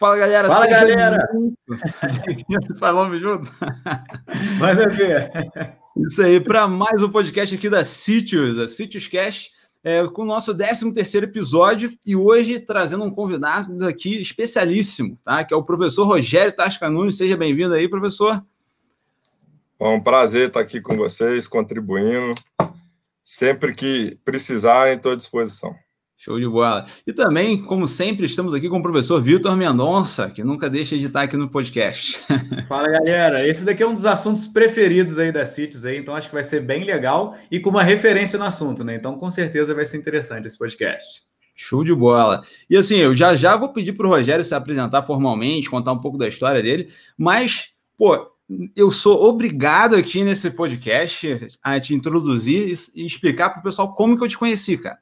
Fala, galera. Fala, galera. Falamos junto? Manda ver. Isso aí, para mais um podcast aqui da Sítios, a Sítios Cast, é, com o nosso 13 terceiro episódio e hoje trazendo um convidado aqui especialíssimo, tá? Que é o professor Rogério Tasca Nunes. Seja bem-vindo aí, professor. É um prazer estar aqui com vocês, contribuindo. Sempre que precisarem, estou à disposição. Show de bola. E também, como sempre, estamos aqui com o professor Vitor Mendonça, que nunca deixa de estar aqui no podcast. Fala, galera. Esse daqui é um dos assuntos preferidos aí da CITES aí, então acho que vai ser bem legal e com uma referência no assunto, né? Então, com certeza vai ser interessante esse podcast. Show de bola. E assim, eu já já vou pedir para o Rogério se apresentar formalmente, contar um pouco da história dele, mas, pô, eu sou obrigado aqui nesse podcast a te introduzir e explicar para o pessoal como que eu te conheci, cara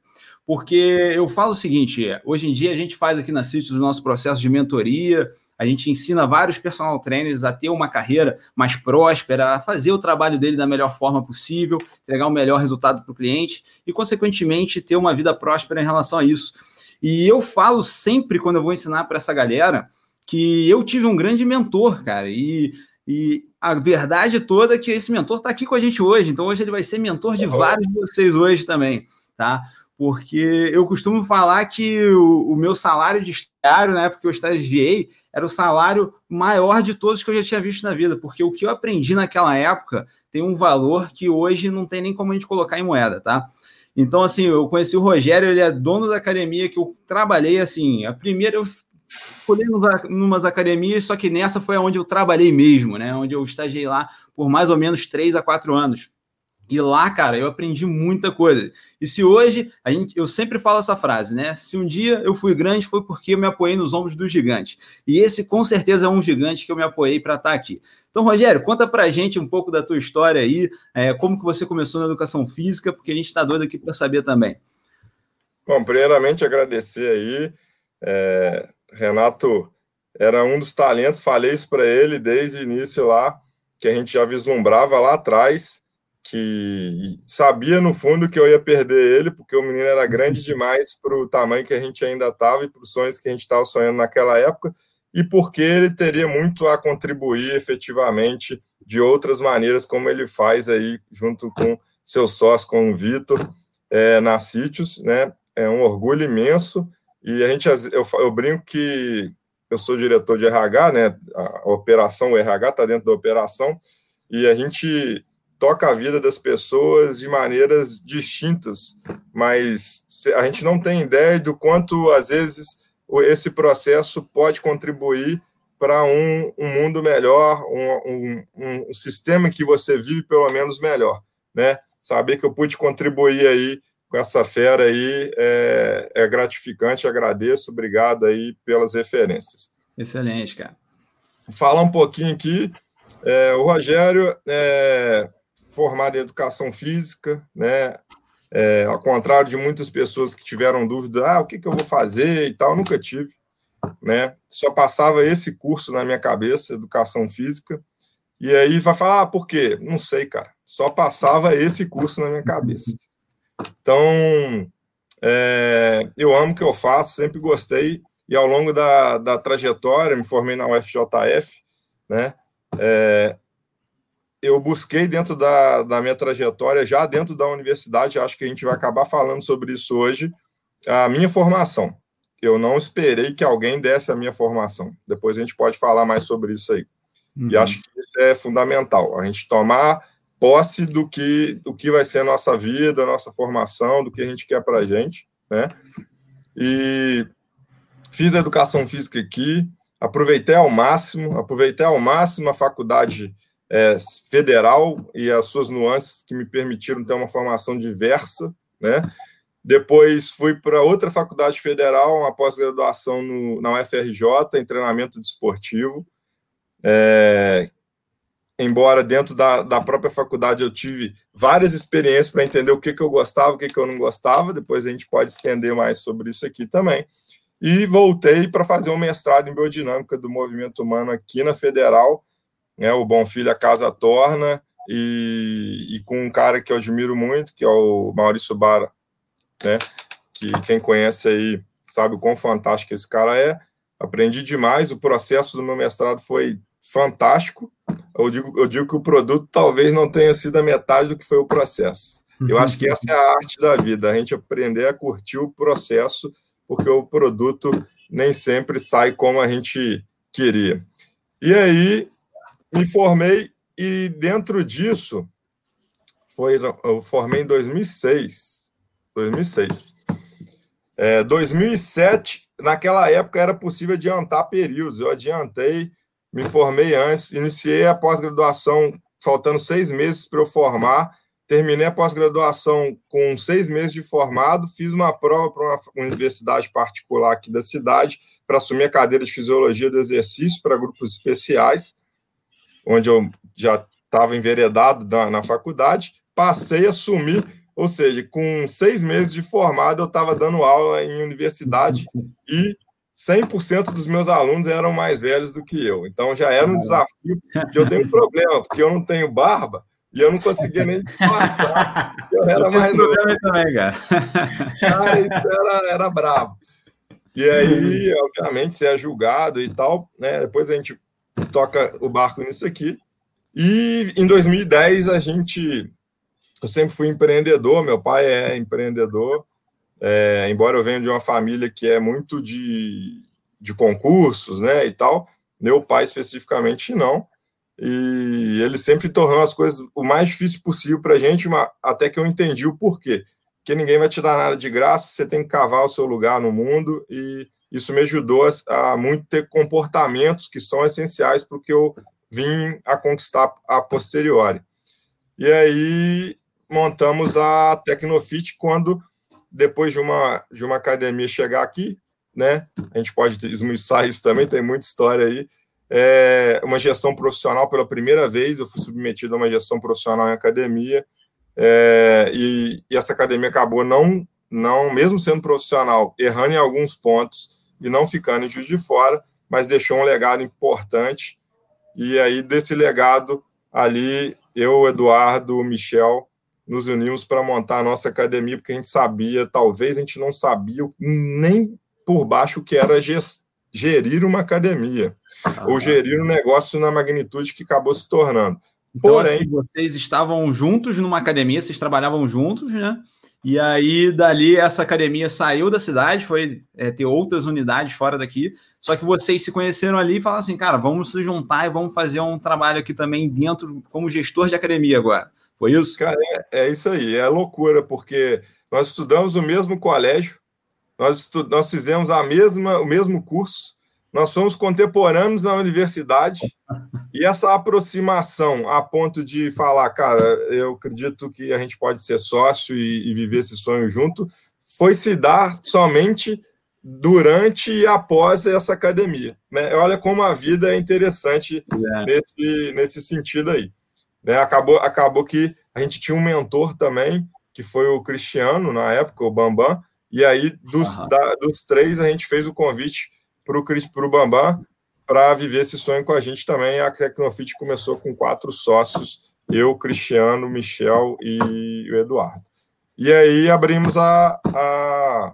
porque eu falo o seguinte: hoje em dia a gente faz aqui na CIT o nosso processo de mentoria, a gente ensina vários personal trainers a ter uma carreira mais próspera, a fazer o trabalho dele da melhor forma possível, entregar o melhor resultado para o cliente e, consequentemente, ter uma vida próspera em relação a isso. E eu falo sempre quando eu vou ensinar para essa galera que eu tive um grande mentor, cara, e, e a verdade toda é que esse mentor está aqui com a gente hoje, então hoje ele vai ser mentor de vários de vocês hoje também, tá? Porque eu costumo falar que o, o meu salário de estagiário, na época que eu estagiei, era o salário maior de todos que eu já tinha visto na vida, porque o que eu aprendi naquela época tem um valor que hoje não tem nem como a gente colocar em moeda, tá? Então, assim, eu conheci o Rogério, ele é dono da academia que eu trabalhei, assim, a primeira eu escolhi numas academias, só que nessa foi onde eu trabalhei mesmo, né? Onde eu estagiei lá por mais ou menos três a quatro anos. E lá, cara, eu aprendi muita coisa. E se hoje, a gente, eu sempre falo essa frase, né? Se um dia eu fui grande, foi porque eu me apoiei nos ombros do gigante. E esse, com certeza, é um gigante que eu me apoiei para estar tá aqui. Então, Rogério, conta para a gente um pouco da tua história aí, é, como que você começou na educação física, porque a gente está doido aqui para saber também. Bom, primeiramente agradecer aí. É, Renato era um dos talentos, falei isso para ele desde o início lá, que a gente já vislumbrava lá atrás que sabia no fundo que eu ia perder ele, porque o menino era grande demais para o tamanho que a gente ainda estava e para os sonhos que a gente estava sonhando naquela época, e porque ele teria muito a contribuir efetivamente de outras maneiras, como ele faz aí junto com seu sócio, com o Vitor, é, na Sítios, né? É um orgulho imenso. E a gente, eu, eu brinco que eu sou diretor de RH, né? A operação, o RH está dentro da operação, e a gente toca a vida das pessoas de maneiras distintas, mas a gente não tem ideia do quanto, às vezes, esse processo pode contribuir para um, um, mundo melhor, um, um, um, sistema que você vive pelo menos melhor, né? Saber que eu pude contribuir aí com essa fera aí é, é gratificante, agradeço, obrigado aí pelas referências. Excelente, cara. Falar um pouquinho aqui, é, o Rogério é, formado em educação física, né? É, ao contrário de muitas pessoas que tiveram dúvida, ah, o que, que eu vou fazer e tal, nunca tive, né? Só passava esse curso na minha cabeça, educação física, e aí vai falar, ah, por quê? Não sei, cara. Só passava esse curso na minha cabeça. Então, é, eu amo o que eu faço, sempre gostei, e ao longo da, da trajetória, me formei na UFJF, né? É, eu busquei dentro da, da minha trajetória, já dentro da universidade, acho que a gente vai acabar falando sobre isso hoje, a minha formação. Eu não esperei que alguém desse a minha formação. Depois a gente pode falar mais sobre isso aí. Uhum. E acho que isso é fundamental, a gente tomar posse do que, do que vai ser a nossa vida, a nossa formação, do que a gente quer para a gente, né? E fiz a educação física aqui, aproveitei ao máximo, aproveitei ao máximo a faculdade é, federal e as suas nuances que me permitiram ter uma formação diversa, né? Depois fui para outra faculdade federal, uma pós-graduação na UFRJ, em treinamento desportivo. É, embora dentro da, da própria faculdade eu tive várias experiências para entender o que, que eu gostava, o que, que eu não gostava, depois a gente pode estender mais sobre isso aqui também. E voltei para fazer um mestrado em biodinâmica do movimento humano aqui na Federal, né, o Bom Filho a Casa Torna, e, e, com um cara que eu admiro muito, que é o Maurício Bara, né, que quem conhece aí sabe o quão fantástico esse cara é, aprendi demais. O processo do meu mestrado foi fantástico. Eu digo, eu digo que o produto talvez não tenha sido a metade do que foi o processo. Eu acho que essa é a arte da vida, a gente aprender a curtir o processo, porque o produto nem sempre sai como a gente queria. E aí me formei e dentro disso foi eu formei em 2006, 2006. É, 2007, naquela época era possível adiantar períodos. Eu adiantei, me formei antes, iniciei a pós-graduação faltando seis meses para eu formar terminei a pós-graduação com seis meses de formado, fiz uma prova para uma universidade particular aqui da cidade para assumir a cadeira de fisiologia do exercício para grupos especiais, onde eu já estava enveredado na, na faculdade, passei a assumir, ou seja, com seis meses de formado, eu estava dando aula em universidade e 100% dos meus alunos eram mais velhos do que eu. Então já era um desafio. E eu tenho um problema, porque eu não tenho barba, e eu não conseguia nem disfarçar. eu era mais novo. também, cara. isso era, era brabo. E aí, obviamente, você é julgado e tal, né? Depois a gente toca o barco nisso aqui. E em 2010 a gente. Eu sempre fui empreendedor, meu pai é empreendedor, é, embora eu venha de uma família que é muito de, de concursos, né? E tal. Meu pai especificamente não e ele sempre tornou as coisas o mais difícil possível para a gente, até que eu entendi o porquê. Que ninguém vai te dar nada de graça, você tem que cavar o seu lugar no mundo, e isso me ajudou a, a muito ter comportamentos que são essenciais para o que eu vim a conquistar a posteriori. E aí montamos a Tecnofit quando, depois de uma, de uma academia chegar aqui, né? A gente pode esmiuçar isso também, tem muita história aí é, uma gestão profissional pela primeira vez. Eu fui submetido a uma gestão profissional em academia é, e, e, essa academia acabou não, não, mesmo sendo profissional, errando em alguns pontos e não ficando em Juiz de Fora, mas deixou um legado importante. E aí, desse legado, ali, eu, Eduardo, Michel, nos unimos para montar a nossa academia, porque a gente sabia, talvez a gente não sabia nem por baixo o que era gerir uma academia, ah, ou gerir um negócio na magnitude que acabou se tornando. Então, Porém, assim, vocês estavam juntos numa academia, vocês trabalhavam juntos, né? E aí, dali, essa academia saiu da cidade, foi é, ter outras unidades fora daqui. Só que vocês se conheceram ali e falaram assim, cara, vamos se juntar e vamos fazer um trabalho aqui também dentro, como gestor de academia agora. Foi isso? Cara, é, é isso aí, é loucura, porque nós estudamos no mesmo colégio, nós, nós fizemos a mesma, o mesmo curso, nós somos contemporâneos na universidade, e essa aproximação a ponto de falar, cara, eu acredito que a gente pode ser sócio e, e viver esse sonho junto, foi se dar somente durante e após essa academia. Né? Olha como a vida é interessante é. Nesse, nesse sentido aí. Né? Acabou, acabou que a gente tinha um mentor também, que foi o Cristiano, na época, o Bambam, e aí, dos, uhum. da, dos três, a gente fez o convite para o Bambam para viver esse sonho com a gente também. A Tecnofit começou com quatro sócios, eu, Cristiano, Michel e o Eduardo. E aí abrimos a, a,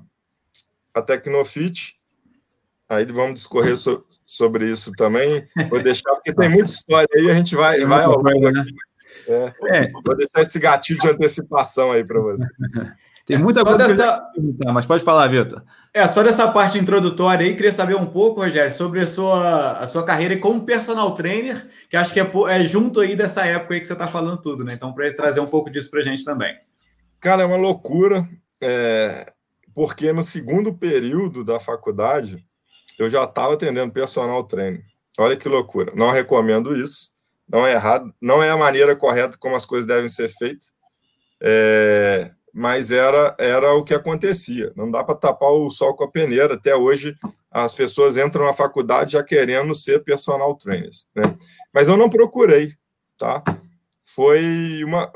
a Tecnofit. Aí vamos discorrer so, sobre isso também. Vou deixar, porque tem muita história aí, a gente vai, vai ao longo. Né? É, é. Vou deixar esse gatilho de antecipação aí para você. Tem muita é, coisa dessa... perguntar, mas pode falar, Vitor. É, só dessa parte introdutória aí, queria saber um pouco, Rogério, sobre a sua, a sua carreira como personal trainer, que acho que é, é junto aí dessa época aí que você está falando tudo, né? Então, para ele trazer um pouco disso para a gente também. Cara, é uma loucura, é... porque no segundo período da faculdade, eu já estava atendendo personal trainer. Olha que loucura. Não recomendo isso, não é errado, não é a maneira correta como as coisas devem ser feitas. É, mas era, era o que acontecia. Não dá para tapar o sol com a peneira. Até hoje, as pessoas entram na faculdade já querendo ser personal trainers. Né? Mas eu não procurei, tá? Foi uma,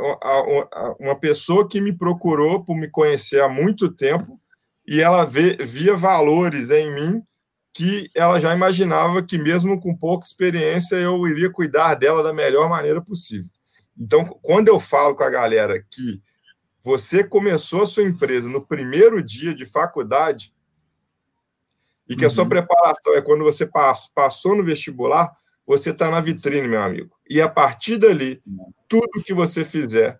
uma pessoa que me procurou por me conhecer há muito tempo e ela vê, via valores em mim que ela já imaginava que, mesmo com pouca experiência, eu iria cuidar dela da melhor maneira possível. Então, quando eu falo com a galera que você começou a sua empresa no primeiro dia de faculdade, E que uhum. a sua uhum. preparação é quando você passou no vestibular, você está na vitrine, meu amigo. E a partir dali, tudo que você fizer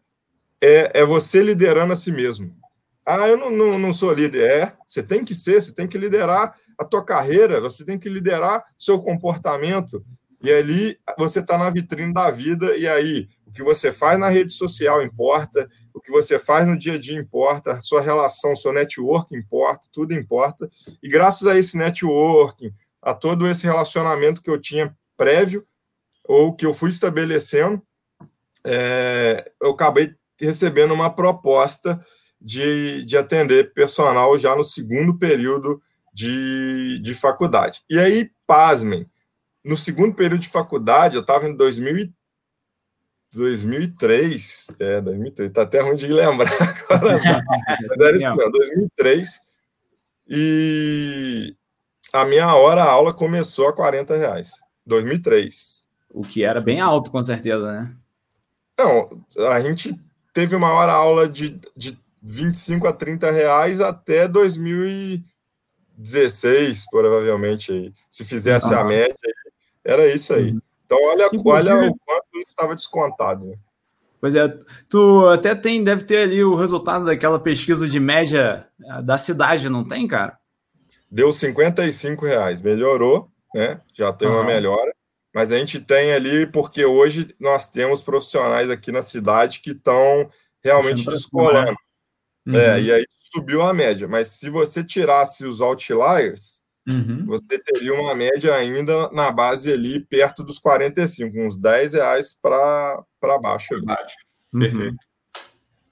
é, é você liderando a si mesmo. Ah, eu não, não, não sou líder. É, você tem que ser, você tem que liderar a tua carreira, você tem que liderar seu comportamento. E ali você está na vitrine da vida, e aí o que você faz na rede social importa, o que você faz no dia a dia importa, a sua relação, seu network importa, tudo importa. E graças a esse networking, a todo esse relacionamento que eu tinha prévio, ou que eu fui estabelecendo, é, eu acabei recebendo uma proposta de, de atender personal já no segundo período de, de faculdade. E aí, pasmem, no segundo período de faculdade, eu estava em 2000, 2003, é, 2003, tá até ruim de lembrar agora. Mas era isso mesmo, 2003, e a minha hora a aula começou a 40 reais, 2003. O que era bem alto, com certeza, né? Não, a gente teve uma hora aula de, de 25 a 30 reais até 2016, provavelmente. Se fizesse a média, era isso aí. Uhum. Então, olha, olha o quanto estava descontado. Né? Pois é, tu até tem, deve ter ali o resultado daquela pesquisa de média eh, da cidade, não tem, cara? Deu 55 reais, melhorou, né? Já tem uma melhora, mas a gente tem ali, porque hoje nós temos profissionais aqui na cidade que estão realmente descolando. Uhum. É, e aí subiu a média. Mas se você tirasse os outliers, uhum. você teria uma média ainda na base ali perto dos 45, uns 10 reais para baixo. Ali. baixo. Uhum. Perfeito.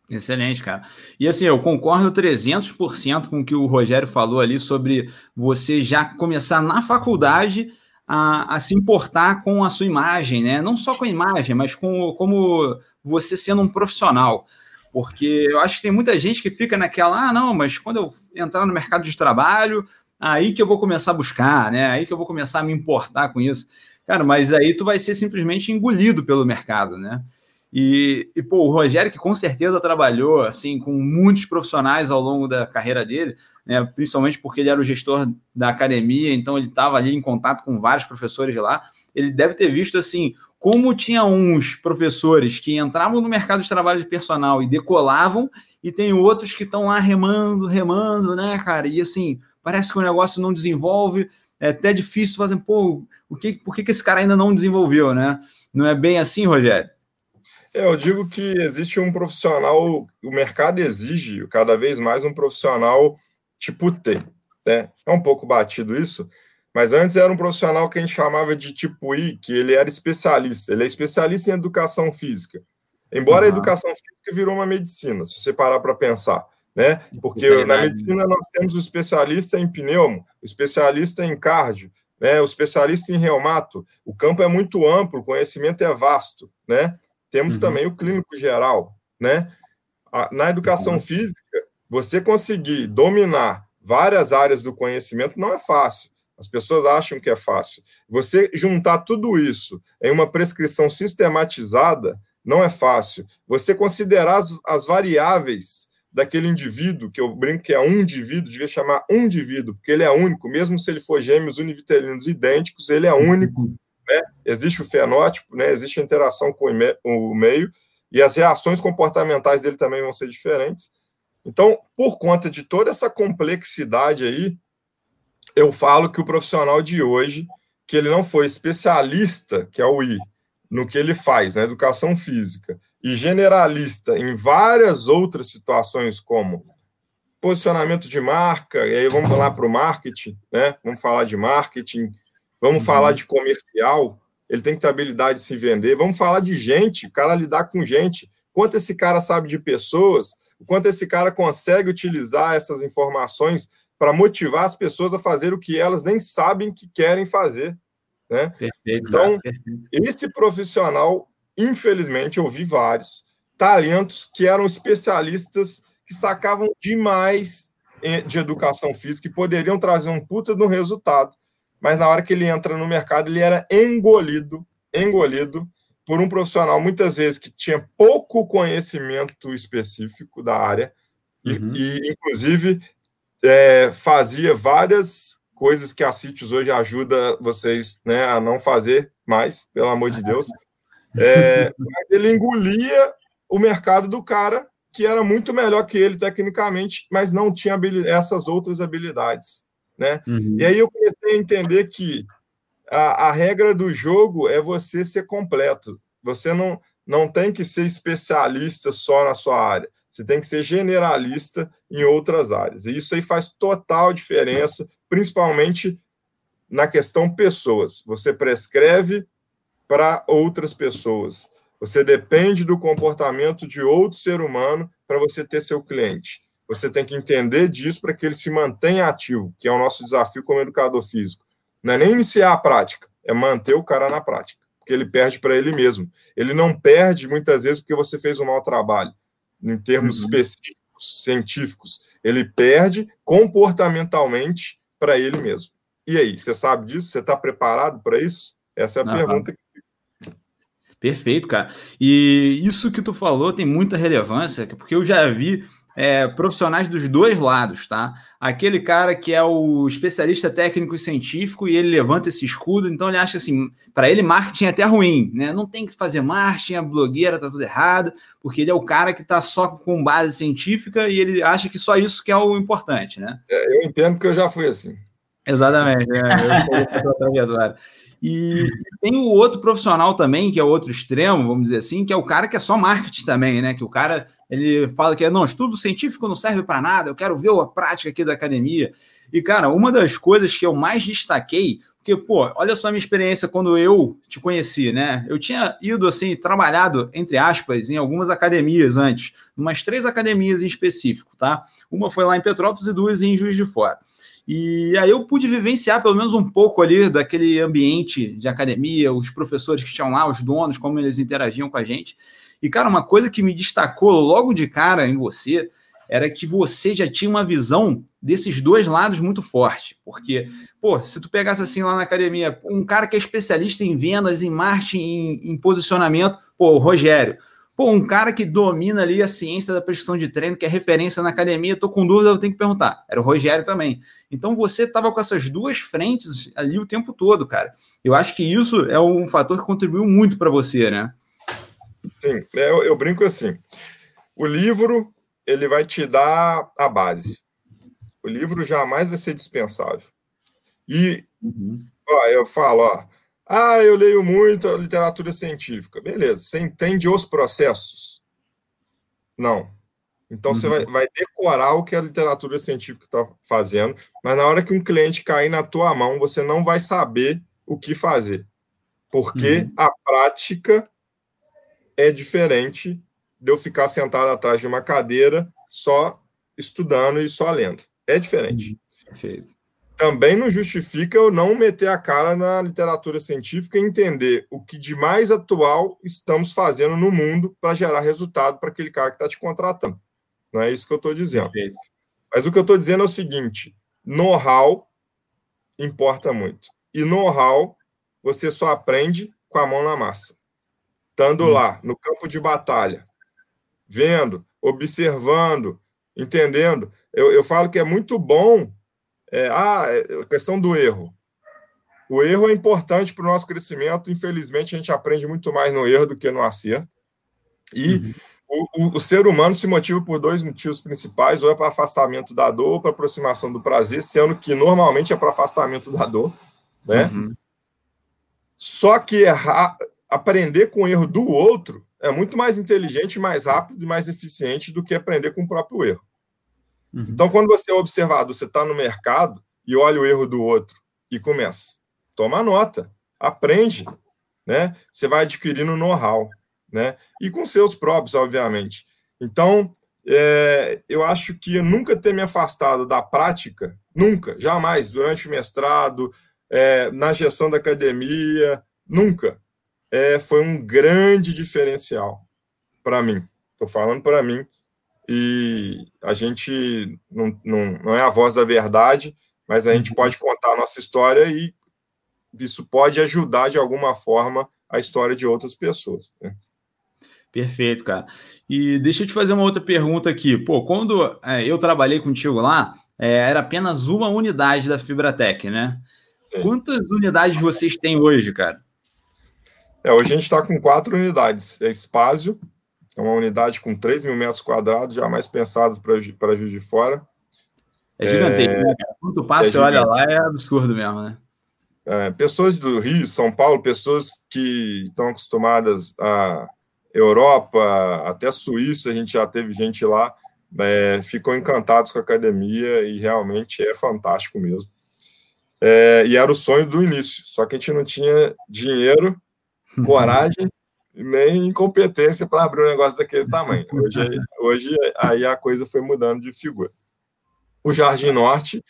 Excelente, cara. E assim, eu concordo 300% com o que o Rogério falou ali sobre você já começar na faculdade a, a, se importar com a sua imagem, né? Não só com a imagem, mas com como você sendo um profissional. Porque eu acho que tem muita gente que fica naquela, ah, não, mas quando eu entrar no mercado de trabalho, aí que eu vou começar a buscar, né? Aí que eu vou começar a me importar com isso. Cara, mas aí tu vai ser simplesmente engolido pelo mercado, né? E, e pô, o Rogério, que com certeza trabalhou assim com muitos profissionais ao longo da carreira dele, né, principalmente porque ele era o gestor da academia, então ele estava ali em contato com vários professores lá. Ele deve ter visto assim como tinha uns professores que entravam no mercado de trabalho de personal e decolavam, e tem outros que estão lá remando, remando, né, cara? E assim, parece que o negócio não desenvolve, é até difícil fazer, pô, o que, por que, que esse cara ainda não desenvolveu, né? Não é bem assim, Rogério? É, eu digo que existe um profissional, o mercado exige cada vez mais um profissional tipo T, né? É um pouco batido isso, mas antes era um profissional que a gente chamava de tipo I, que ele era especialista. Ele é especialista em educação física. Embora uhum. a educação física virou uma medicina, se você parar para pensar. Né? Porque na medicina nós temos o especialista em pneumo, o especialista em cardio, né? o especialista em reumato. O campo é muito amplo, o conhecimento é vasto. Né? Temos uhum. também o clínico geral. Né? Na educação uhum. física, você conseguir dominar várias áreas do conhecimento não é fácil. As pessoas acham que é fácil. Você juntar tudo isso em uma prescrição sistematizada não é fácil. Você considerar as, as variáveis daquele indivíduo, que eu brinco que é um indivíduo, devia chamar um indivíduo, porque ele é único, mesmo se ele for gêmeos univitelinos idênticos, ele é único. Né? Existe o fenótipo, né? existe a interação com o meio, e as reações comportamentais dele também vão ser diferentes. Então, por conta de toda essa complexidade aí, eu falo que o profissional de hoje, que ele não foi especialista, que é o I, no que ele faz, na educação física, e generalista em várias outras situações, como posicionamento de marca, e aí vamos lá para o marketing, né? Vamos falar de marketing, vamos uhum. falar de comercial, ele tem que ter habilidade de se vender, vamos falar de gente, o cara lidar com gente, quanto esse cara sabe de pessoas, o quanto esse cara consegue utilizar essas informações para motivar as pessoas a fazer o que elas nem sabem que querem fazer. Né? Perfeito, então, perfeito. esse profissional, infelizmente, eu vi vários talentos que eram especialistas que sacavam demais de educação física e poderiam trazer um puta no resultado, mas na hora que ele entra no mercado, ele era engolido, engolido por um profissional, muitas vezes, que tinha pouco conhecimento específico da área, uhum. e, e, inclusive, é, fazia várias coisas que a Sítios hoje ajuda vocês né, a não fazer mais, pelo amor de Deus. É, ele engolia o mercado do cara que era muito melhor que ele tecnicamente, mas não tinha essas outras habilidades. Né? Uhum. E aí eu comecei a entender que a, a, regra do jogo é você ser completo. Você não, não tem que ser especialista só na sua área. Você tem que ser generalista em outras áreas. E isso aí faz total diferença, principalmente na questão pessoas. Você prescreve para outras pessoas. Você depende do comportamento de outro ser humano para você ter seu cliente. Você tem que entender disso para que ele se mantenha ativo, que é o nosso desafio como educador físico. Não é nem iniciar a prática, é manter o cara na prática, porque ele perde para ele mesmo. Ele não perde muitas vezes porque você fez um mau trabalho, em termos uhum. específicos, científicos. Ele perde comportamentalmente para ele mesmo. E aí, você sabe disso? Você está preparado para isso? Essa é a pergunta que Perfeito, cara. E isso que tu falou tem muita relevância, porque eu já vi é, profissionais dos dois lados, tá? Aquele cara que é o especialista técnico e científico e ele levanta esse escudo, então ele acha assim, para ele marketing é até ruim, né? Não tem que fazer marketing, a blogueira tá tudo errado, porque ele é o cara que tá só com base científica e ele acha que só isso que é o importante, né? É, eu entendo que eu já fui assim. Exatamente. É, eu e tem o outro profissional também, que é o outro extremo, vamos dizer assim, que é o cara que é só marketing também, né? Que o cara ele fala que não, estudo científico não serve para nada, eu quero ver a prática aqui da academia. E, cara, uma das coisas que eu mais destaquei, porque, pô, olha só a minha experiência quando eu te conheci, né? Eu tinha ido, assim, trabalhado, entre aspas, em algumas academias antes, umas três academias em específico, tá? Uma foi lá em Petrópolis e duas em Juiz de Fora. E aí eu pude vivenciar pelo menos um pouco ali daquele ambiente de academia, os professores que tinham lá, os donos, como eles interagiam com a gente. E, cara, uma coisa que me destacou logo de cara em você era que você já tinha uma visão desses dois lados muito forte. Porque, pô, se tu pegasse assim lá na academia, um cara que é especialista em vendas, em marketing, em, em posicionamento, pô, o Rogério. Pô, um cara que domina ali a ciência da prescrição de treino, que é referência na academia, tô com dúvida, eu tenho que perguntar. Era o Rogério também. Então você estava com essas duas frentes ali o tempo todo, cara. Eu acho que isso é um fator que contribuiu muito para você, né? Sim, é, eu, eu brinco assim. O livro, ele vai te dar a base. O livro jamais vai ser dispensável. E uhum. ó, eu falo, ó, ah, eu leio muito a literatura científica. Beleza, você entende os processos? Não. Então uhum. você vai, vai, decorar o que a literatura científica está fazendo, mas na hora que um cliente cair na tua mão, você não vai saber o que fazer. Porque uhum. a prática é diferente de eu ficar sentado atrás de uma cadeira só estudando e só lendo. É diferente. Perfeito também não justifica eu não meter a cara na literatura científica e entender o que de mais atual estamos fazendo no mundo para gerar resultado para aquele cara que está te contratando. Não é isso que eu estou dizendo. Perfeito. Mas o que eu estou dizendo é o seguinte: know-how importa muito. E know-how você só aprende com a mão na massa. Estando hum. lá, no campo de batalha, vendo, observando, entendendo. Eu, eu falo que é muito bom é, ah, é, a questão do erro. O erro é importante para o nosso crescimento. Infelizmente, a gente aprende muito mais no erro do que no acerto. E uhum. o, o, o, ser humano se motiva por dois motivos principais: ou é para afastamento da dor, ou para aproximação do prazer, sendo que normalmente é para afastamento da dor. Né? Uhum. Só que errar, aprender com o erro do outro é muito mais inteligente, mais rápido e mais eficiente do que aprender com o próprio erro. Uhum. Então, quando você é observado, você está no mercado e olha o erro do outro e começa. Toma nota, aprende, né? Você vai adquirindo know-how, né? E com seus próprios, obviamente. Então, é, eu acho que nunca ter me afastado da prática, nunca, jamais, durante o mestrado, é, na gestão da academia, nunca, é, foi um grande diferencial para mim. Estou falando para mim, e a gente não, não, não é a voz da verdade, mas a gente uhum. pode contar a nossa história e isso pode ajudar de alguma forma a história de outras pessoas. Né? Perfeito, cara. E deixa eu te fazer uma outra pergunta aqui. Pô, quando é, eu trabalhei contigo lá, é, era apenas uma unidade da Fibratec, né? Sim. Quantas unidades vocês têm hoje, cara? É, hoje a gente está com quatro unidades. É Espásio, é uma unidade com 3 mil metros quadrados, jamais pensadas para Juiz de Fora. É gigantesco, é, né? Quanto passa, é você olha lá, é absurdo mesmo, né? É, pessoas do Rio, São Paulo, pessoas que estão acostumadas a Europa, até Suíça, a gente já teve gente lá, é, ficou encantados com a academia e realmente é fantástico mesmo. É, e era o sonho do início, só que a gente não tinha dinheiro, coragem nem competência para abrir um negócio daquele tamanho. Hoje, hoje aí a coisa foi mudando de figura. O Jardim Norte,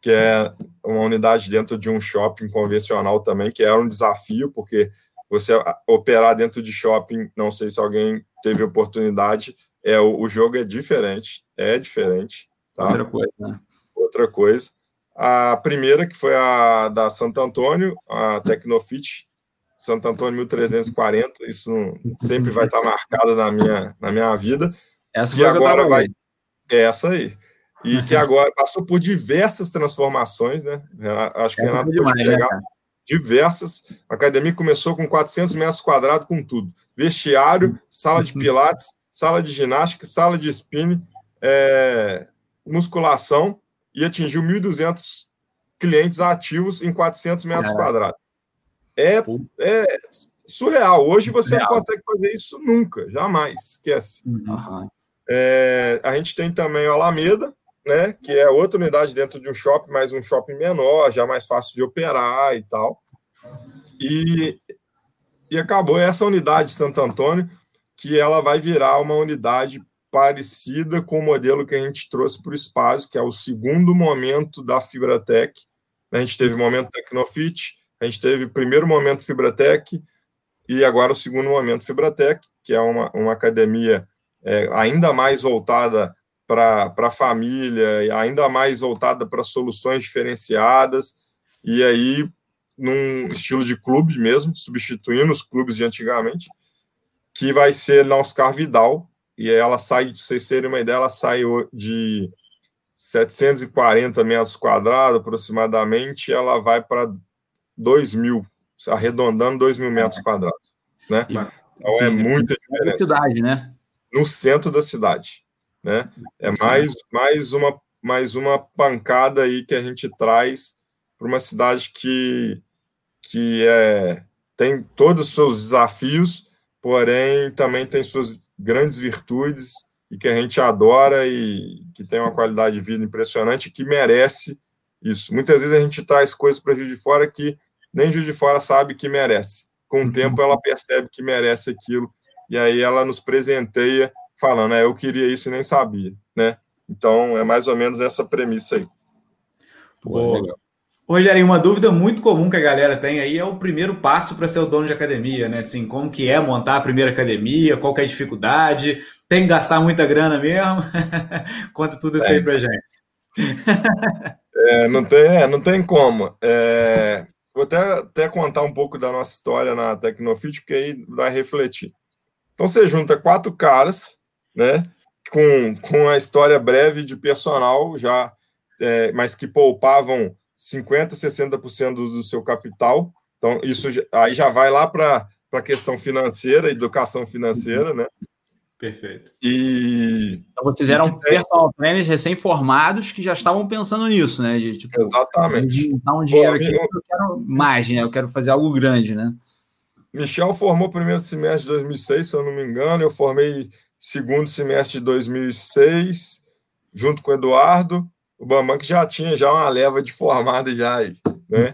que é uma unidade dentro de um shopping convencional também, que era um desafio, porque você operar dentro de shopping, não sei se alguém teve oportunidade, é o, o jogo é diferente, é diferente. Tá? Outra coisa, né? Outra coisa. A primeira, que foi a da Santo Antônio, a Tecnofit, Santo Antônio 1340, isso sempre vai estar marcado na minha, na minha vida. Essa que agora vai. É essa aí. E que agora passou por diversas transformações, né? Acho que Renato pode né, pegar diversas. A academia começou com 400 metros quadrados, com tudo: vestiário, sala de pilates, sala de ginástica, sala de spinning, é, musculação, e atingiu 1.200 clientes ativos em 400 metros quadrados. É, é, surreal. Hoje você não consegue fazer isso nunca, jamais, esquece. Uhum. É, a gente tem também o Alameda, né, que é outra unidade dentro de um shopping, mas um shopping menor, já mais fácil de operar e tal. E, e acabou essa unidade de Santo Antônio, que ela vai virar uma unidade parecida com o modelo que a gente trouxe para o espaço, que é o segundo momento da Fibratec. A gente teve o momento Tecnofit, a gente teve o primeiro momento Fibratec e agora o segundo momento Fibratec, que é uma, uma academia é, ainda mais voltada para a família, e ainda mais voltada para soluções diferenciadas, e aí num estilo de clube mesmo, substituindo os clubes de antigamente, que vai ser na Oscar Vidal, e ela sai, para vocês terem uma ideia, ela sai de 740 metros quadrados aproximadamente, ela vai para 2 mil, arredondando 2 mil metros quadrados, né? Então é Sim, é muita diferença. cidade, né? No centro da cidade né? É mais, mais, uma, mais uma pancada aí que a gente traz para uma cidade que, que é, tem todos os seus desafios, porém também tem suas grandes virtudes e que a gente adora e que tem uma qualidade de vida impressionante que merece isso. Muitas vezes a gente traz coisas para Juiz de Fora que nem Juiz de Fora sabe que merece. Com o uhum. tempo ela percebe que merece aquilo e aí ela nos presenteia falando, é, eu queria isso e nem sabia, né? Então, é mais ou menos essa premissa aí. Boa. Rogério, uma dúvida muito comum que a galera tem aí é o primeiro passo para ser o dono de academia, né? Assim, como que é montar a primeira academia, qual é a dificuldade, tem que gastar muita grana mesmo? Conta tudo isso é. aí para gente. é, não, tem, é, não tem como. É, vou até, até contar um pouco da nossa história na Tecnofit, porque aí vai refletir. Então, você junta quatro caras né? Com, com a história breve de personal já, é, mas que poupavam 50%, 60% do, do seu capital. Então, isso aí já vai lá para a questão financeira, educação financeira, né? Perfeito. E então vocês eram tem... personal trainers recém-formados que já estavam pensando nisso, né? De, tipo, Exatamente. De um dinheiro Pô, aqui, eu... eu quero mais, né? Eu quero fazer algo grande, né? Michel formou primeiro semestre de 2006, se eu não me engano. Eu formei segundo semestre de 2006, junto com o Eduardo, o Bambam que já tinha já uma leva de formada já aí, né?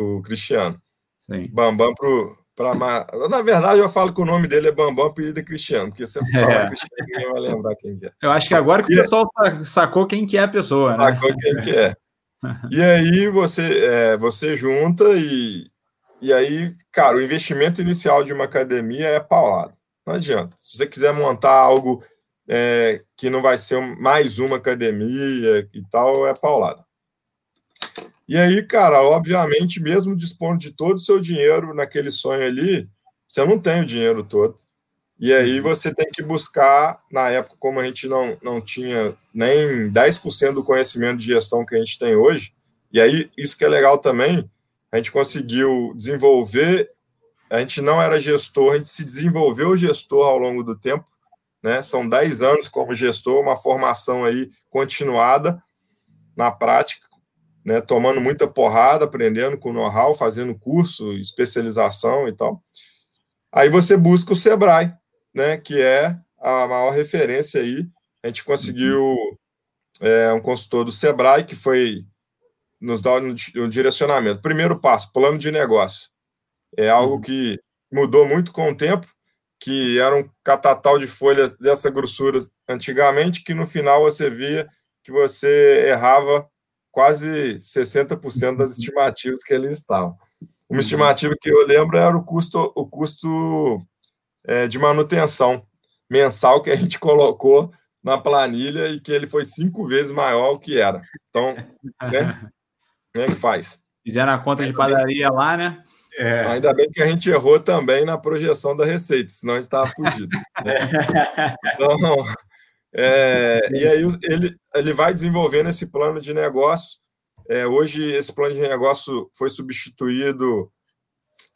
o Cristiano. Sim. Bambam pro para na verdade eu falo que o nome dele é Bambam apelido é Cristiano, porque você fala é. Cristiano ninguém vai lembrar quem é. Eu acho que agora que o pessoal sacou quem que é a pessoa, né? Sacou quem que é. E aí você é, você junta e e aí, cara, o investimento inicial de uma academia é paulado. Não adianta. Se você quiser montar algo é, que não vai ser mais uma academia e tal, é paulada. E aí, cara, obviamente, mesmo dispondo de todo o seu dinheiro naquele sonho ali, você não tem o dinheiro todo. E aí você tem que buscar, na época, como a gente não, não tinha nem 10% do conhecimento de gestão que a gente tem hoje, e aí isso que é legal também, a gente conseguiu desenvolver, a gente não era gestor, a gente se desenvolveu gestor ao longo do tempo, né? São 10 anos como gestor, uma formação aí continuada na prática, né? Tomando muita porrada, aprendendo com know-how, fazendo curso, especialização e tal. Aí você busca o Sebrae, né? Que é a maior referência aí. A gente conseguiu é, um consultor do Sebrae que foi nos dar o direcionamento. Primeiro passo, plano de negócio. É algo uhum. que mudou muito com o tempo que era um catatal de folhas dessa grossura antigamente, que no final você via que você errava quase 60% das estimativas que ele estava. Uma uhum. estimativa que eu lembro era o custo, o custo é, de manutenção mensal que a gente colocou na planilha e que ele foi cinco vezes maior do que era. Então, né? Como é que faz? Fizeram a conta de padaria lá, né? É. Ainda bem que a gente errou também na projeção da receita, senão a gente estava fugido. Né? então, é, e aí ele, ele vai desenvolvendo esse plano de negócio. É, hoje, esse plano de negócio foi substituído,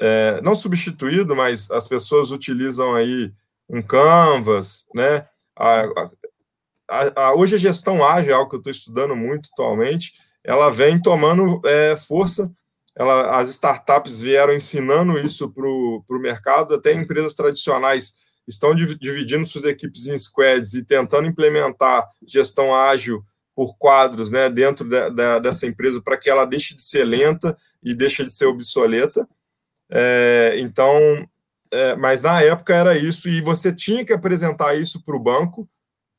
é, não substituído, mas as pessoas utilizam aí um Canvas, né? A, a, a, hoje a gestão ágil, é algo que eu estou estudando muito atualmente, ela vem tomando é, força ela, as startups vieram ensinando isso para o mercado, até empresas tradicionais estão dividindo suas equipes em squads e tentando implementar gestão ágil por quadros né, dentro de, de, dessa empresa para que ela deixe de ser lenta e deixe de ser obsoleta. É, então, é, mas na época era isso, e você tinha que apresentar isso para o banco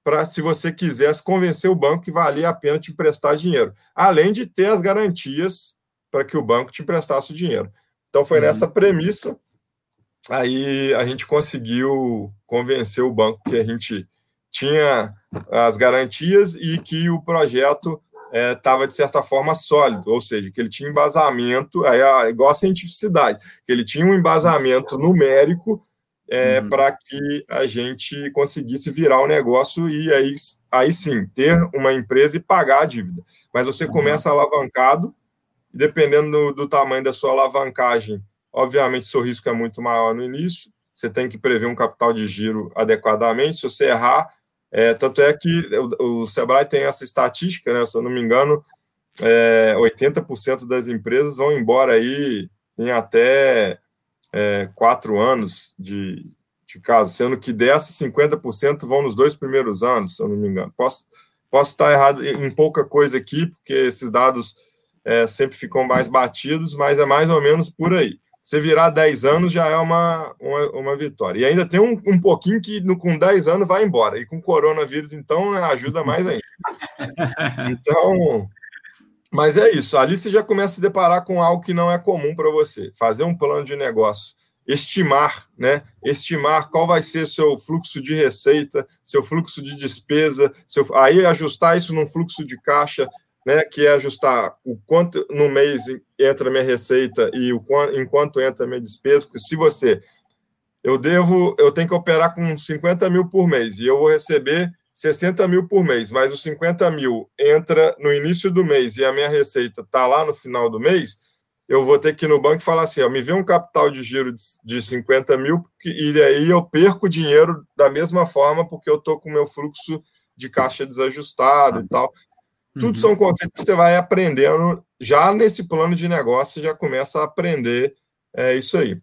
para, se você quisesse, convencer o banco que valia a pena te emprestar dinheiro, além de ter as garantias para que o banco te emprestasse o dinheiro. Então foi nessa premissa aí a gente conseguiu convencer o banco que a gente tinha as garantias e que o projeto estava, é, de certa forma, sólido, ou seja, que ele tinha embasamento, aí, igual a cientificidade, que ele tinha um embasamento numérico é, uhum. para que a gente conseguisse virar o negócio e aí, aí sim ter uma empresa e pagar a dívida. Mas você uhum. começa alavancado dependendo do, do, tamanho da sua alavancagem, obviamente seu risco é muito maior no início, você tem que prever um capital de giro adequadamente, se você errar, é, tanto é que o, o, Sebrae tem essa estatística, né, se eu não me engano, é, 80% das empresas vão embora aí em até é, quatro anos de, de caso, sendo que dessas 50% vão nos dois primeiros anos, se eu não me engano. Posso, posso estar errado em pouca coisa aqui, porque esses dados é, sempre ficam mais batidos, mas é mais ou menos por aí. Você virar 10 anos já é uma, uma, uma vitória. E ainda tem um, um pouquinho que no, com 10 anos vai embora. E com coronavírus, então, ajuda mais ainda. Então, mas é isso. Ali você já começa a se deparar com algo que não é comum para você. Fazer um plano de negócio estimar, né? Estimar qual vai ser seu fluxo de receita, seu fluxo de despesa, seu, aí ajustar isso num fluxo de caixa, né, que é ajustar o quanto no mês entra minha receita e o quanto, enquanto entra minha despesa, porque se você eu devo, eu tenho que operar com 50 mil por mês e eu vou receber 60 mil por mês, mas os 50 mil entra no início do mês e a minha receita está lá no final do mês, eu vou ter que ir no banco e falar assim, ó, me vê um capital de giro de, de 50 mil e aí eu perco dinheiro da mesma forma porque eu estou com o meu fluxo de caixa desajustado e tal. Tudo uhum. são conceitos que você vai aprendendo já nesse plano de negócio, você já começa a aprender é, isso aí.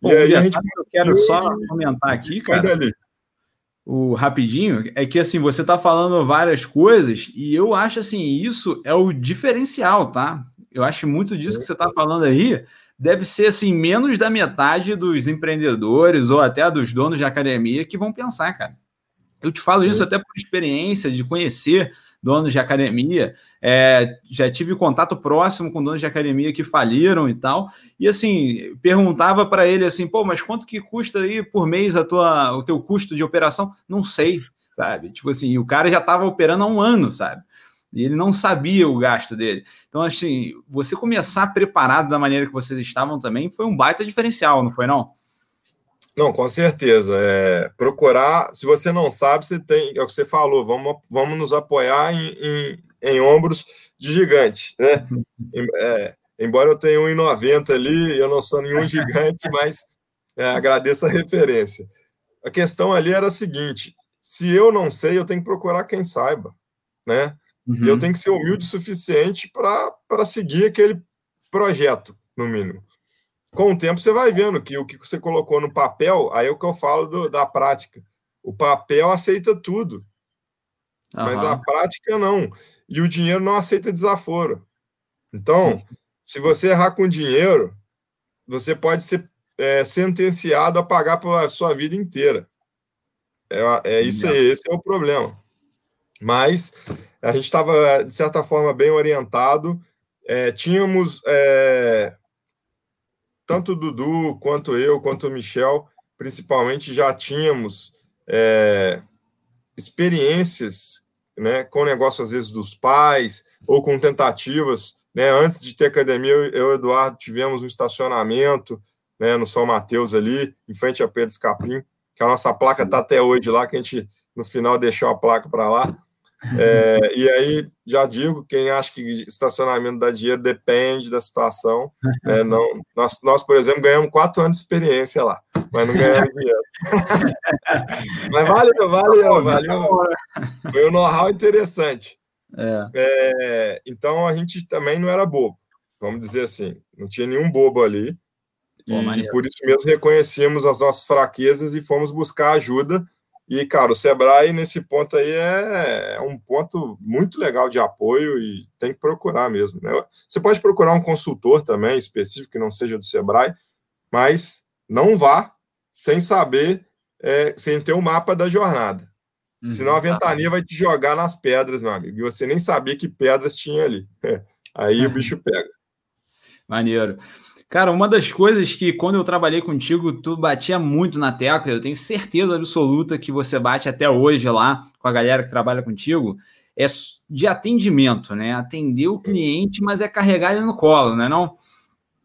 Bom, e aí a gente... eu quero só comentar aqui, cara. Ali. O rapidinho é que assim você está falando várias coisas e eu acho assim isso é o diferencial, tá? Eu acho muito disso que você está falando aí deve ser assim menos da metade dos empreendedores ou até dos donos de academia que vão pensar, cara. Eu te falo Sim. isso até por experiência de conhecer donos de academia. É, já tive contato próximo com donos de academia que faliram e tal. E assim, perguntava para ele assim, pô, mas quanto que custa aí por mês a tua, o teu custo de operação? Não sei, sabe? Tipo assim, o cara já estava operando há um ano, sabe? E ele não sabia o gasto dele. Então, assim, você começar preparado da maneira que vocês estavam também foi um baita diferencial, não foi não? Não, com certeza. É, procurar, se você não sabe, você tem, é o que você falou, vamos, vamos nos apoiar em, em, em ombros de gigante, né? É, embora eu tenha 1,90 ali, eu não sou nenhum gigante, mas é, agradeço a referência. A questão ali era a seguinte: se eu não sei, eu tenho que procurar quem saiba, né? Uhum. Eu tenho que ser humilde o suficiente para seguir aquele projeto, no mínimo com o tempo você vai vendo que o que você colocou no papel, aí é o que eu falo do, da prática. O papel aceita tudo, uhum. mas a prática não. E o dinheiro não aceita desaforo. Então, se você errar com dinheiro, você pode ser é, sentenciado a pagar pela sua vida inteira. É, é isso aí, esse é o problema. Mas a gente estava, de certa forma, bem orientado. É, tínhamos é, tanto o Dudu, quanto eu, quanto o Michel, principalmente, já tínhamos é, experiências né, com negócio, às vezes, dos pais, ou com tentativas. Né, antes de ter academia, eu e o Eduardo tivemos um estacionamento né, no São Mateus ali, em frente a Pedro Escapim, que a nossa placa está até hoje lá, que a gente, no final, deixou a placa para lá. É, e aí, já digo, quem acha que estacionamento dá dinheiro depende da situação. Né? Não, nós, nós, por exemplo, ganhamos quatro anos de experiência lá, mas não ganhamos dinheiro. mas valeu, valeu, valeu. Foi um know-how interessante. É. É, então, a gente também não era bobo, vamos dizer assim. Não tinha nenhum bobo ali. E por isso mesmo reconhecíamos as nossas fraquezas e fomos buscar ajuda e, cara, o Sebrae, nesse ponto aí, é, é, um ponto muito legal de apoio e tem que procurar mesmo. Né? Você pode procurar um consultor também, específico, que não seja do Sebrae, mas não vá sem saber, é, sem ter o um mapa da jornada. Uhum, Senão a ventania vai te jogar nas pedras, meu amigo, e você nem sabia que pedras tinha ali. Aí o bicho pega. Maneiro. Cara, uma das coisas que quando eu trabalhei contigo, tu batia muito na tecla, eu tenho certeza absoluta que você bate até hoje lá com a galera que trabalha contigo, é de atendimento, né? Atender o cliente, mas é carregar ele no colo, né? Não?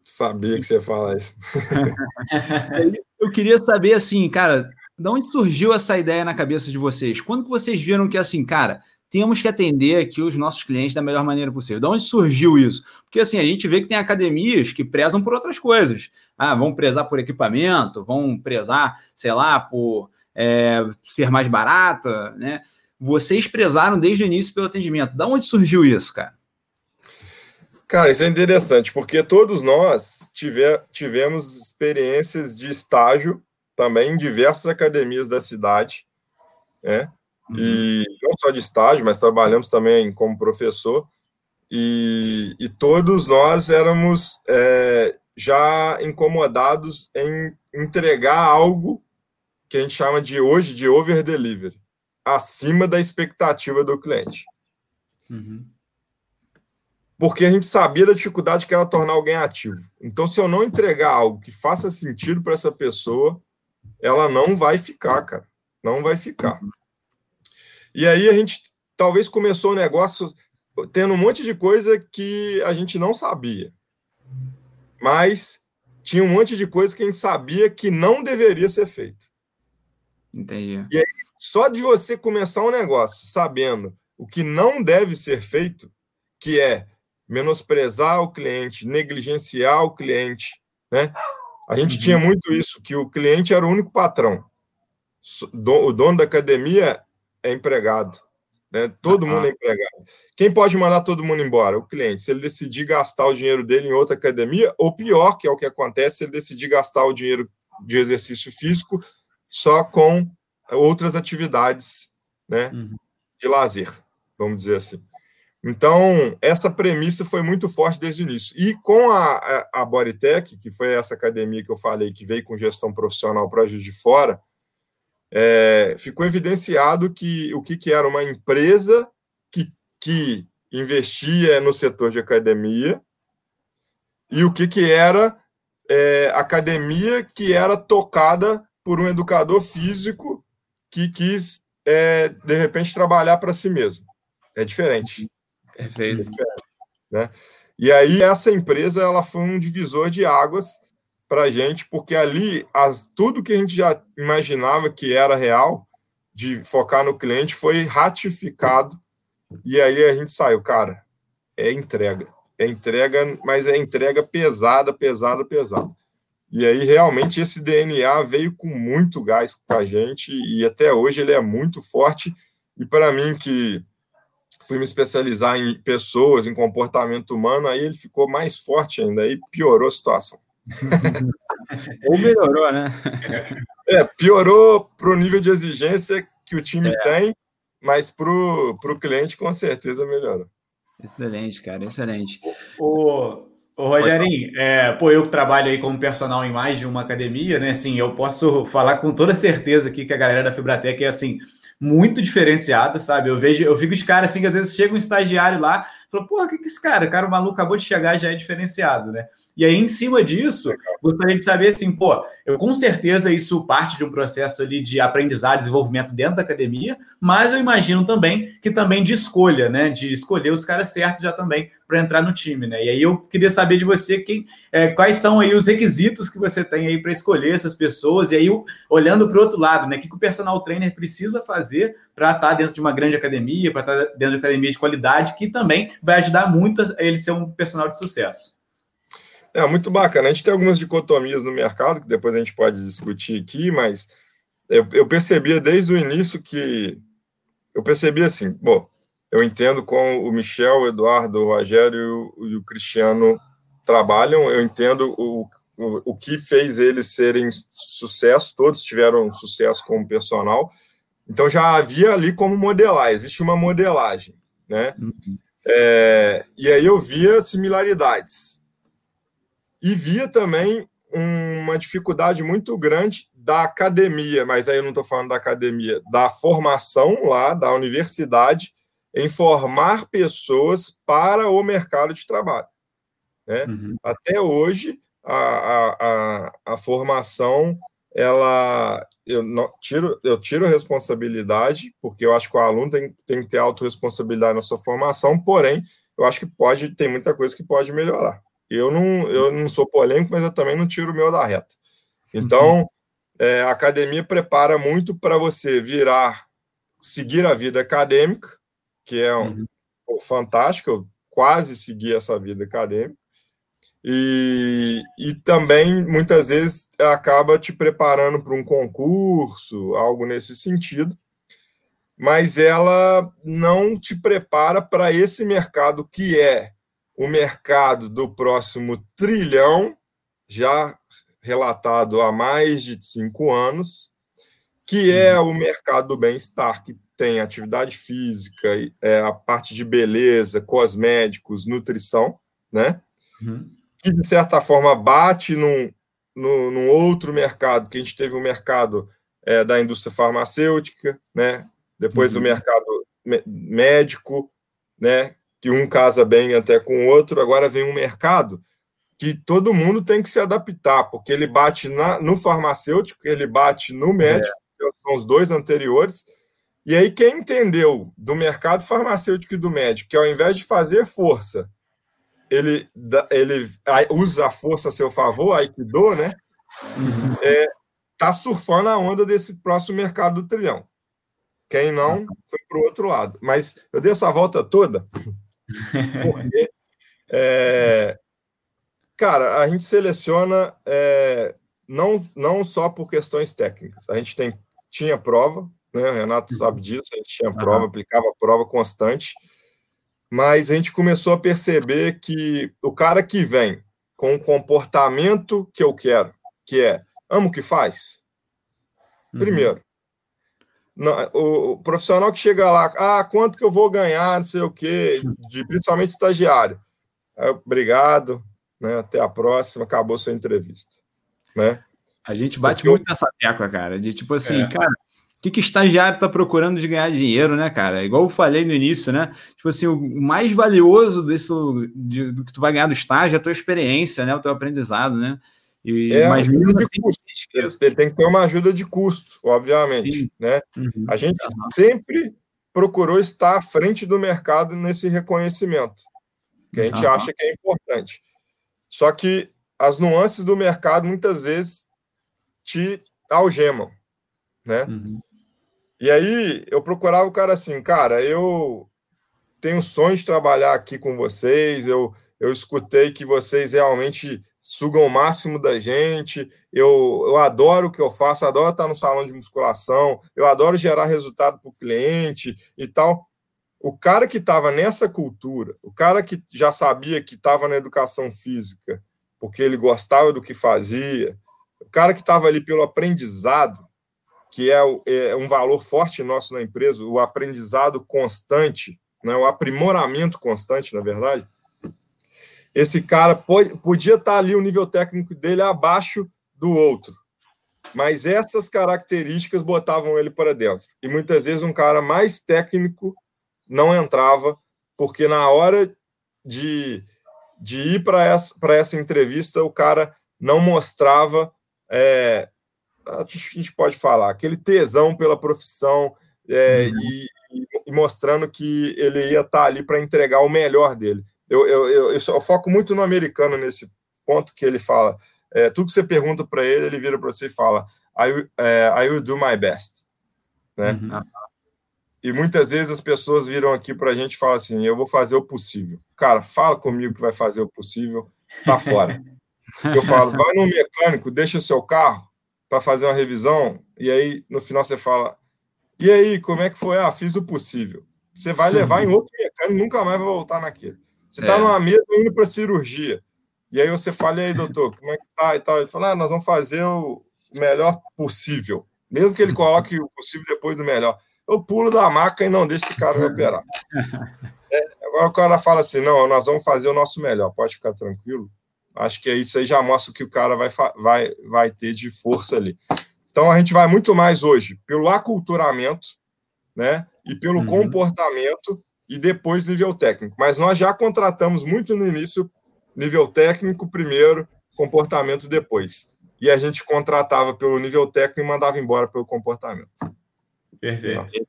Sabia que você ia falar isso. eu queria saber assim, cara, de onde surgiu essa ideia na cabeça de vocês? Quando que vocês viram que assim, cara, temos que atender aqui os nossos clientes da melhor maneira possível. De onde surgiu isso? Porque assim, a gente vê que tem academias que prezam por outras coisas. Ah, vão prezar por equipamento, vão prezar, sei lá, por é, ser mais barata, né? Vocês prezaram desde o início pelo atendimento. Da onde surgiu isso, cara? Cara, isso é interessante, porque todos nós tiver, tivemos experiências de estágio também em diversas academias da cidade, né? Uhum. E não só de estágio, mas trabalhamos também como professor. E, e todos nós éramos é, já incomodados em entregar algo que a gente chama de hoje de over delivery, acima da expectativa do cliente. Uhum. Porque a gente sabia da dificuldade que era tornar alguém ativo. Então, se eu não entregar algo que faça sentido para essa pessoa, ela não vai ficar, cara. Não vai ficar. Uhum. E aí a gente talvez começou o negócio tendo um monte de coisa que a gente não sabia. Mas tinha um monte de coisa que a gente sabia que não deveria ser feito. Entendi. E aí, só de você começar um negócio sabendo o que não deve ser feito, que é menosprezar o cliente, negligenciar o cliente, né? A gente uhum. tinha muito isso, que o cliente era o único patrão. O dono da academia é empregado. Né? Todo mundo é empregado. Quem pode mandar todo mundo embora? O cliente. Se ele decidir gastar o dinheiro dele em outra academia, ou pior, que é o que acontece, se ele decidir gastar o dinheiro de exercício físico só com outras atividades né, uhum. de lazer, vamos dizer assim. Então, essa premissa foi muito forte desde o início. E com a, a, a Bodytech, que foi essa academia que eu falei, que veio com gestão profissional para Juiz de Fora, é, ficou evidenciado que o que, que era uma empresa que, que investia no setor de academia e o que, que era é, academia que era tocada por um educador físico que quis, é, de repente, trabalhar para si mesmo. É diferente. Perfeito. É diferente, né? E aí, essa empresa ela foi um divisor de águas para a gente, porque ali as, tudo que a gente já imaginava que era real, de focar no cliente, foi ratificado. E aí a gente saiu, cara, é entrega. É entrega, mas é entrega pesada, pesada, pesada. E aí, realmente, esse DNA veio com muito gás para a gente, e até hoje ele é muito forte. E para mim, que fui me especializar em pessoas, em comportamento humano, aí ele ficou mais forte ainda, aí piorou a situação. Ou melhorou, né? É, piorou para o nível de exigência que o time é. tem, mas para o cliente, com certeza, melhorou. Excelente, cara, excelente. O, o Rogerinho, é, pô, eu trabalho aí como personal em mais de uma academia, né? Assim, eu posso falar com toda certeza aqui que a galera da Fibratec é assim muito diferenciada, sabe? Eu vejo, eu fico de cara assim que às vezes chega um estagiário lá, fala, porra, o que que esse cara? O cara o maluco acabou de chegar já é diferenciado, né? E aí, em cima disso, gostaria de saber assim, pô, eu com certeza isso parte de um processo ali de aprendizado, desenvolvimento dentro da academia, mas eu imagino também que também de escolha, né? De escolher os caras certos já também para entrar no time, né? E aí eu queria saber de você quem, é, quais são aí os requisitos que você tem aí para escolher essas pessoas, e aí olhando para o outro lado, né? O que, que o personal trainer precisa fazer para estar tá dentro de uma grande academia, para estar tá dentro de uma academia de qualidade, que também vai ajudar muito a ele ser um personal de sucesso. É muito bacana. A gente tem algumas dicotomias no mercado que depois a gente pode discutir aqui, mas eu, eu percebia desde o início que eu percebi assim, bom, eu entendo como o Michel, o Eduardo, o Rogério e o Cristiano trabalham, eu entendo o, o, o que fez eles serem sucesso, todos tiveram sucesso como personal, então já havia ali como modelar, existe uma modelagem, né? Uhum. É, e aí eu via similaridades. E via também uma dificuldade muito grande da academia, mas aí eu não estou falando da academia, da formação lá, da universidade, em formar pessoas para o mercado de trabalho. Né? Uhum. Até hoje, a, a, a, a, formação, ela eu não, tiro, eu tiro a responsabilidade, porque eu acho que o aluno tem, tem que ter autorresponsabilidade na sua formação, porém, eu acho que pode, tem muita coisa que pode melhorar. Eu não, eu não sou polêmico, mas eu também não tiro o meu da reta. Então, uhum. é, a academia prepara muito para você virar, seguir a vida acadêmica, que é um, uhum. fantástico, eu quase segui essa vida acadêmica, e, e também muitas vezes acaba te preparando para um concurso, algo nesse sentido, mas ela não te prepara para esse mercado que é o mercado do próximo trilhão, já relatado há mais de cinco anos, que é o mercado do bem-estar, que tem atividade física, é, a parte de beleza, cosméticos, nutrição, né? Uhum. Que, de certa forma, bate num, num, num, outro mercado, que a gente teve o mercado é, da indústria farmacêutica, né? Depois uhum. o mercado médico, né? Que um casa bem até com o outro, agora vem um mercado que todo mundo tem que se adaptar, porque ele bate na, no farmacêutico, ele bate no médico, é. que são os dois anteriores, e aí quem entendeu do mercado farmacêutico e do médico, que ao invés de fazer força, ele, ele usa a força a seu favor, Aikido, né? Uhum. É, tá surfando a onda desse próximo mercado do trilhão. Quem não, foi para o outro lado. Mas eu dei essa volta toda porque, é, cara, a gente seleciona é, não, não só por questões técnicas. A gente tem, tinha prova, né? O Renato uhum. sabe disso, a gente tinha prova, uhum. aplicava prova constante, mas a gente começou a perceber que o cara que vem com o comportamento que eu quero, que é amo o que faz, uhum. primeiro, o, o, profissional que chega lá, ah, quanto que eu vou ganhar, não sei o quê, de, principalmente estagiário. obrigado, né, até a próxima, acabou sua entrevista. Né? A gente bate Porque muito eu... nessa tecla, cara, de tipo assim, é. cara, o que, que estagiário está procurando de ganhar dinheiro, né, cara? Igual eu falei no início, né? Tipo assim, o mais valioso desse, de, do que tu vai ganhar do estágio é a tua experiência, né? O teu aprendizado, né? E, é mas mesmo assim, custo. Ele, ele, tem que ter uma ajuda de custo, obviamente. Né? Uhum. A gente uhum. sempre procurou estar à frente do mercado nesse reconhecimento, que a gente uhum. acha que é importante. Só que as nuances do mercado muitas vezes te algemam, né? Uhum. E aí eu procurava o cara assim, cara, eu tenho sonho de trabalhar aqui com vocês, eu, eu escutei que vocês realmente sugam o máximo da gente, eu, eu adoro o que eu faço, adoro estar no salão de musculação, eu adoro gerar resultado para o cliente e tal. O cara que estava nessa cultura, o cara que já sabia que estava na educação física, porque ele gostava do que fazia, o cara que estava ali pelo aprendizado, que é, é, um valor forte nosso na empresa, o aprendizado constante, né, o aprimoramento constante, na verdade. Esse cara pode, podia estar ali o nível técnico dele abaixo do outro, mas essas características botavam ele para dentro. E muitas vezes um cara mais técnico não entrava, porque na hora de, de ir para essa, essa entrevista, o cara não mostrava, é, a gente pode falar, aquele tesão pela profissão é, uhum. e, e, mostrando que ele ia estar ali para entregar o melhor dele. Eu, eu, eu, eu, eu foco muito no americano nesse ponto que ele fala. É, tudo que você pergunta para ele, ele vira para você e fala: I, é, I will do my best. Né? Uhum. E muitas vezes as pessoas viram aqui para a gente e falam assim: eu vou fazer o possível. Cara, fala comigo que vai fazer o possível, tá fora. eu falo: vai no mecânico, deixa o seu carro para fazer uma revisão, e aí no final você fala: e aí, como é que foi? Ah, fiz o possível. Você vai levar em outro mecânico, nunca mais vai voltar naquele. Você está é. numa mesa indo para cirurgia. E aí você fala, e aí, doutor, como é que tá? E tal. Ele fala, ah, nós vamos fazer o melhor possível. Mesmo que ele coloque o possível depois do melhor eu pulo da maca e não deixo esse cara me operar. É, agora o cara fala assim: não, nós vamos fazer o nosso melhor, pode ficar tranquilo. Acho que isso aí já mostra o que o cara vai, vai, vai ter de força ali. Então a gente vai muito mais hoje pelo aculturamento, né? E pelo uhum. comportamento e depois nível técnico. Mas nós já contratamos muito no início nível técnico primeiro, comportamento depois. E a gente contratava pelo nível técnico e mandava embora pelo comportamento. Perfeito.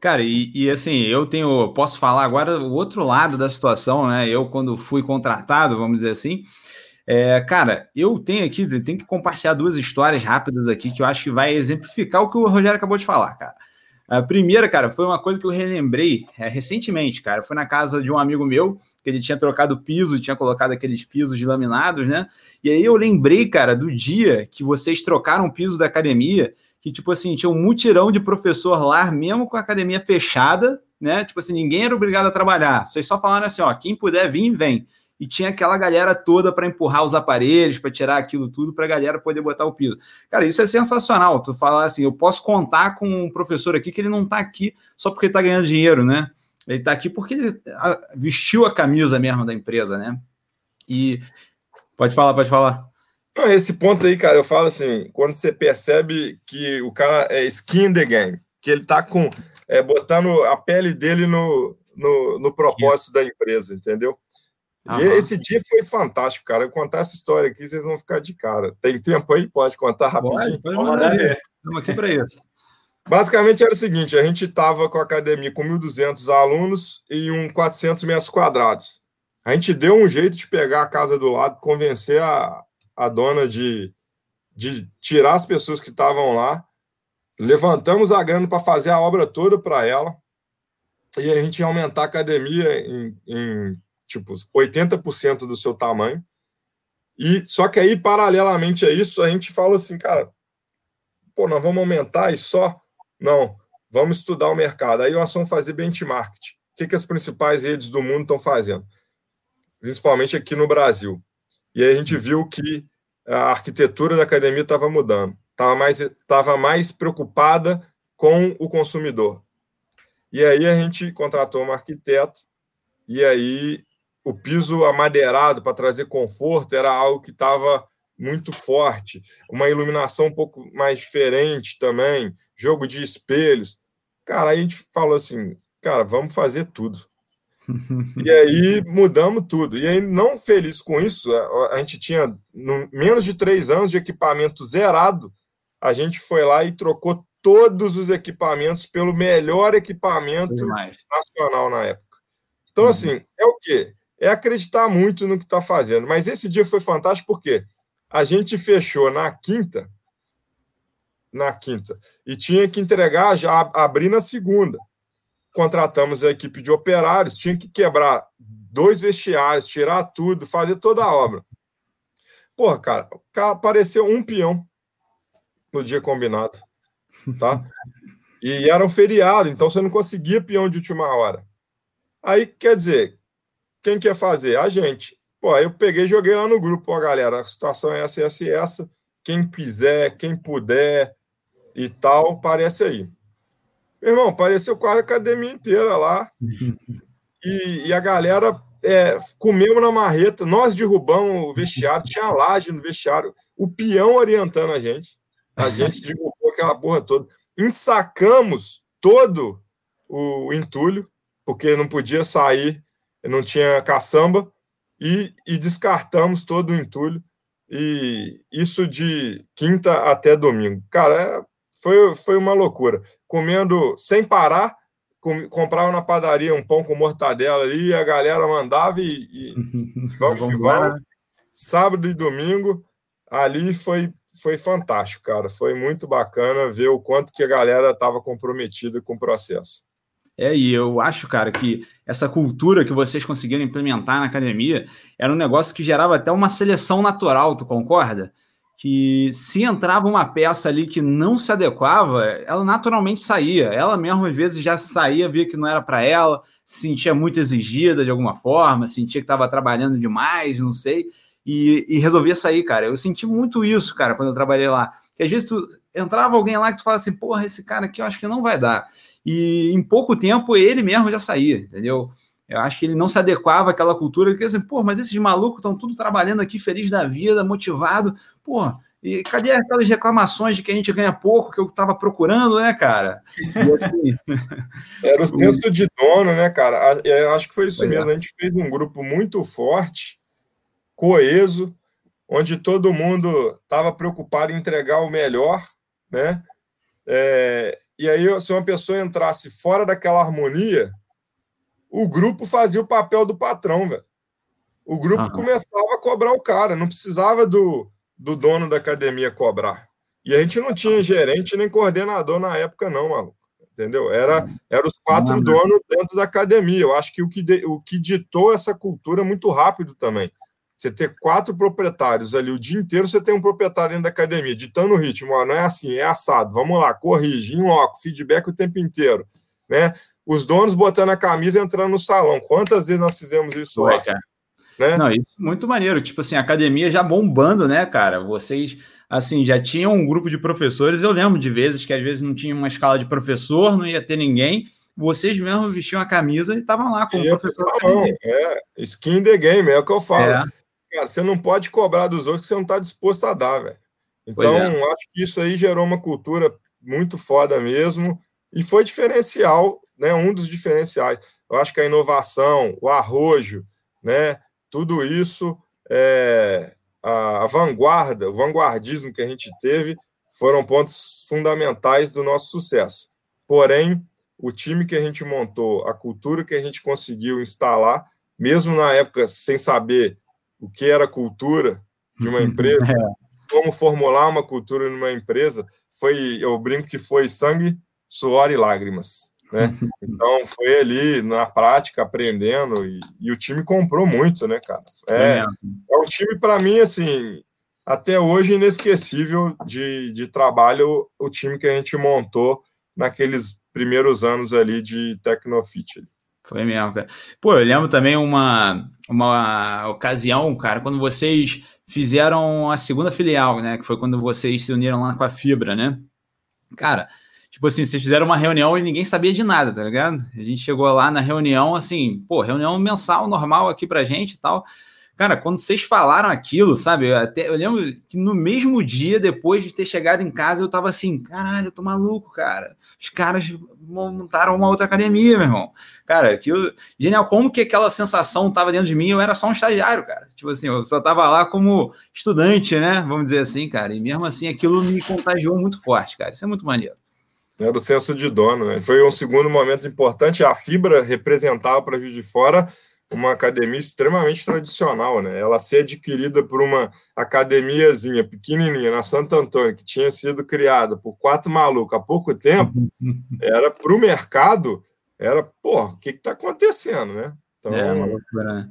Cara, e, e, assim, eu tenho, posso falar agora o outro lado da situação, né? Eu, quando fui contratado, vamos dizer assim, é, cara, eu tenho aqui, tenho que compartilhar duas histórias rápidas aqui que eu acho que vai exemplificar o que o Rogério acabou de falar, cara. A primeira, cara, foi uma coisa que eu relembrei é, recentemente, cara. Foi na casa de um amigo meu, que ele tinha trocado piso, tinha colocado aqueles pisos laminados, né? E aí eu lembrei, cara, do dia que vocês trocaram o piso da academia que, tipo assim, tinha um mutirão de professor lá, mesmo com a academia fechada, né? Tipo assim, ninguém era obrigado a trabalhar. Vocês só falaram assim, ó, quem puder vir, vem. E tinha aquela galera toda para empurrar os aparelhos, para tirar aquilo tudo, para a galera poder botar o piso. Cara, isso é sensacional. Tu falar assim, eu posso contar com um professor aqui que ele não está aqui só porque está ganhando dinheiro, né? Ele está aqui porque ele vestiu a camisa mesmo da empresa, né? E pode falar, pode falar. Esse ponto aí, cara, eu falo assim, quando você percebe que o cara é skin the game, que ele tá com é, botando a pele dele no, no, no propósito Isso. da empresa, entendeu? Uhum. E esse dia foi fantástico, cara. Eu contar essa história aqui, vocês vão ficar de cara. Tem tempo aí? Pode contar rapidinho? Pode, pode mandar ver. Estamos aqui para isso. Basicamente era o seguinte: a gente estava com a academia com 1.200 alunos e um 400 metros quadrados. A gente deu um jeito de pegar a casa do lado, convencer a, a dona de, de tirar as pessoas que estavam lá, levantamos a grana para fazer a obra toda para ela, e a gente ia aumentar a academia em, em tipo 80% do seu tamanho. E só que aí, paralelamente a isso, a gente fala assim, cara, pô, nós vamos aumentar e só? Não, vamos estudar o mercado. Aí nós vamos fazer benchmark. O que, que as principais redes do mundo estão fazendo? Principalmente aqui no Brasil. E aí a gente viu que a arquitetura da academia estava mudando, estava mais, tava mais preocupada com o consumidor. E aí a gente contratou uma arquiteta, e aí o piso amadeirado para trazer conforto era algo que estava muito forte, uma iluminação um pouco mais diferente também, jogo de espelhos. Cara, a gente falou assim, cara, vamos fazer tudo e aí mudamos tudo. E aí, não feliz com isso, a, gente tinha no, menos de três anos de equipamento zerado, a gente foi lá e trocou todos os equipamentos pelo melhor equipamento nacional na época. Então, uhum. assim, é o quê? É acreditar muito no que está fazendo. Mas esse dia foi fantástico porque a gente fechou na quinta, na quinta, e tinha que entregar já abrir na segunda. Contratamos a equipe de operários, tinha que quebrar dois vestiários, tirar tudo, fazer toda a obra. Porra, cara, apareceu um peão no dia combinado, tá? E era um feriado, então você não conseguia peão de última hora. Aí, quer dizer, quem quer fazer? A gente. Pô, aí eu peguei e joguei lá no grupo, ó, galera, a situação é essa, essa e essa. Quem quiser, quem puder e tal, parece aí. Meu irmão, apareceu quase a academia inteira lá. E, e a galera é, comemos na marreta, nós derrubamos o vestiário, tinha laje no vestiário, o peão orientando a gente. A gente derrubou aquela porra toda. Ensacamos todo o entulho, porque não podia sair, não tinha caçamba, e, e descartamos todo o entulho. E isso de quinta até domingo. Cara, é, foi, foi uma loucura. Comendo sem parar, com, comprava na padaria um pão com mortadela ali, a galera mandava e, e vamos que vamos. Sábado e domingo, ali foi foi fantástico, cara. Foi muito bacana ver o quanto que a galera estava comprometida com o processo. É, e eu acho, cara, que essa cultura que vocês conseguiram implementar na academia era um negócio que gerava até uma seleção natural, tu concorda? Que se entrava uma peça ali que não se adequava, ela naturalmente saía. Ela mesma, às vezes, já saía, via que não era para ela, se sentia muito exigida de alguma forma, sentia que estava trabalhando demais, não sei e, e resolvia sair, cara. Eu senti muito isso, cara, quando eu trabalhei lá. Que às vezes tu entrava alguém lá que tu fala assim, porra, esse cara aqui eu acho que não vai dar. E em pouco tempo ele mesmo já saía, entendeu? Eu acho que ele não se adequava àquela cultura, que assim, pô, mas esses malucos estão tudo trabalhando aqui, feliz da vida, motivado, pô, e cadê aquelas reclamações de que a gente ganha pouco que eu estava procurando, né, cara? Assim... Era o senso de dono, né, cara? Eu acho que foi isso foi mesmo. É. A gente fez um grupo muito forte coeso, onde todo mundo estava preocupado em entregar o melhor, né? É, e aí, se uma pessoa entrasse fora daquela harmonia, o grupo fazia o papel do patrão, velho. O grupo começava a cobrar o cara, não precisava do, do dono da academia cobrar. E a gente não tinha gerente nem coordenador na época, não, maluco. Entendeu? Era, era os quatro donos dentro da academia. Eu acho que o que, de, o que ditou essa cultura muito rápido também. Você ter quatro proprietários ali o dia inteiro, você tem um proprietário dentro da academia, ditando o ritmo. Ó, não é assim, é assado. Vamos lá, corrige, em loco, feedback o tempo inteiro. Né? Os donos botando a camisa e entrando no salão. Quantas vezes nós fizemos isso Ué, lá? Cara. Né? Não, isso é muito maneiro. Tipo assim, a academia já bombando, né, cara? Vocês, assim, já tinham um grupo de professores. Eu lembro de vezes que às vezes não tinha uma escala de professor, não ia ter ninguém vocês mesmos vestiam a camisa e estavam lá com o professor. Não, é, skin the game, é o que eu falo. É. Cara, você não pode cobrar dos outros que você não está disposto a dar, velho. Então, é. acho que isso aí gerou uma cultura muito foda mesmo e foi diferencial, né? Um dos diferenciais. Eu acho que a inovação, o arrojo, né? Tudo isso, é, a, a vanguarda, o vanguardismo que a gente teve foram pontos fundamentais do nosso sucesso. Porém, o time que a gente montou, a cultura que a gente conseguiu instalar, mesmo na época sem saber o que era cultura de uma empresa, é. como formular uma cultura numa empresa, foi, eu brinco que foi sangue, suor e lágrimas. Né? Então foi ali na prática aprendendo e, e o time comprou muito, né, cara? É, é um time para mim assim até hoje inesquecível de, de trabalho o time que a gente montou naqueles primeiros anos ali de Tecnofit. Foi mesmo, cara. Pô, eu lembro também uma, uma ocasião, cara, quando vocês fizeram a segunda filial, né? Que foi quando vocês se uniram lá com a Fibra, né? Cara, tipo assim, vocês fizeram uma reunião e ninguém sabia de nada, tá ligado? A gente chegou lá na reunião, assim, pô, reunião mensal, normal aqui pra gente e tal. Cara, quando vocês falaram aquilo, sabe? Eu, até, eu lembro que no mesmo dia, depois de ter chegado em casa, eu tava assim, caralho, eu tô maluco, cara. Os caras montaram uma outra academia, meu irmão. Cara, aquilo. Genial, como que aquela sensação tava dentro de mim? Eu era só um estagiário, cara. Tipo assim, eu só tava lá como estudante, né? Vamos dizer assim, cara. E mesmo assim, aquilo me contagiou muito forte, cara. Isso é muito maneiro. Era o senso de dono, né? Foi um segundo momento importante. A fibra representava para Juiz de Fora uma academia extremamente tradicional, né? Ela ser adquirida por uma academiazinha pequenininha na Santo Antônio, que tinha sido criada por quatro malucos há pouco tempo, era para o mercado, era, pô, o que está acontecendo, né? Então, é uma loucura, né?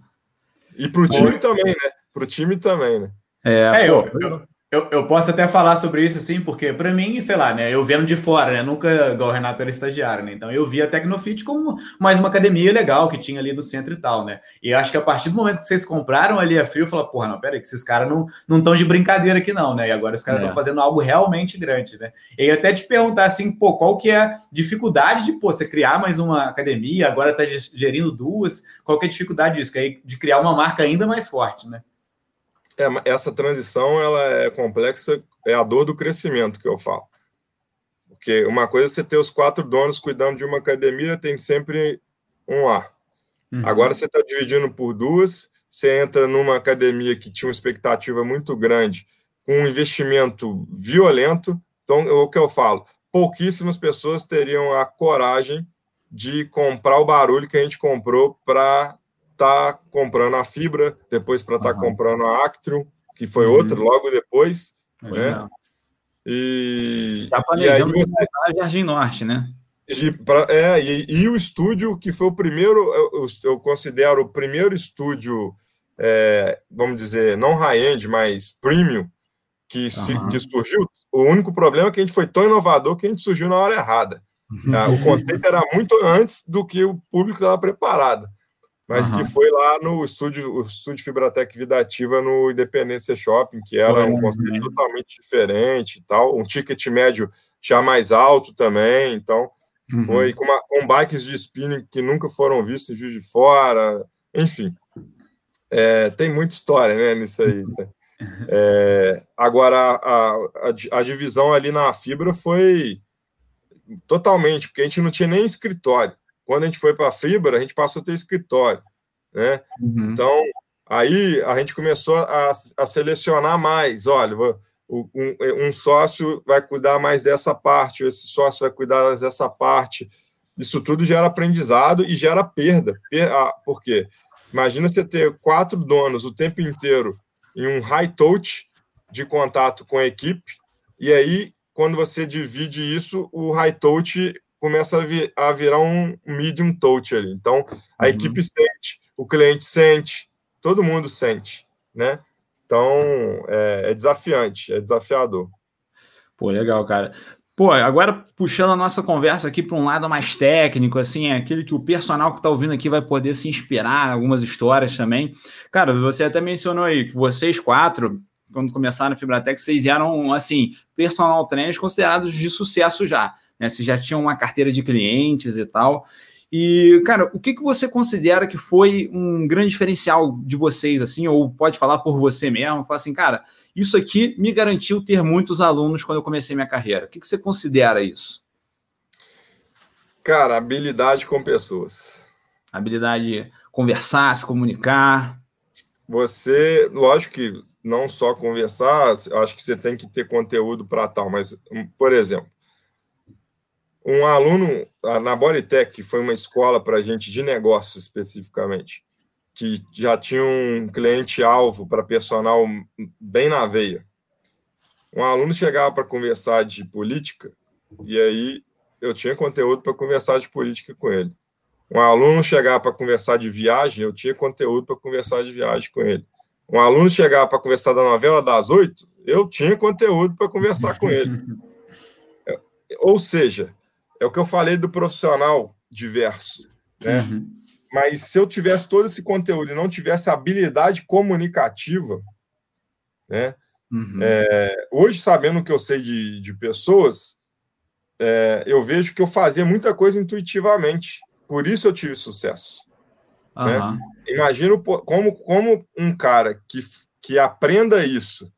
E para o time também, né? Para o time também, né? É, é pô, eu, eu, eu, eu, posso até falar sobre isso, assim, porque para mim, sei lá, né? Eu vendo de fora, né? Nunca, igual o Renato era estagiário, né? Então eu via a Tecnofit como mais uma academia legal que tinha ali no centro e tal, né? E acho que a partir do momento que vocês compraram ali a Frio, eu falei, porra, não, pera aí, que esses caras não estão de brincadeira aqui, não, né? E agora os caras estão é. fazendo algo realmente grande, né? E até te perguntar assim, pô, qual que é a dificuldade de, pô, você criar mais uma academia, agora tá gerindo duas, qual que é a dificuldade disso? Que é de criar uma marca ainda mais forte, né? É, essa transição ela é complexa, é a dor do crescimento que eu falo. Porque uma coisa é você ter os quatro donos cuidando de uma academia, tem sempre um lá. Uhum. Agora você está dividindo por duas, você entra numa academia que tinha uma expectativa muito grande, com um investimento violento. Então, o que eu falo? Pouquíssimas pessoas teriam a coragem de comprar o barulho que a gente comprou para tá comprando a Fibra, depois para estar tá comprando a Actrum, que foi uhum. outra logo depois, é né? E, tá planejando e aí você... Jardim Norte, né? E, pra, é, e, e, o estúdio que foi o primeiro, eu, eu considero o primeiro estúdio, é, vamos dizer, não high-end, mas premium, que, se, que surgiu. O único problema é que a gente foi tão inovador que a gente surgiu na hora errada. Tá? O conceito era muito antes do que o público estava preparado mas uhum. que foi lá no estúdio, o estúdio Fibratec Vida Ativa no Independência Shopping, que era um conceito totalmente diferente e tal, um ticket médio já mais alto também, então uhum. foi com, uma, com bikes de spinning que nunca foram vistos em Juiz de Fora, enfim, é, tem muita história né, nisso aí. Né? É, agora, a, a, a divisão ali na fibra foi totalmente, porque a gente não tinha nem escritório. Quando a gente foi para a fibra, a gente passou a ter escritório, né? Uhum. Então, aí a gente começou a, a selecionar mais. Olha, um, um, sócio vai cuidar mais dessa parte, esse sócio vai cuidar dessa parte. Isso tudo gera aprendizado e gera perda. Por quê? Imagina você ter quatro donos o tempo inteiro em um high touch de contato com a equipe, e aí, quando você divide isso, o high touch começa a, vir, a virar um medium touch ali. Então, a uhum. equipe sente, o cliente sente, todo mundo sente, né? Então, é, é desafiante, é desafiador. Pô, legal, cara. Pô, agora puxando a nossa conversa aqui para um lado mais técnico, assim, é aquele que o personal que está ouvindo aqui vai poder se inspirar, algumas histórias também. Cara, você até mencionou aí que vocês quatro, quando começaram a Fibratec, vocês eram, assim, personal trainers considerados de sucesso já né? Se já tinham uma carteira de clientes e tal. E, cara, o que, que você considera que foi um grande diferencial de vocês, assim, ou pode falar por você mesmo, falar assim, cara, isso aqui me garantiu ter muitos alunos quando eu comecei minha carreira. O que, que você considera isso? Cara, habilidade com pessoas. Habilidade de conversar, se comunicar. Você, lógico que não só conversar, acho que você tem que ter conteúdo para tal, mas, por exemplo, um aluno na Bodytech, que foi uma escola para gente de negócio especificamente, que já tinha um cliente-alvo para personal bem na veia. Um aluno chegava para conversar de política, e aí eu tinha conteúdo para conversar de política com ele. Um aluno chegava para conversar de viagem, eu tinha conteúdo para conversar de viagem com ele. Um aluno chegava para conversar da novela das oito, eu tinha conteúdo para conversar com ele. Ou seja, é o que eu falei do profissional diverso, né? Uhum. Mas se eu tivesse todo esse conteúdo e não tivesse habilidade comunicativa, né? Uhum. É, hoje, sabendo o que eu sei de, de pessoas, é, eu vejo que eu fazia muita coisa intuitivamente. Por isso eu tive sucesso. Uhum. Né? Imagino como, como um cara que, que aprenda isso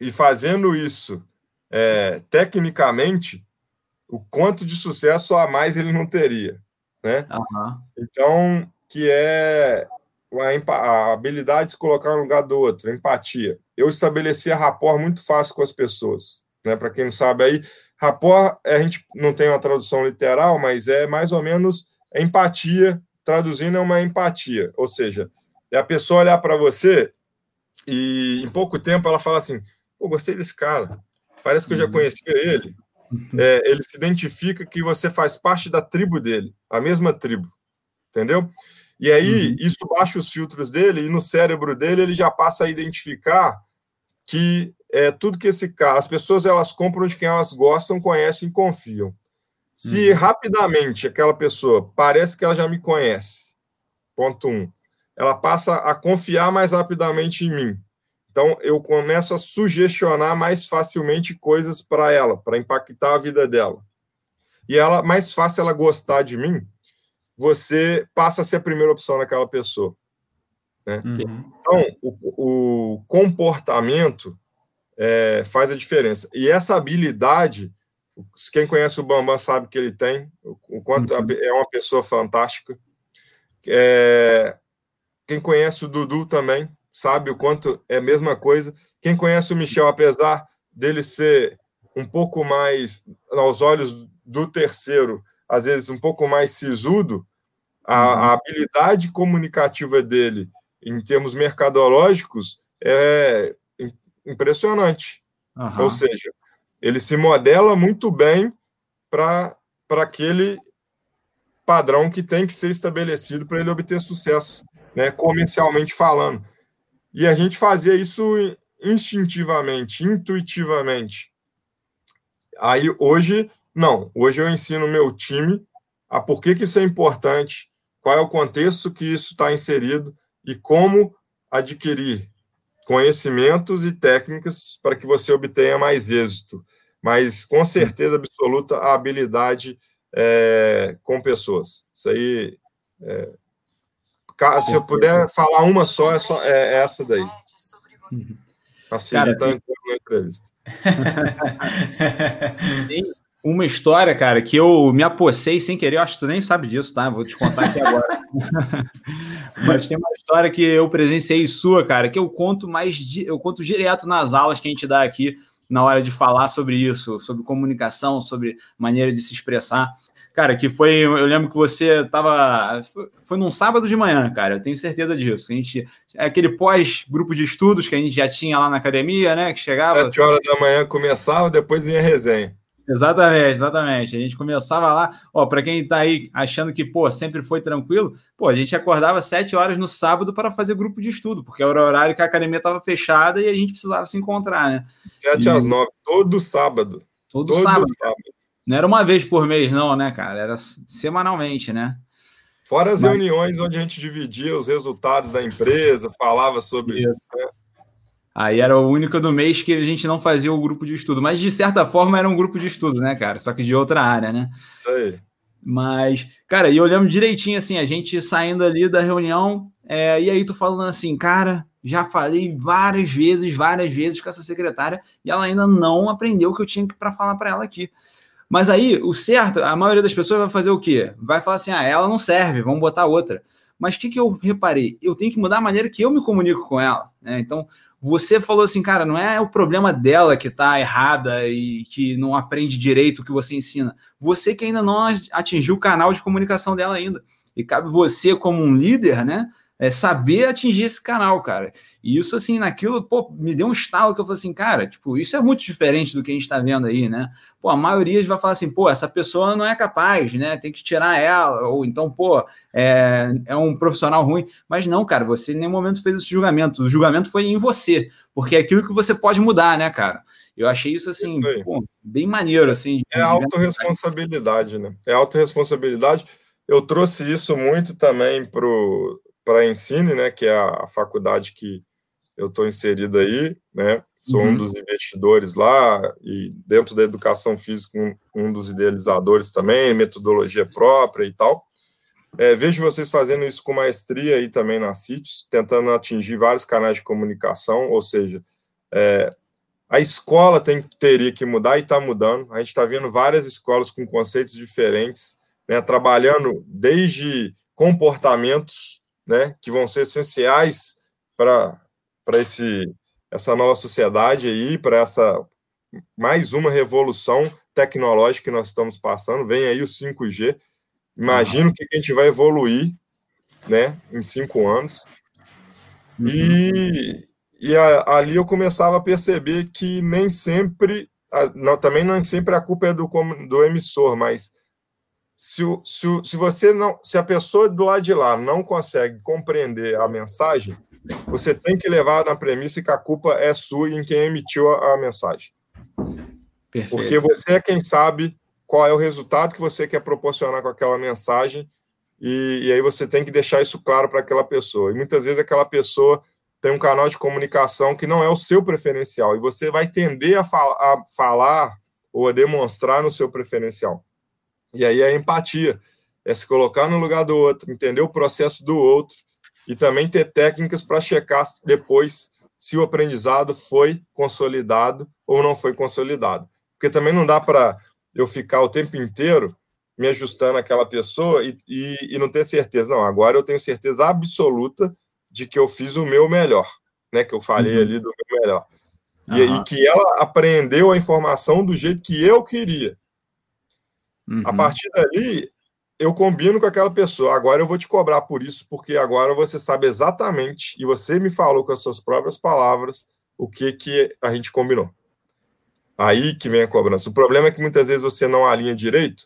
e fazendo isso é, tecnicamente, o quanto de sucesso a mais ele não teria, né? Uhum. Então, que é a habilidade de se colocar no lugar do outro, a empatia. Eu estabelecia rapport muito fácil com as pessoas, né? Para quem não sabe aí, rapport, a gente não tem uma tradução literal, mas é mais ou menos empatia traduzindo, é uma empatia. Ou seja, é a pessoa olhar para você e em pouco tempo ela fala assim: Pô, gostei desse cara, parece que eu já uhum. conhecia ele. Uhum. É, ele se identifica que você faz parte da tribo dele, a mesma tribo, entendeu? E aí uhum. isso baixa os filtros dele e no cérebro dele ele já passa a identificar que é tudo que esse cara, as pessoas elas compram de quem elas gostam, conhecem e confiam. Se uhum. rapidamente aquela pessoa parece que ela já me conhece, ponto um, ela passa a confiar mais rapidamente em mim. Então eu começo a sugestionar mais facilmente coisas para ela, para impactar a vida dela. E ela mais fácil ela gostar de mim, você passa a ser a primeira opção daquela pessoa. Né? Uhum. Então, o, o comportamento é, faz a diferença. E essa habilidade, quem conhece o Bambam sabe que ele tem, o quanto uhum. é uma pessoa fantástica. É, quem conhece o Dudu também sabe o quanto é a mesma coisa. Quem conhece o Michel, apesar dele ser um pouco mais, aos olhos do terceiro, às vezes um pouco mais sisudo, a, uhum. a habilidade comunicativa dele, em termos mercadológicos, é impressionante. Uhum. Ou seja, ele se modela muito bem para aquele padrão que tem que ser estabelecido para ele obter sucesso, né, comercialmente falando. E a gente fazia isso instintivamente, intuitivamente. Aí hoje, não. Hoje eu ensino meu time a por que, que isso é importante, qual é o contexto que isso está inserido e como adquirir conhecimentos e técnicas para que você obtenha mais êxito. Mas, com certeza absoluta, a habilidade é, com pessoas. Isso aí. É, se eu puder falar uma só, é, só, é essa daí. Facilita Cara, a entrevista. uma história, cara, que eu me apossei sem querer, eu acho que tu nem sabe disso, tá? Vou te contar aqui agora. Mas tem uma história que eu presenciei sua, cara, que eu conto mais, eu conto direto nas aulas que a gente dá aqui na hora de falar sobre isso, sobre comunicação, sobre maneira de se expressar. Cara, que foi, eu lembro que você estava, foi, foi num sábado de manhã, cara, eu tenho certeza disso. A gente, é aquele pós-grupo de estudos que a gente já tinha lá na academia, né, que chegava... Sete horas da manhã começava, depois ia resenha. Exatamente, exatamente. A gente começava lá, ó, para quem está aí achando que, pô, sempre foi tranquilo, pô, a gente acordava sete horas no sábado para fazer grupo de estudo, porque era o horário que a academia estava fechada e a gente precisava se encontrar, né? Sete e... às nove, todo sábado. Todo, todo sábado. sábado. Não era uma vez por mês, não, né, cara? Era semanalmente, né? Fora as Mas... reuniões onde a gente dividia os resultados da empresa, falava sobre. Isso. Né? Aí era o único do mês que a gente não fazia o grupo de estudo. Mas, de certa forma, era um grupo de estudo, né, cara? Só que de outra área, né? Isso aí. Mas, cara, e lembro direitinho, assim, a gente saindo ali da reunião, é, e aí tu falando assim, cara, já falei várias vezes, várias vezes com essa secretária, e ela ainda não aprendeu o que eu tinha para falar para ela aqui. Mas aí, o certo, a maioria das pessoas vai fazer o quê? Vai falar assim, ah, ela não serve, vamos botar outra. Mas o que, que eu reparei? Eu tenho que mudar a maneira que eu me comunico com ela, né? Então, você falou assim, cara, não é o problema dela que está errada e que não aprende direito o que você ensina. Você que ainda não atingiu o canal de comunicação dela ainda. E cabe você, como um líder, né? É saber atingir esse canal, cara. E isso, assim, naquilo, pô, me deu um estalo que eu falei assim, cara, tipo, isso é muito diferente do que a gente está vendo aí, né? Pô, a maioria vai falar assim, pô, essa pessoa não é capaz, né? Tem que tirar ela, ou então, pô, é, é um profissional ruim. Mas não, cara, você em nenhum momento fez esse julgamento. O julgamento foi em você, porque é aquilo que você pode mudar, né, cara? Eu achei isso, assim, isso pô, bem maneiro, assim. É autorresponsabilidade, né? É autorresponsabilidade. Eu trouxe isso muito também para a Ensine, né, que é a faculdade que eu estou inserido aí, né? Sou uhum. um dos investidores lá e dentro da educação física um, um dos idealizadores também, metodologia própria e tal. É, vejo vocês fazendo isso com maestria aí também na CITES, tentando atingir vários canais de comunicação, ou seja, é, a escola tem, teria que mudar e está mudando. A gente está vendo várias escolas com conceitos diferentes, né, trabalhando desde comportamentos né, que vão ser essenciais para para esse essa nova sociedade aí, para essa mais uma revolução tecnológica que nós estamos passando. Vem aí o 5G. Imagino que a gente vai evoluir né, em cinco anos. Uhum. E, e a, ali eu começava a perceber que nem sempre, a, não, também nem sempre a culpa é do, do emissor, mas se, se, se você não, se a pessoa do lado de lá não consegue compreender a mensagem, você tem que levar na premissa que a culpa é sua em quem emitiu a, a mensagem. Perfeito. Porque você é quem sabe qual é o resultado que você quer proporcionar com aquela mensagem, e, e aí você tem que deixar isso claro para aquela pessoa. E muitas vezes aquela pessoa tem um canal de comunicação que não é o seu preferencial, e você vai tender a, fal a falar ou a demonstrar no seu preferencial. E aí é a empatia, é se colocar no lugar do outro, entender o processo do outro e também ter técnicas para checar depois se o aprendizado foi consolidado ou não foi consolidado. Porque também não dá para eu ficar o tempo inteiro me ajustando àquela pessoa e, e, e, não ter certeza. Não, agora eu tenho certeza absoluta de que eu fiz o meu melhor, né? Que eu falei uhum. ali do meu melhor. E, uhum. e, que ela aprendeu a informação do jeito que eu queria. Uhum. A partir dali, eu combino com aquela pessoa. Agora eu vou te cobrar por isso, porque agora você sabe exatamente, e você me falou com as suas próprias palavras, o que, que a gente combinou. Aí que vem a cobrança. O problema é que muitas vezes você não alinha direito,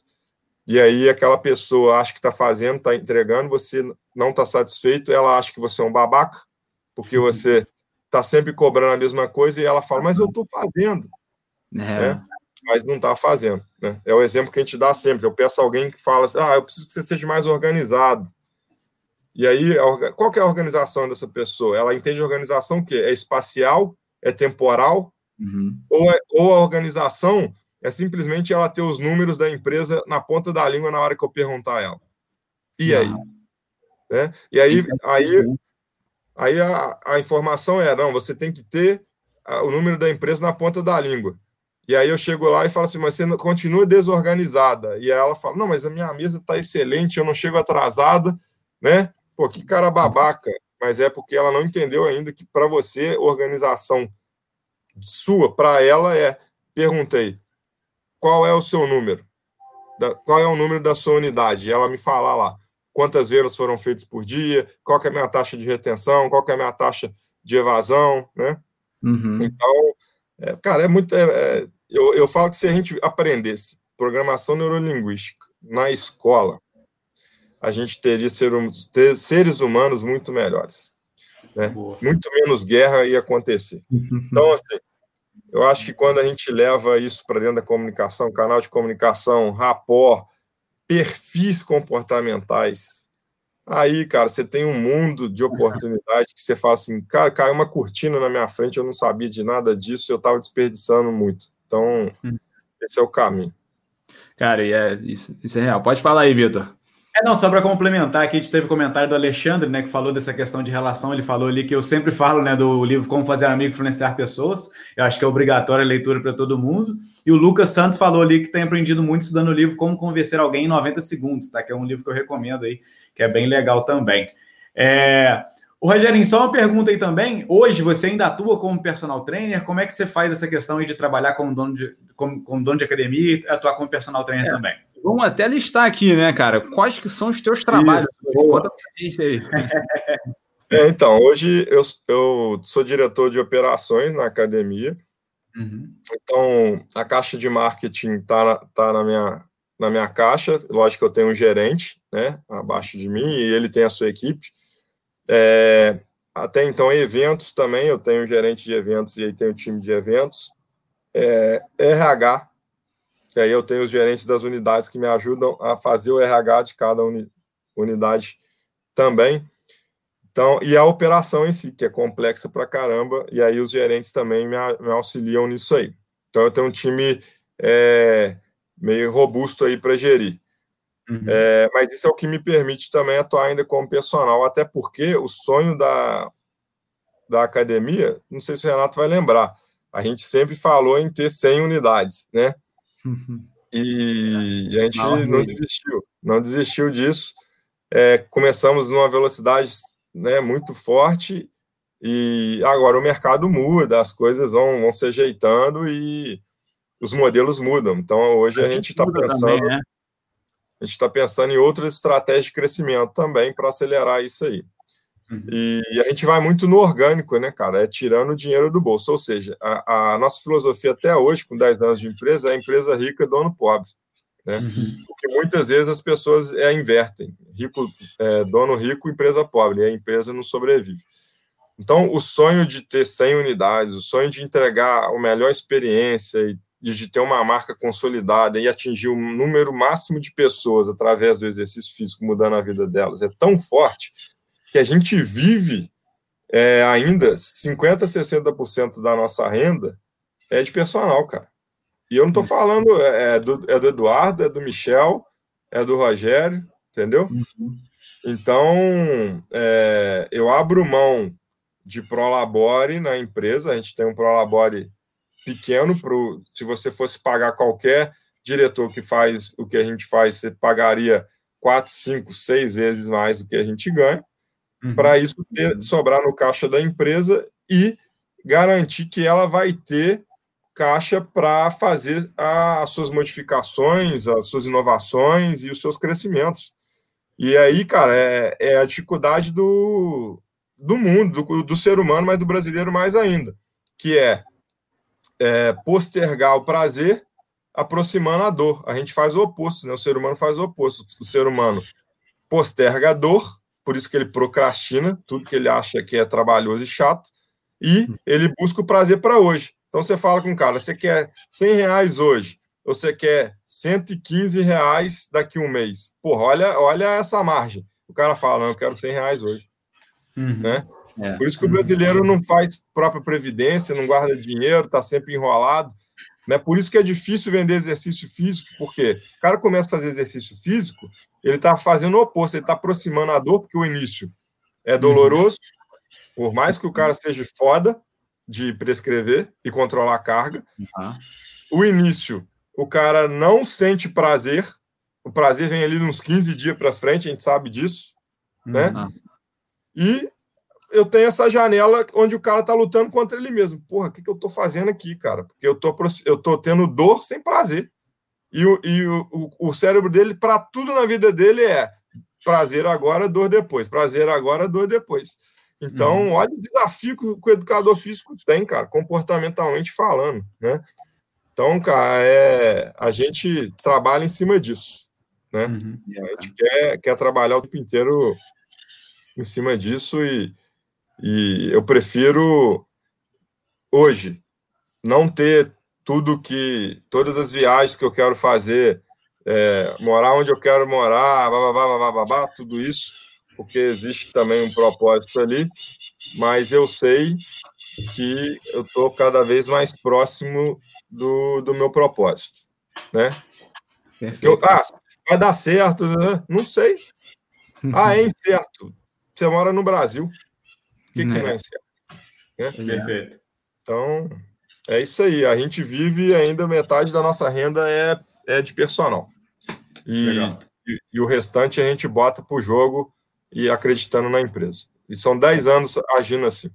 e aí aquela pessoa acha que está fazendo, está entregando, você não está satisfeito, ela acha que você é um babaca, porque uhum. você está sempre cobrando a mesma coisa, e ela fala, mas eu estou fazendo. É. Né? Mas não está fazendo. Né? É o exemplo que a gente dá sempre. Eu peço a alguém que fala assim, ah, eu preciso que você seja mais organizado. E aí, qual que é a organização dessa pessoa? Ela entende organização o quê? É espacial? É temporal? Uhum. Ou, é, ou a organização é simplesmente ela ter os números da empresa na ponta da língua na hora que eu perguntar a ela. E aí? Né? E aí, aí, aí a, a informação é, não, você tem que ter o número da empresa na ponta da língua. E aí eu chego lá e falo assim, mas você continua desorganizada. E aí ela fala, não, mas a minha mesa está excelente, eu não chego atrasada, né? Pô, que cara babaca. Mas é porque ela não entendeu ainda que para você, organização sua, para ela é, perguntei, qual é o seu número? Da, qual é o número da sua unidade? E ela me fala lá quantas vendas foram feitas por dia, qual é a minha taxa de retenção, qual é a minha taxa de evasão, né? Uhum. Então, é, cara, é muito. É, é, eu, eu falo que se a gente aprendesse programação neurolinguística na escola, a gente teria ser, ter seres humanos muito melhores. Né? Muito menos guerra ia acontecer. Então, assim, eu acho que quando a gente leva isso para dentro da comunicação, canal de comunicação, rapport, perfis comportamentais, aí, cara, você tem um mundo de oportunidade que você fala assim, cara, caiu uma cortina na minha frente, eu não sabia de nada disso, eu estava desperdiçando muito. Então, hum. esse é o caminho. Cara, e é, isso, isso é real. Pode falar aí, Vitor. É, não, só para complementar, aqui a gente teve comentário do Alexandre, né, que falou dessa questão de relação, ele falou ali que eu sempre falo, né, do livro Como Fazer Amigo Influenciar Pessoas, eu acho que é obrigatória a leitura para todo mundo, e o Lucas Santos falou ali que tem aprendido muito estudando o livro Como Convencer Alguém em 90 Segundos, tá, que é um livro que eu recomendo aí, que é bem legal também. É... O Rogerinho, só uma pergunta aí também, hoje você ainda atua como personal trainer, como é que você faz essa questão aí de trabalhar como dono de, como, como dono de academia e atuar como personal trainer é. também? Vamos até listar aqui, né, cara? Quais que são os teus trabalhos? Conta pra gente aí. É, então, hoje eu, eu sou diretor de operações na academia. Uhum. Então, a caixa de marketing está tá na, minha, na minha caixa. Lógico que eu tenho um gerente né, abaixo de mim e ele tem a sua equipe. É, até então, eventos também. Eu tenho gerente de eventos e aí tenho time de eventos. É, RH, e aí eu tenho os gerentes das unidades que me ajudam a fazer o RH de cada uni, unidade também. Então, e a operação em si, que é complexa para caramba, e aí os gerentes também me, me, auxiliam nisso aí. Então, eu tenho um time é, meio robusto aí para gerir. Uhum. É, mas isso é o que me permite também atuar ainda como personal, até porque o sonho da, da academia, não sei se o Renato vai lembrar, a gente sempre falou em ter 100 unidades, né? E, a gente não desistiu, não desistiu disso. É, começamos numa velocidade né, muito forte e agora o mercado muda, as coisas vão, vão se ajeitando e os modelos mudam. Então hoje a, a gente está pensando. Também, né? A gente está pensando em outras estratégias de crescimento também para acelerar isso aí. Uhum. E, a gente vai muito no orgânico, né, cara? É tirando o dinheiro do bolso. Ou seja, a, a nossa filosofia até hoje, com 10 anos de empresa, é empresa rica, dono pobre. Né? Uhum. Porque muitas vezes as pessoas é, invertem. Rico, é, dono rico, empresa pobre. E a empresa não sobrevive. Então, o sonho de ter 100 unidades, o sonho de entregar a melhor experiência e de ter uma marca consolidada e atingir o um número máximo de pessoas através do exercício físico, mudando a vida delas, é tão forte que a gente vive é, ainda 50%, 60% da nossa renda é de personal, cara. E eu não estou falando é, é, do, é do Eduardo, é do Michel, é do Rogério, entendeu? Uhum. Então, é, eu abro mão de Prolabore na empresa, a gente tem um Prolabore pequeno, pro, se você fosse pagar qualquer diretor que faz o que a gente faz, você pagaria quatro, cinco, seis vezes mais do que a gente ganha, uhum. para isso ter, sobrar no caixa da empresa e garantir que ela vai ter caixa para fazer a, as suas modificações, as suas inovações e os seus crescimentos. E aí, cara, é, é a dificuldade do, do mundo, do, do, ser humano, mas do brasileiro mais ainda, que é, é, postergar o prazer aproximando a dor. A gente faz o oposto, né? O ser humano faz o oposto. O ser humano posterga a dor, por isso que ele procrastina tudo que ele acha que é trabalhoso e chato, e ele busca o prazer para hoje. Então você fala com o cara, você quer 100 reais hoje, ou você quer 115 reais daqui a um mês. Porra, olha, olha essa margem. O cara fala, não, eu quero 100 reais hoje. Uhum. Né? É. Por isso que o brasileiro não faz própria previdência, não guarda dinheiro, está sempre enrolado. Né? Por isso que é difícil vender exercício físico, porque o cara começa a fazer exercício físico, ele está fazendo o oposto, ele está aproximando a dor, porque o início é doloroso, uhum. por mais que o cara seja foda de prescrever e controlar a carga. Uhum. O início, o cara não sente prazer, o prazer vem ali uns 15 dias para frente, a gente sabe disso, né? Uhum. E eu tenho essa janela onde o cara tá lutando contra ele mesmo. Porra, o que, que eu tô fazendo aqui, cara? Porque eu tô, eu tô tendo dor sem prazer. E o, e o, o, o cérebro dele, para tudo na vida dele, é prazer agora, dor depois. Prazer agora, dor depois. Então, uhum. olha o desafio que o, educador físico tem, cara, comportamentalmente falando, né? Então, cara, é, a gente trabalha em cima disso, né? Uhum. A gente quer, quer trabalhar o tempo inteiro em cima disso e, e eu prefiro hoje não ter tudo que todas as viagens que eu quero fazer, é, morar onde eu quero morar, babá, babá, babá, tudo isso, porque existe também um propósito ali, mas eu sei que eu estou cada vez mais próximo do, do meu propósito, né? Eu, ah, vai dar certo, né? Não sei. Ah, é incerto. Você mora no Brasil. O que, que não é certo? Né? Perfeito. Então, é isso aí. A gente vive ainda metade da nossa renda é, é de personal. E, e, e, o restante a gente bota para o jogo e acreditando na empresa. E são 10 anos agindo assim.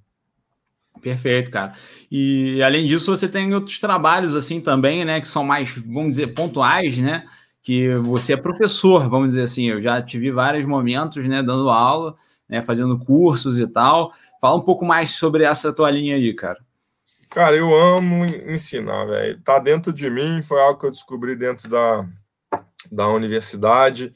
Perfeito, cara. E além disso, você tem outros trabalhos assim também, né? Que são mais, vamos dizer, pontuais, né? Que você é professor, vamos dizer assim. Eu já tive vários momentos, né, dando aula né, fazendo cursos e tal. Fala um pouco mais sobre essa tua linha aí, cara. Cara, eu amo ensinar, velho. Tá dentro de mim, foi algo que eu descobri dentro da, da universidade.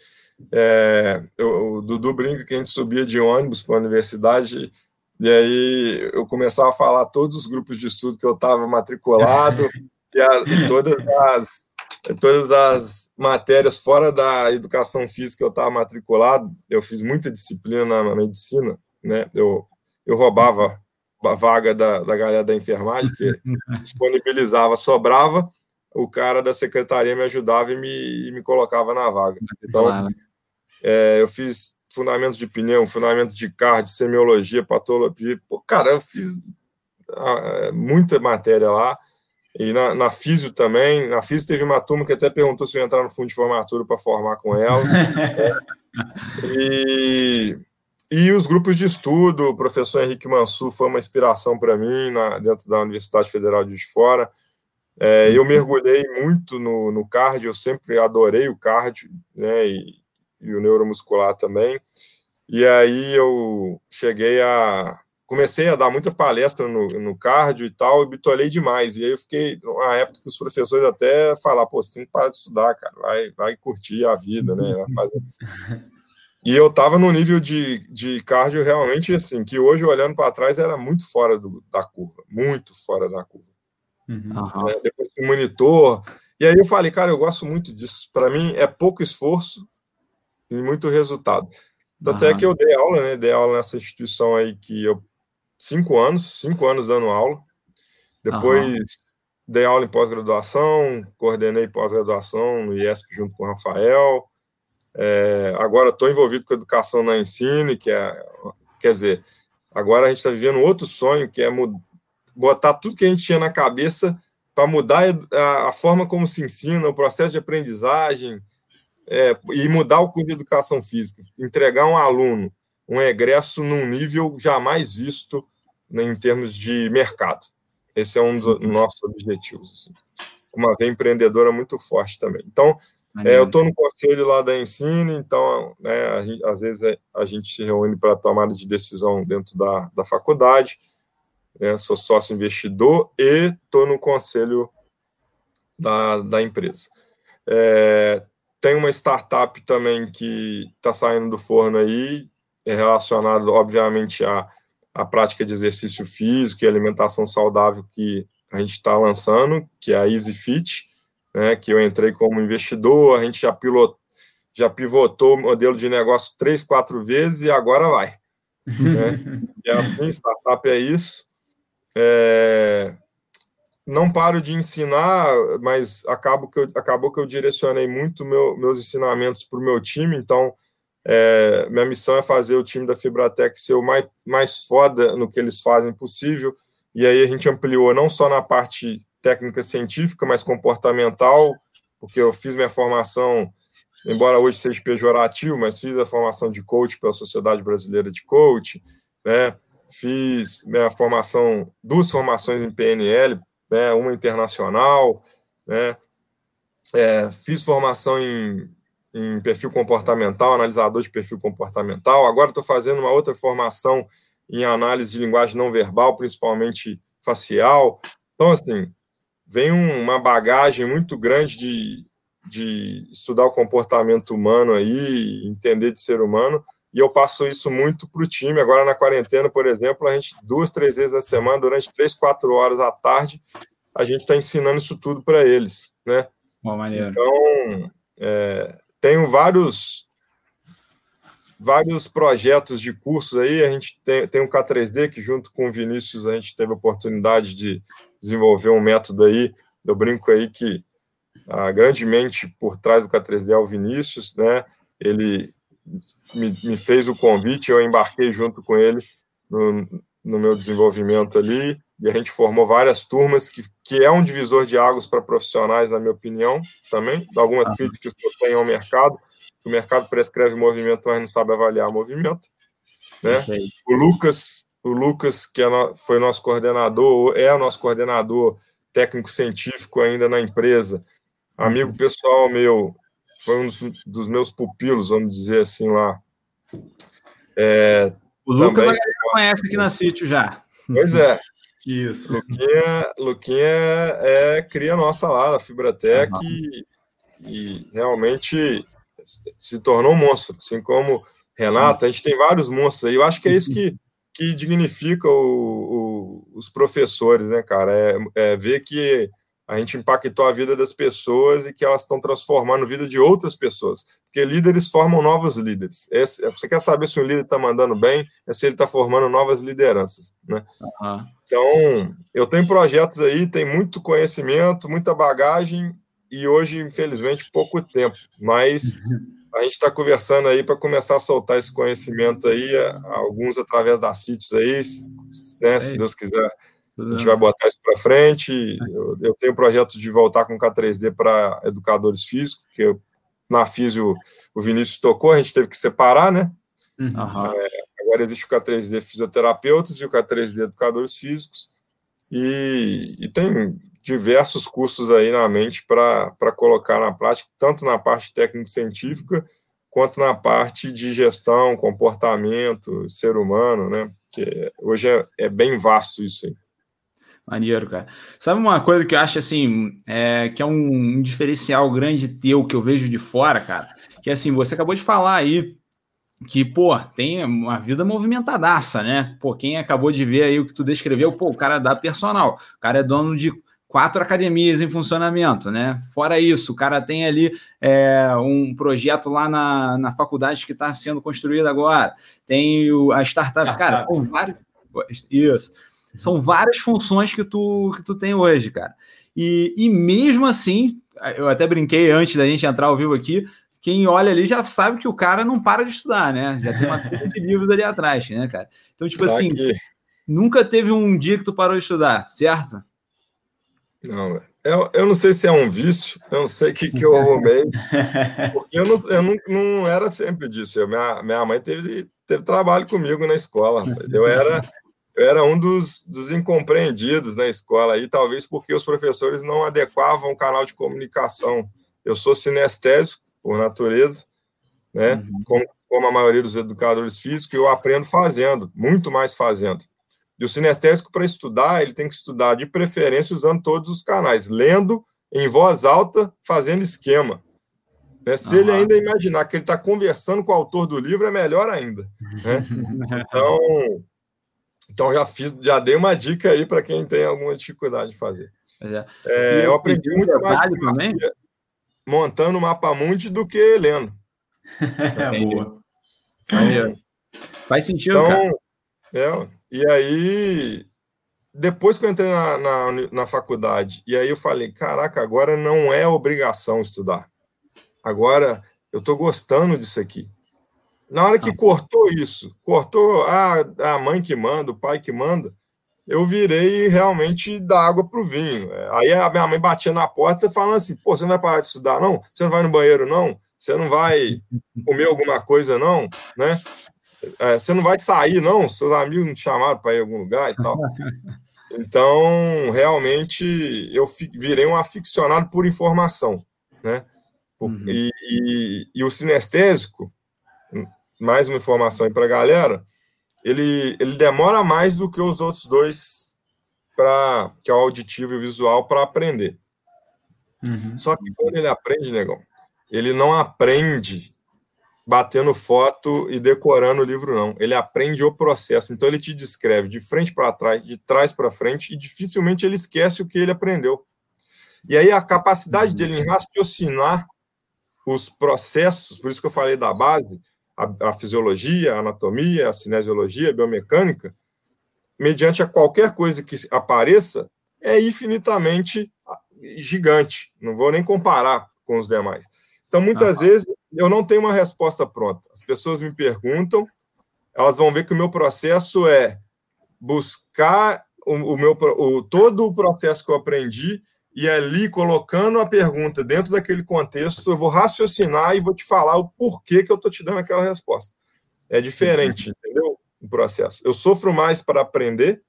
É, eu, o Dudu brinca que a gente subia de ônibus para a universidade e aí eu começava a falar todos os grupos de estudo que eu estava matriculado e, a, e, todas as todas as matérias fora da educação física eu estava matriculado, eu fiz muita disciplina na medicina, né? Eu, eu roubava a vaga da, da galera da enfermagem, que disponibilizava, sobrava, o cara da secretaria me ajudava e me, e me colocava na vaga. Então, é, eu fiz fundamentos de pneu, fundamentos de cardio, semiologia, patologia. Pô, cara, eu fiz ah, muita matéria lá. E na, na Físio também. Na Físio teve uma turma que até perguntou se eu ia entrar no fundo de formatura para formar com ela. e, e os grupos de estudo, o professor Henrique Mansur foi uma inspiração para mim na, dentro da Universidade Federal de Fora. É, eu mergulhei muito no, no cardio, eu sempre adorei o cardio, né, e, e o neuromuscular também. E aí eu cheguei a comecei a dar muita palestra no, no cardio e tal, e bitolei demais. E aí eu fiquei, numa época que os professores até falaram, pô, você tem que parar de estudar, cara, vai, vai curtir a vida, né? Fazer... E eu tava no nível de, de cardio realmente assim, que hoje, olhando para trás, era muito fora do, da curva, muito fora da curva. Uhum. É, depois do monitor. E aí eu falei, cara, eu gosto muito disso. Para mim é pouco esforço e muito resultado. Tanto uhum. é que eu dei aula, né? Dei aula nessa instituição aí que eu cinco anos, cinco anos dando aula. Depois uhum. dei aula em pós-graduação, coordenei pós-graduação no IESP junto com o Rafael. É, agora estou envolvido com educação na Ensine, que é, quer dizer, agora a gente está vivendo outro sonho, que é botar tudo que a gente tinha na cabeça para mudar a, a, forma como se ensina, o processo de aprendizagem, é, e mudar o curso de educação física, entregar um aluno um egresso num nível jamais visto né, em termos de mercado. Esse é um dos nossos objetivos. Assim. Uma veia empreendedora muito forte também. Então, é, eu estou no conselho lá da Ensine, então, né, gente, às vezes é, a gente se reúne para tomada de decisão dentro da, da faculdade. Né, sou sócio investidor e estou no conselho da, da empresa. É, tem uma startup também que está saindo do forno aí, é relacionado, obviamente, à, à prática de exercício físico e alimentação saudável que a gente está lançando, que é a Easy Fit, né, que eu entrei como investidor, a gente já, pilot, já pivotou o modelo de negócio três, quatro vezes e agora vai. Né? É assim, startup é isso. É, não paro de ensinar, mas acabo que eu, acabou que eu direcionei muito meu, meus ensinamentos para o meu time, então é, minha missão é fazer o time da Fibratec ser o mais, mais foda no que eles fazem possível. E aí a gente ampliou não só na parte técnica científica, mas comportamental, porque eu fiz minha formação, embora hoje seja pejorativo, mas fiz a formação de coach pela Sociedade Brasileira de Coach, né? Fiz minha formação, duas formações em PNL, né? Uma internacional, né? É, fiz formação em em perfil comportamental, analisador de perfil comportamental. Agora estou fazendo uma outra formação em análise de linguagem não verbal, principalmente facial. Então, assim, vem uma bagagem muito grande de, de estudar o comportamento humano aí, entender de ser humano, e eu passo isso muito para o time. Agora, na quarentena, por exemplo, a gente, duas, três vezes na semana, durante três, quatro horas à tarde, a gente está ensinando isso tudo para eles, né? Bom, então, é, tenho vários vários projetos de cursos aí. A gente tem, tem um K3D que, junto com o Vinícius, a gente teve a oportunidade de desenvolver um método aí. Eu brinco aí que a grande mente por trás do K3D é o Vinícius, né? Ele me, me fez o convite, eu embarquei junto com ele no, no meu desenvolvimento ali e a gente formou várias turmas, que, que é um divisor de águas para profissionais, na minha opinião, também. Algumas críticas que eu tenho ao mercado, o mercado prescreve movimento, mas não sabe avaliar movimento. Né? O Lucas, o Lucas, que é no, foi nosso coordenador, é nosso coordenador técnico-científico ainda na empresa, amigo pessoal meu, foi um dos, dos meus pupilos, vamos dizer assim lá. É, o Lucas também, a conhece aqui na sítio já. Pois é. Isso. Luquinha, Luquinha é cria nossa lá na Fibratec uhum. e, e, realmente se tornou um monstro. Assim como Renata, a gente tem vários monstros aí. Eu acho que é isso que, que dignifica o, o, os professores, né, cara? É, é ver que a gente impactou a vida das pessoas e que elas estão transformando a vida de outras pessoas. Porque líderes formam novos líderes. Esse, você quer saber se um líder está mandando bem, é se ele está formando novas lideranças. Né? Uhum. Então, eu tenho projetos aí, tem muito conhecimento, muita bagagem, e hoje, infelizmente, pouco tempo. Mas a gente está conversando aí para começar a soltar esse conhecimento aí, alguns através das sítios aí, né, se Deus quiser a gente vai botar isso para frente. Eu, eu, tenho o projeto de voltar com K3D para educadores físicos, que eu, na Físio o Vinícius tocou, a gente teve que separar, né? Uhum. É, agora existe o K3D fisioterapeutas e o K3D educadores físicos. E, e tem, diversos cursos aí na mente para colocar na prática, tanto na parte técnico-científica, quanto na parte de gestão, comportamento, ser humano, né? Que hoje é, é bem vasto isso aí. Maneiro, cara. Sabe uma coisa que eu acho assim, é, que é um, diferencial grande teu que eu vejo de fora, cara? Que assim, você acabou de falar aí que, pô, tem uma vida movimentadaça, né? Pô, quem acabou de ver aí o que tu descreveu, pô, o cara dá personal, o cara é dono de quatro academias em funcionamento, né? Fora isso, o cara tem ali é, um projeto lá na, na faculdade que está sendo construído agora, tem o, a startup, cara, são vários. Isso. São várias funções que tu, que tu tem hoje, cara. E, e mesmo assim, eu até brinquei antes da gente entrar ao vivo aqui, quem olha ali já sabe que o cara não para de estudar, né? Já tem uma coisa de livros ali atrás, né, cara? Então, tipo tá assim, aqui. nunca teve um dia que tu parou de estudar, certo? Não, eu, eu não sei se é um vício, eu não sei o que, que eu arrumei, porque eu, não, eu não, não era sempre disso. Eu, minha, minha mãe teve, teve trabalho comigo na escola, eu era eu era um dos, dos incompreendidos na escola, e talvez porque os professores não adequavam o canal de comunicação. Eu sou sinestésico, por natureza, né? Uhum. Como, como, a maioria dos educadores físicos, eu aprendo fazendo, muito mais fazendo. E o sinestésico, para estudar, ele tem que estudar de preferência usando todos os canais, lendo em voz alta, fazendo esquema. Né? Se uhum. ele ainda imaginar que ele está conversando com o autor do livro, é melhor ainda. Né? Então, então já fiz, já dei uma dica aí para quem tem alguma dificuldade de fazer. É. É, eu aprendi muito mais também? montando o mapa mundi do que lendo. é boa. Então, Faz sentido, então, cara. É, e aí, depois que eu entrei na, na, na faculdade, e aí eu falei, caraca, agora não é obrigação estudar. Agora eu estou gostando disso aqui. Na hora que ah. cortou isso, cortou a, a mãe que manda, o pai que manda, eu virei realmente da água para o vinho. Aí a minha mãe batia na porta falando assim: pô, você não vai parar de estudar, não? Você não vai no banheiro, não? Você não vai comer alguma coisa, não? Né? É, você não vai sair, não? Seus amigos não te chamaram para ir em algum lugar e tal. Então, realmente, eu virei um aficionado por informação, né? Uhum. E, e, e, o sinestésico, mais uma informação aí para a galera, ele, ele demora mais do que os outros dois, para que é o auditivo e o visual, para aprender. Uhum. Só que quando ele aprende, negão, ele não aprende batendo foto e decorando o livro, não. Ele aprende o processo. Então, ele te descreve de frente para trás, de trás para frente, e dificilmente ele esquece o que ele aprendeu. E aí, a capacidade dele em raciocinar os processos, por isso que eu falei da base, a, a fisiologia, a anatomia, a cinesiologia, a biomecânica, mediante a qualquer coisa que apareça, é infinitamente gigante. Não vou nem comparar com os demais. Então, muitas vezes, eu não tenho uma resposta pronta. As pessoas me perguntam, elas vão ver que o meu processo é buscar o, o meu, o, todo o processo que eu aprendi e ali colocando a pergunta dentro daquele contexto, eu vou raciocinar e vou te falar o porquê que eu estou te dando aquela resposta. É diferente, entendeu? O processo. Eu sofro mais para aprender,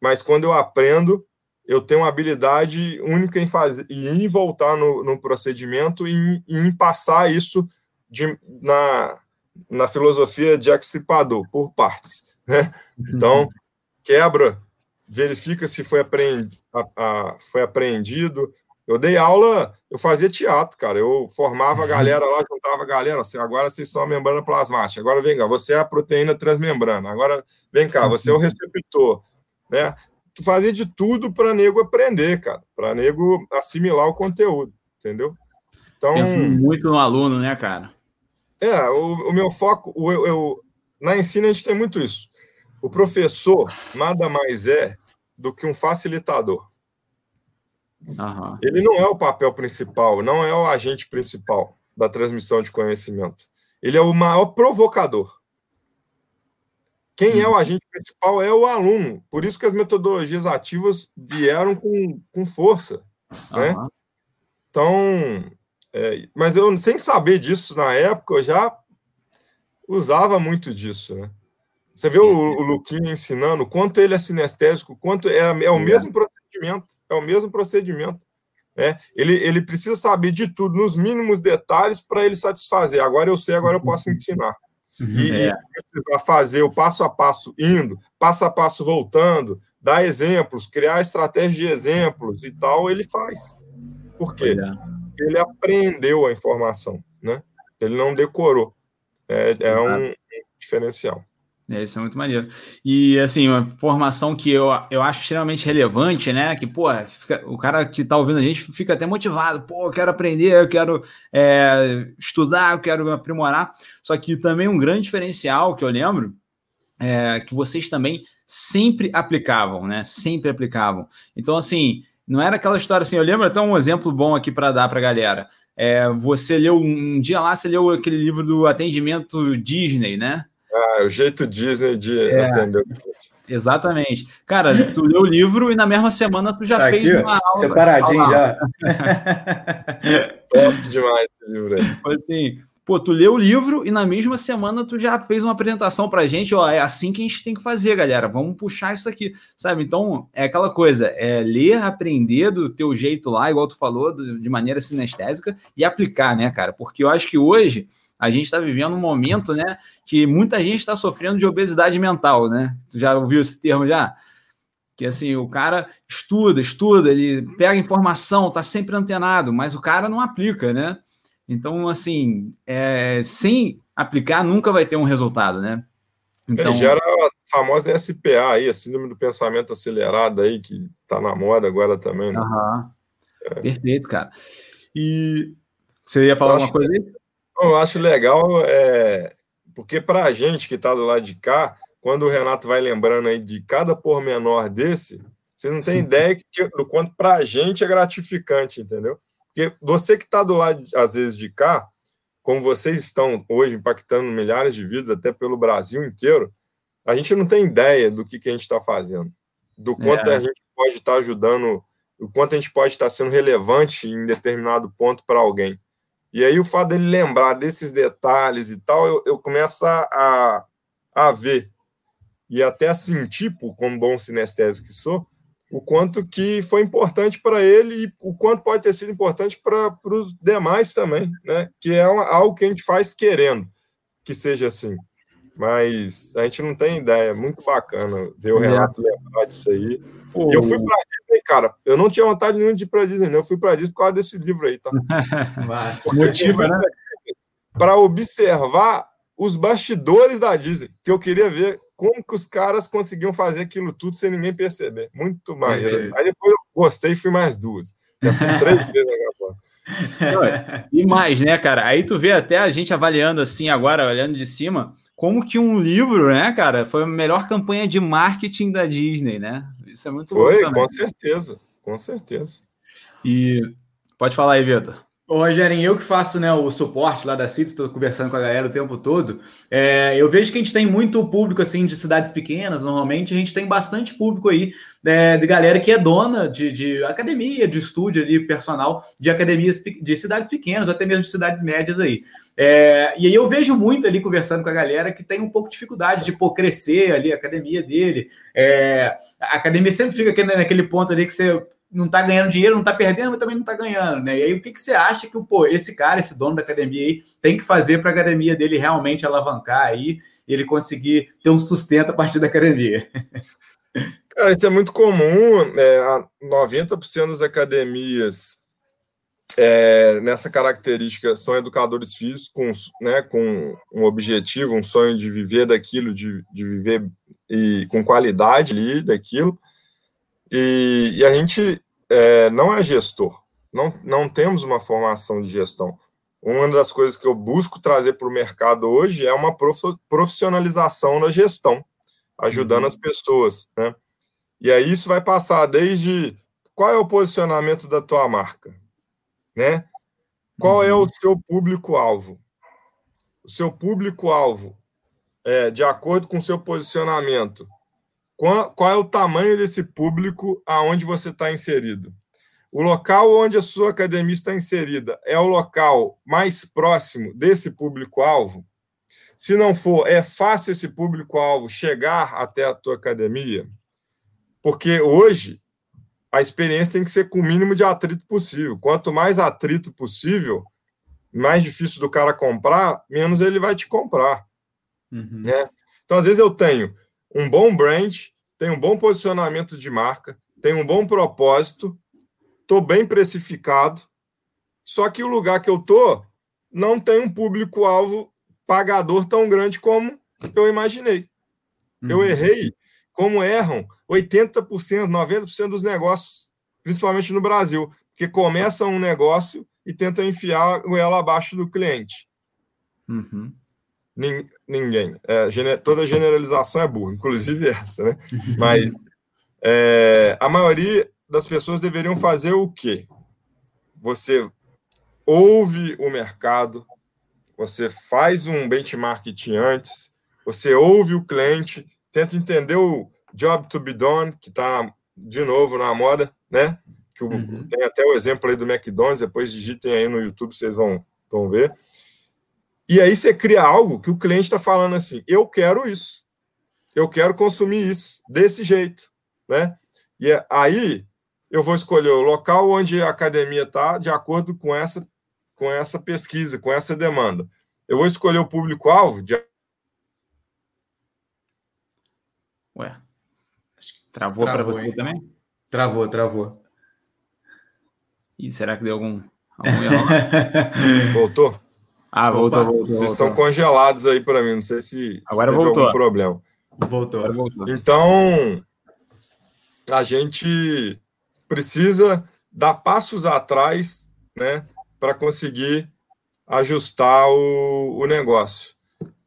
mas quando eu aprendo, eu tenho uma habilidade única em fazer e em voltar no, no procedimento e em, em, passar isso de, na, na filosofia de Excipador, por partes. Né? Então, quebra verifica se foi, apreend, a, a, foi apreendido. Eu dei aula, eu fazia teatro, cara. Eu formava a uhum. galera lá, juntava a galera. Assim, agora vocês são a membrana plasmática. Agora vem cá, você é a proteína transmembrana. Agora vem cá, você é o uhum. receptor. Né? Fazia de tudo para nego aprender, cara. Para nego assimilar o conteúdo, entendeu? Então, Penso muito no aluno, né, cara? É, o, o meu foco, o, eu, eu, na ensino a gente tem muito isso. O professor nada mais é do que um facilitador. Uhum. Ele não é o papel principal, não é o agente principal da transmissão de conhecimento. Ele é o maior provocador. Quem é o uhum. agente principal é o aluno. Por isso que as metodologias ativas vieram com, com força. Uhum. Né? Então, é, mas eu, sem saber disso na época, eu já usava muito disso. Né? Você vê o, o Luquinha ensinando quanto ele é sinestésico, quanto é, é o mesmo procedimento é o mesmo procedimento. É, ele, ele precisa saber de tudo, nos mínimos detalhes, para ele satisfazer. Agora eu sei, agora eu posso ensinar. Uhum. E, é. e fazer o passo a passo indo, passo a passo voltando, dar exemplos, criar estratégia de exemplos e tal, ele faz. Por quê? É. Ele aprendeu a informação, né? Ele não decorou. É, é um diferencial. É, isso é muito maneiro. E, assim, uma formação que eu, eu acho extremamente relevante, né? Que, pô, o cara que tá ouvindo a gente fica até motivado. Pô, eu quero aprender, eu quero é, estudar, eu quero aprimorar. Só que também um grande diferencial que eu lembro é que vocês também sempre aplicavam, né? Sempre aplicavam. Então, assim, não era aquela história assim. Eu lembro até um exemplo bom aqui para dar para a galera. É, você leu um dia lá, você leu aquele livro do atendimento Disney, né? Ah, o jeito Disney de é, atender. Exatamente. Cara, tu leu o livro e na mesma semana tu já tá fez aqui, uma aula. Separadinho aula. já. Top demais esse livro aí. Foi assim, pô, tu leu o livro e na mesma semana tu já fez uma apresentação pra gente, ó, é assim que a gente tem que fazer, galera, vamos puxar isso aqui, sabe? Então, é aquela coisa, é ler, aprender do teu jeito lá, igual tu falou, de maneira sinestésica e aplicar, né, cara? Porque eu acho que hoje a gente está vivendo um momento, né, que muita gente está sofrendo de obesidade mental, né? Tu já ouviu esse termo já? Que assim, o cara estuda, estuda, ele pega informação, tá sempre antenado, mas o cara não aplica, né? Então, assim, é, sem aplicar, nunca vai ter um resultado, né? Então... Ele gera a famosa SPA aí, a síndrome do pensamento acelerado aí, que tá na moda agora também, né? Uhum. É. Perfeito, cara. E você ia falar alguma coisa aí? Eu acho legal, é, porque para a gente que está do lado de cá, quando o Renato vai lembrando aí de cada pormenor desse, você não tem ideia do quanto para a gente é gratificante, entendeu? Porque você que está do lado, às vezes, de cá, como vocês estão hoje impactando milhares de vidas, até pelo Brasil inteiro, a gente não tem ideia do que, que a gente está fazendo, do quanto é. a gente pode estar tá ajudando, o quanto a gente pode estar tá sendo relevante em determinado ponto para alguém. E aí o fato dele lembrar desses detalhes e tal, eu, eu começo a, a ver e até a sentir, por, como bom sinestésico que sou, o quanto que foi importante para ele e o quanto pode ter sido importante para os demais também, né? Que é uma, algo que a gente faz querendo que seja assim. Mas a gente não tem ideia. Muito bacana ver o é. Renato lembrar disso aí. E eu fui para Disney, cara. Eu não tinha vontade nenhuma de ir para Disney, não. Eu fui para Disney por causa desse livro aí, tá? Motivo, né? Para observar os bastidores da Disney, que eu queria ver como que os caras conseguiam fazer aquilo tudo sem ninguém perceber. Muito maneiro. É. Aí depois eu gostei e fui mais duas. Já fui três vezes na E mais, né, cara? Aí tu vê até a gente avaliando assim agora, olhando de cima, como que um livro, né, cara, foi a melhor campanha de marketing da Disney, né? Isso é muito Foi, com certeza, com certeza. E pode falar aí, Vitor. Ô, Rogério, eu que faço né, o suporte lá da CITES, estou conversando com a galera o tempo todo. É, eu vejo que a gente tem muito público assim de cidades pequenas, normalmente a gente tem bastante público aí é, de galera que é dona de, de academia, de estúdio ali, personal de academias de cidades pequenas, até mesmo de cidades médias aí. É, e aí eu vejo muito ali conversando com a galera que tem um pouco de dificuldade de pô, crescer ali a academia dele. É, a academia sempre fica naquele ponto ali que você não está ganhando dinheiro, não está perdendo, mas também não está ganhando, né? E aí o que, que você acha que pô, esse cara, esse dono da academia aí, tem que fazer para a academia dele realmente alavancar aí e ele conseguir ter um sustento a partir da academia? Cara, isso é muito comum, né? 90% das academias é, nessa característica são educadores físicos com, né, com um objetivo, um sonho de viver daquilo, de, de viver e com qualidade ali daquilo. E, e a gente é, não é gestor, não, não temos uma formação de gestão. Uma das coisas que eu busco trazer para o mercado hoje é uma profissionalização da gestão, ajudando uhum. as pessoas. Né? E aí isso vai passar desde qual é o posicionamento da tua marca, né? Qual é o uhum. seu público-alvo? O seu público-alvo, é, de acordo com o seu posicionamento, qual, qual é o tamanho desse público aonde você está inserido? O local onde a sua academia está inserida é o local mais próximo desse público-alvo? Se não for, é fácil esse público-alvo chegar até a tua academia? Porque hoje a experiência tem que ser com o mínimo de atrito possível. Quanto mais atrito possível, mais difícil do cara comprar, menos ele vai te comprar. Uhum. Né? Então, às vezes, eu tenho um bom brand, tenho um bom posicionamento de marca, tenho um bom propósito, estou bem precificado, só que o lugar que eu estou não tem um público-alvo pagador tão grande como eu imaginei. Uhum. Eu errei, como erram 80%, 90% dos negócios, principalmente no Brasil, que começam um negócio e tentam enfiar o ela abaixo do cliente. Uhum. Ninguém. É, gener... toda generalização é burra, inclusive essa, né? Mas é, a maioria das pessoas deveriam fazer o quê? Você ouve o mercado, você faz um benchmarking antes, você ouve o cliente, tenta entender o job to be done, que está de novo na moda, né? Que o, uhum. Tem até o exemplo aí do McDonald's, depois digitem aí no YouTube, vocês vão, vão ver. E aí você cria algo que o cliente está falando assim: eu quero isso, eu quero consumir isso desse jeito, né? E é, aí eu vou escolher o local onde a academia está, de acordo com essa com essa pesquisa, com essa demanda. Eu vou escolher o público-alvo de. Ué, travou, travou para você hein? também? Travou, travou. E será que deu algum, algum voltou? Ah, voltou, Opa, voltou. Vocês voltou. estão congelados aí para mim, não sei se, Agora se voltou. algum problema. Voltou. Agora voltou. Então, a gente precisa dar passos atrás, né, para conseguir ajustar o, o negócio.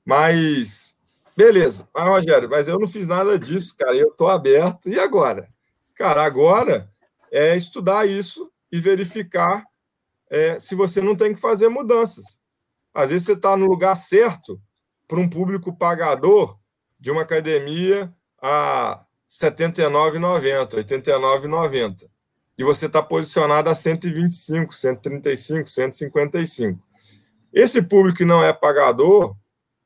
Mas, beleza. Mas, Rogério, mas eu não fiz nada disso, cara. Eu estou aberto. E agora? Cara, agora é estudar isso e verificar é, se você não tem que fazer mudanças. Às vezes você está no lugar certo para um público pagador de uma academia a R$ 79,90, R$ 89,90 e você está posicionado a 125, 135, 155. Esse público que não é pagador,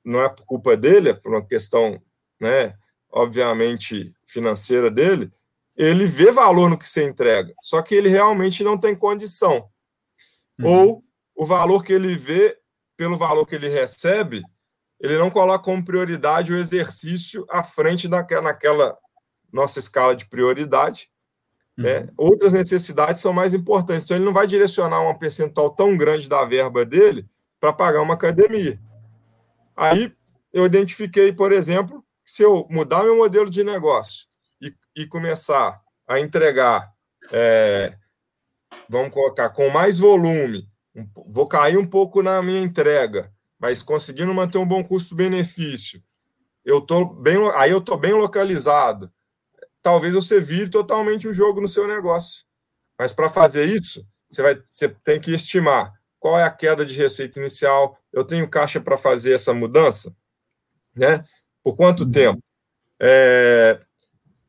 não é por culpa dele, é por uma questão, né, obviamente, financeira dele, ele vê valor no que você entrega, só que ele realmente não tem condição. Uhum. Ou o valor que ele vê, pelo valor que ele recebe, ele não coloca como prioridade o exercício à frente daquela, naquela nossa escala de prioridade, né? Uhum. Outras necessidades são mais importantes. Então, ele não vai direcionar um percentual tão grande da verba dele para pagar uma academia. Aí, eu identifiquei, por exemplo, que se eu mudar meu modelo de negócio e, e começar a entregar, é, vamos colocar, com mais volume, um, vou cair um pouco na minha entrega, mas conseguindo manter um bom custo-benefício, eu tô bem, aí eu estou bem localizado talvez você vire totalmente o jogo no seu negócio. Mas para fazer isso, você, vai, você tem que estimar qual é a queda de receita inicial. Eu tenho caixa para fazer essa mudança? Né? Por quanto uhum. tempo? É,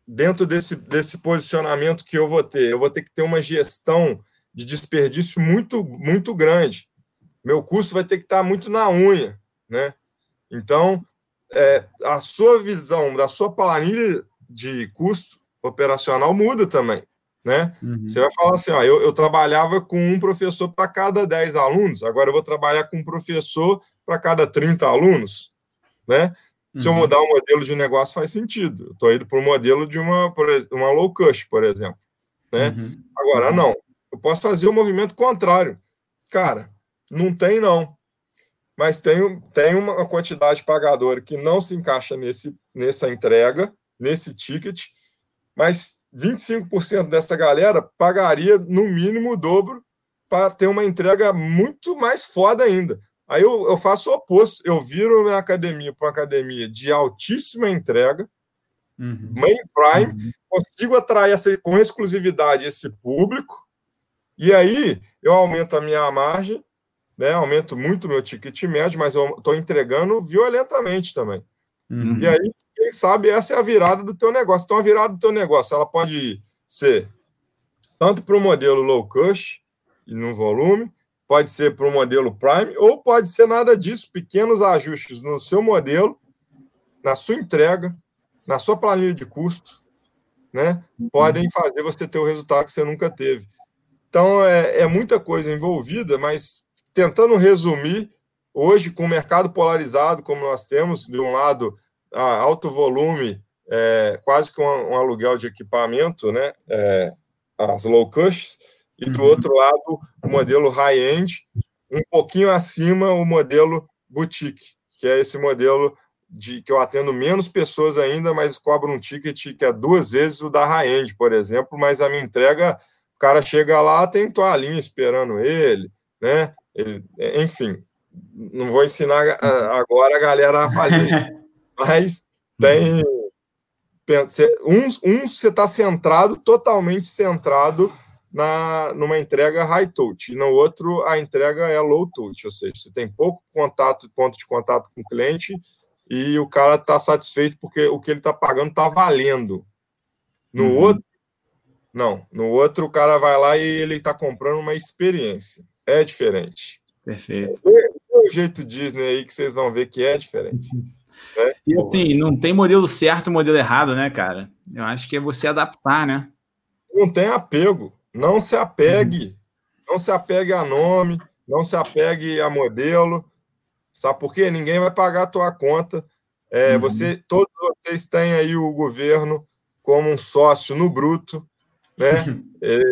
dentro desse, desse posicionamento que eu vou ter, eu vou ter que ter uma gestão de desperdício muito, muito grande. Meu custo vai ter que estar muito na unha. Né? Então, é, a sua visão da sua planilha de custo operacional muda também. Né? Uhum. Você vai falar assim: ó, eu, eu trabalhava com um professor para cada 10 alunos, agora eu vou trabalhar com um professor para cada 30 alunos. Né? Se uhum. eu mudar o modelo de negócio, faz sentido. Eu estou indo para o modelo de uma, uma low cost, por exemplo. Né? Uhum. Agora, uhum. não. Eu posso fazer o um movimento contrário. Cara, não tem, não. Mas tem, tem uma quantidade pagadora que não se encaixa nesse, nessa entrega nesse ticket, mas 25% dessa galera pagaria no mínimo o dobro para ter uma entrega muito mais foda ainda. Aí eu, eu faço o oposto, eu viro minha academia para uma academia de altíssima entrega, uhum. main prime, uhum. consigo atrair essa, com exclusividade esse público, e aí eu aumento a minha margem, né, aumento muito meu ticket médio, mas eu estou entregando violentamente também. Uhum. E aí quem sabe essa é a virada do teu negócio. Então, a virada do teu negócio, ela pode ser tanto para o modelo low cost e no volume, pode ser para o modelo prime, ou pode ser nada disso, pequenos ajustes no seu modelo, na sua entrega, na sua planilha de custo, né, podem fazer você ter o resultado que você nunca teve. Então, é, é muita coisa envolvida, mas tentando resumir, hoje, com o mercado polarizado como nós temos, de um lado, alto volume, é, quase que um, um, aluguel de equipamento, né, é, as low cost, e do uhum. outro lado, o modelo high-end, um pouquinho acima o modelo boutique, que é esse modelo de que eu atendo menos pessoas ainda, mas cobro um ticket que é duas vezes o da high-end, por exemplo, mas a minha entrega, o cara chega lá, tem toalhinha esperando ele, né? Ele, enfim, não vou ensinar agora a galera a fazer, mas tem um, um você está centrado, totalmente centrado na, numa entrega high touch, e no outro a entrega é low touch, ou seja, você tem pouco contato, ponto de contato com o cliente e o cara está satisfeito porque o que ele está pagando está valendo. No uhum. outro, não. No outro, o cara vai lá e ele está comprando uma experiência. É diferente. Perfeito. É, é o jeito Disney aí que vocês vão ver que é diferente. Né? E assim, não tem modelo certo e modelo errado, né, cara? Eu acho que é você adaptar, né? Não tem apego. Não se apegue. Uhum. Não se apegue a nome, não se apegue a modelo. Sabe por quê? Ninguém vai pagar a tua conta. É, uhum. você, todos vocês têm aí o governo como um sócio no bruto, né? Ele,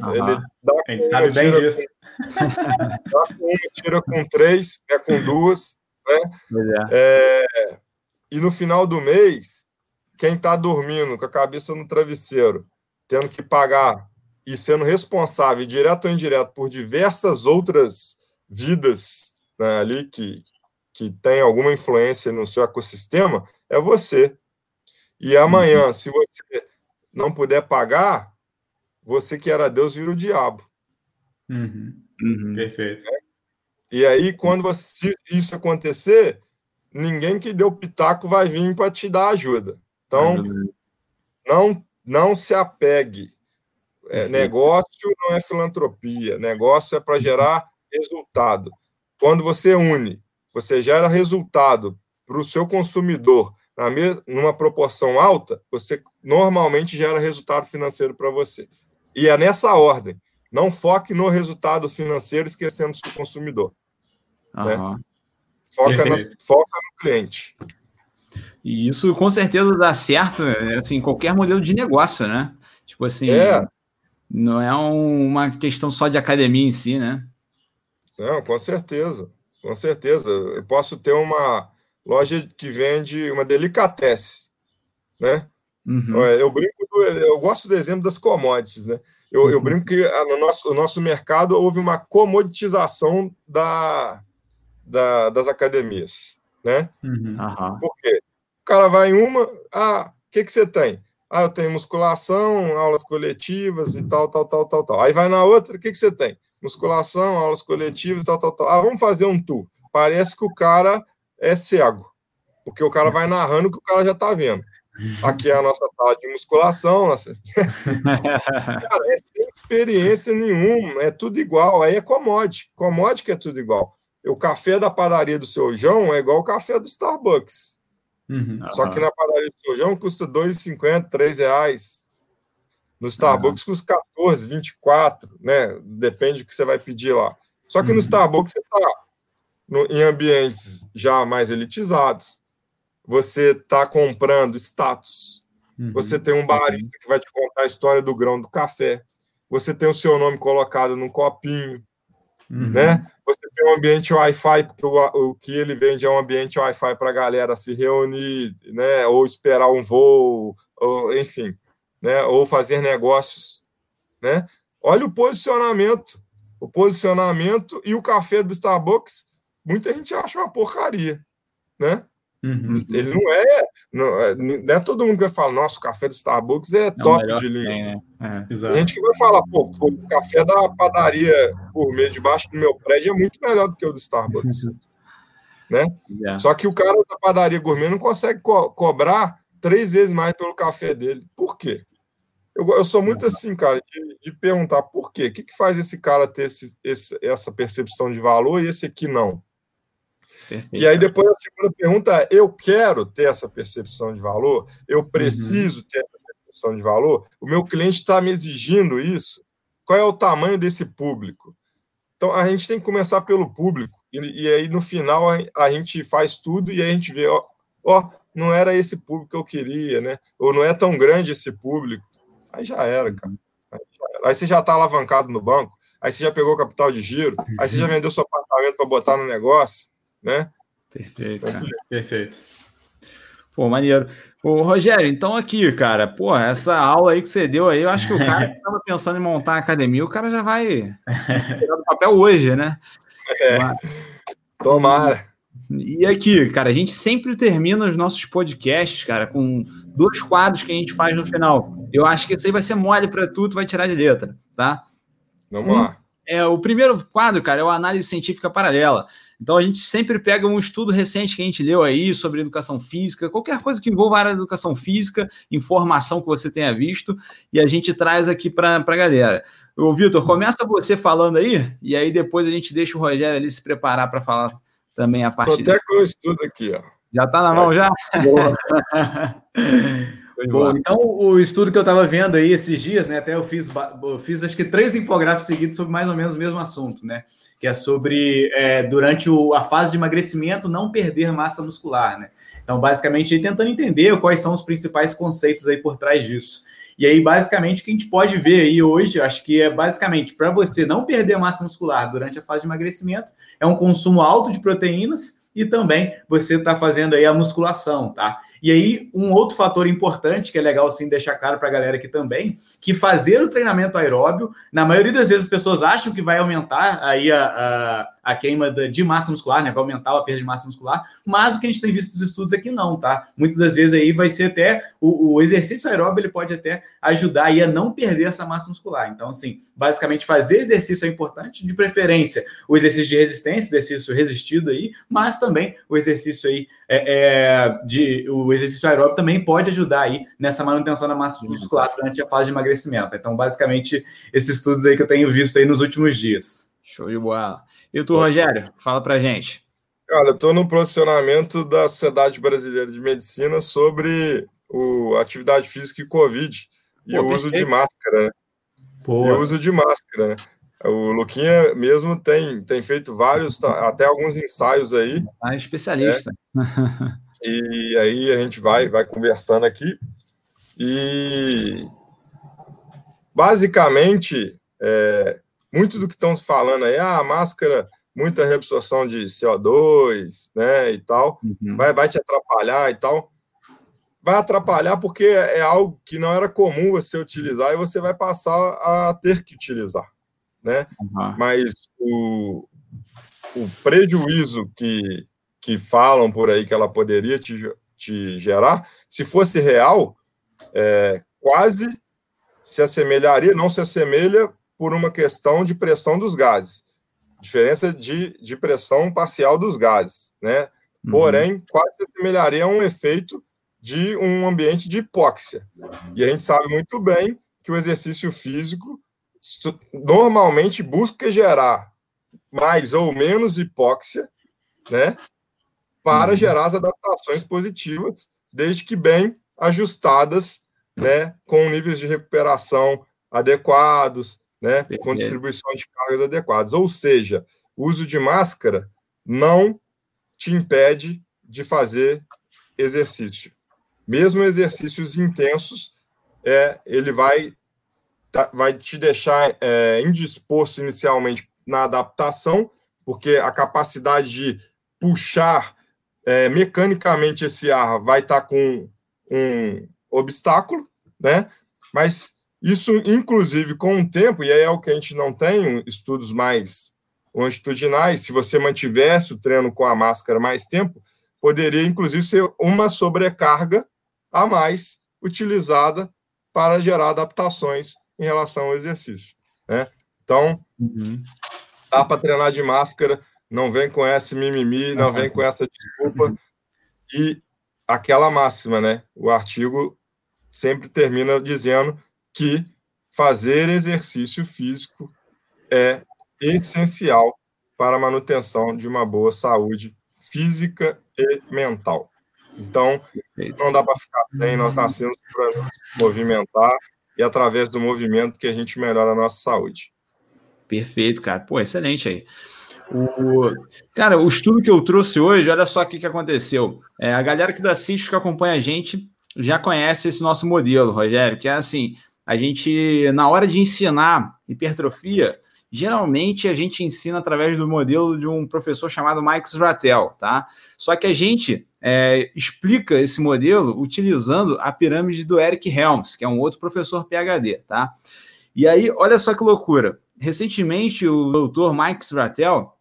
uhum. ele dá a gente sabe bem disso. Com, dá com uma, tira com três, é com duas, né? É. É, e no final do mês, quem está dormindo com a cabeça no travesseiro, tendo que pagar e sendo responsável, direto ou indireto, por diversas outras vidas né, ali que, que tem alguma influência no seu ecossistema, é você. E amanhã, uhum. se você não puder pagar, você que era Deus vira o diabo. Uhum. Uhum. Perfeito. É? E aí, quando você, isso acontecer, ninguém que deu pitaco vai vir para te dar ajuda. Então, não, não se apegue é, negócio não é filantropia, negócio é para gerar resultado. Quando você une, você gera resultado para o seu consumidor na mesma, numa proporção alta, você normalmente gera resultado financeiro para você. E é nessa ordem. Não foque no resultado financeiro esquecendo do consumidor. Uhum. Né? Foca, foca no cliente. E isso com certeza dá certo, assim, qualquer modelo de negócio, né? Tipo assim, é. Não é um, uma questão só de academia em si, né? Não, com certeza. Com certeza. Eu posso ter uma loja que vende uma delicatesse, né? Uhum. Eu brinco, do, eu gosto do exemplo das commodities, né? Eu, uhum. eu brinco que no nosso, no nosso mercado houve uma comoditização da, da, das academias, né? Uhum. Por quê? O cara vai em uma, ah, o que, que você tem? Ah, eu tenho musculação, aulas coletivas e tal, tal, tal, tal, tal. Aí vai na outra, o que, que você tem? Musculação, aulas coletivas, tal, tal, tal. Ah, vamos fazer um tour. Parece que o cara é cego, porque o cara vai narrando o que o cara já está vendo. Aqui é a nossa sala de musculação. Nossa... cara, é sem experiência nenhuma, é tudo igual. Aí é commodity. Commodity que é tudo igual. O café da padaria do seu João é igual o café do Starbucks. Uhum. Só que na padaria de Sojão custa R$ 2,50, R$ reais. No Starbucks uhum. custa 14, 24, né? Depende do que você vai pedir lá. Só que uhum. no Starbucks você está em ambientes já mais elitizados. Você está comprando status. Uhum. Você tem um barista que vai te contar a história do grão do café. Você tem o seu nome colocado num copinho. Uhum. Né? Você tem um ambiente Wi-Fi, porque o, o que ele vende é um ambiente Wi-Fi para a galera se reunir, né? ou esperar um voo, ou, enfim, né? ou fazer negócios. Né? Olha o posicionamento. O posicionamento e o café do Starbucks, muita gente acha uma porcaria. Né? Uhum. Ele não é, não é, não é. todo mundo que vai falar, nossa, o café do Starbucks é, é top de linha. Né? É, é. gente que vai falar, pô, o café da padaria por meio debaixo do meu prédio é muito melhor do que o do Starbucks. né? Yeah. Só que o cara da padaria gourmet não consegue co cobrar três vezes mais pelo café dele. Por quê? Eu, eu sou muito assim, cara, de, de perguntar por quê. O que, que faz esse cara ter esse, esse, essa percepção de valor e esse aqui não? Perfeito. E aí depois a segunda pergunta é: eu quero ter essa percepção de valor? Eu uhum. preciso uhum. ter essa percepção de valor, o meu cliente está me exigindo isso. Qual é o tamanho desse público? Então, a gente tem que começar pelo público, e, e aí no final a, a, gente faz tudo e aí a gente vê, ó, ó, não era esse público que eu queria, né? Ou não é tão grande esse público. Aí já era, cara. Aí, já era. aí você já está alavancado no banco, aí você já pegou capital de giro, aí você já vendeu seu apartamento para botar no negócio, né? Perfeito, cara. Perfeito. Pô, maneiro. Ô, Rogério, então aqui, cara, pô, essa aula aí que você deu aí, eu acho que o cara que estava pensando em montar a academia, o cara já vai tirar do papel hoje, né? É, tomara. E aqui, cara, a gente sempre termina os nossos podcasts, cara, com dois quadros que a gente faz no final. Eu acho que esse aí vai ser mole para tu, tu vai tirar de letra, tá? Vamos um, lá. É, o primeiro quadro, cara, é o análise científica paralela. Então a gente sempre pega um estudo recente que a gente leu aí sobre educação física, qualquer coisa que envolva a área da educação física, informação que você tenha visto, e a gente traz aqui para a galera. Ô, Vitor, começa você falando aí, e aí depois a gente deixa o Rogério ali se preparar para falar também a parte. Estou até com o estudo aqui, ó. Já está na mão, já? Boa. Bom, então o estudo que eu estava vendo aí esses dias, né? Até eu fiz, eu fiz acho que três infográficos seguidos sobre mais ou menos o mesmo assunto, né? Que é sobre é, durante o, a fase de emagrecimento não perder massa muscular, né? Então, basicamente, aí tentando entender quais são os principais conceitos aí por trás disso. E aí, basicamente, o que a gente pode ver aí hoje, acho que é basicamente para você não perder massa muscular durante a fase de emagrecimento, é um consumo alto de proteínas e também você está fazendo aí a musculação, tá? E aí, um outro fator importante que é legal sim deixar claro para a galera aqui também, que fazer o treinamento aeróbio, na maioria das vezes as pessoas acham que vai aumentar aí a, a a queima de massa muscular, né? Vai aumentar a perda de massa muscular, mas o que a gente tem visto nos estudos é que não, tá? Muitas das vezes aí vai ser até o, o exercício aeróbio, ele pode até ajudar aí a não perder essa massa muscular. Então, assim, basicamente fazer exercício é importante, de preferência o exercício de resistência, o exercício resistido aí, mas também o exercício aí é, é, de o exercício aeróbio também pode ajudar aí nessa manutenção da massa muscular durante a fase de emagrecimento. Então, basicamente, esses estudos aí que eu tenho visto aí nos últimos dias. Show de bola. E tu, Rogério, fala pra gente. Olha, eu estou no posicionamento da Sociedade Brasileira de Medicina sobre o atividade física e Covid e Pô, o uso de máscara, né? E o uso de máscara, né? O Luquinha mesmo tem, tem feito vários, tá, até alguns ensaios aí. Ah, especialista. Né? E aí a gente vai, vai conversando aqui. E basicamente, é, muito do que estão falando aí, ah, a máscara, muita reabsorção de CO2, né, e tal, uhum. vai, vai te atrapalhar e tal. Vai atrapalhar porque é algo que não era comum você utilizar e você vai passar a ter que utilizar, né? Uhum. Mas o, o prejuízo que, que falam por aí que ela poderia te, te gerar, se fosse real, é, quase se assemelharia, não se assemelha por uma questão de pressão dos gases. Diferença de, de pressão parcial dos gases, né? Uhum. Porém, quase se assemelharia a um efeito de um ambiente de hipóxia. E a gente sabe muito bem que o exercício físico normalmente busca gerar mais ou menos hipóxia, né? Para uhum. gerar as adaptações positivas, desde que bem ajustadas, né? Com níveis de recuperação adequados, né, com distribuição de cargas adequadas. Ou seja, o uso de máscara não te impede de fazer exercício. Mesmo exercícios intensos, é, ele vai, tá, vai te deixar é, indisposto inicialmente na adaptação, porque a capacidade de puxar é, mecanicamente esse ar vai estar tá com um obstáculo, né? Mas isso, inclusive, com o tempo, e aí é o que a gente não tem, estudos mais longitudinais, se você mantivesse o treino com a máscara mais tempo, poderia, inclusive, ser uma sobrecarga a mais utilizada para gerar adaptações em relação ao exercício. Né? Então, uhum. dá para treinar de máscara, não vem com esse mimimi, não vem com essa desculpa. E aquela máxima, né? O artigo sempre termina dizendo que fazer exercício físico é essencial para a manutenção de uma boa saúde física e mental. Então, não dá para ficar sem, nós nascemos para movimentar e através do movimento que a gente melhora a nossa saúde. Perfeito, cara. Pô, excelente aí. O... Cara, o estudo que eu trouxe hoje, olha só o que, que aconteceu. É, a galera que da CIS que acompanha a gente já conhece esse nosso modelo, Rogério, que é assim: a gente, na hora de ensinar hipertrofia, geralmente a gente ensina através do modelo de um professor chamado Mike Sratel, tá? Só que a gente é, explica esse modelo utilizando a pirâmide do Eric Helms, que é um outro professor PhD, tá? E aí, olha só que loucura. Recentemente, o doutor Mike Sratel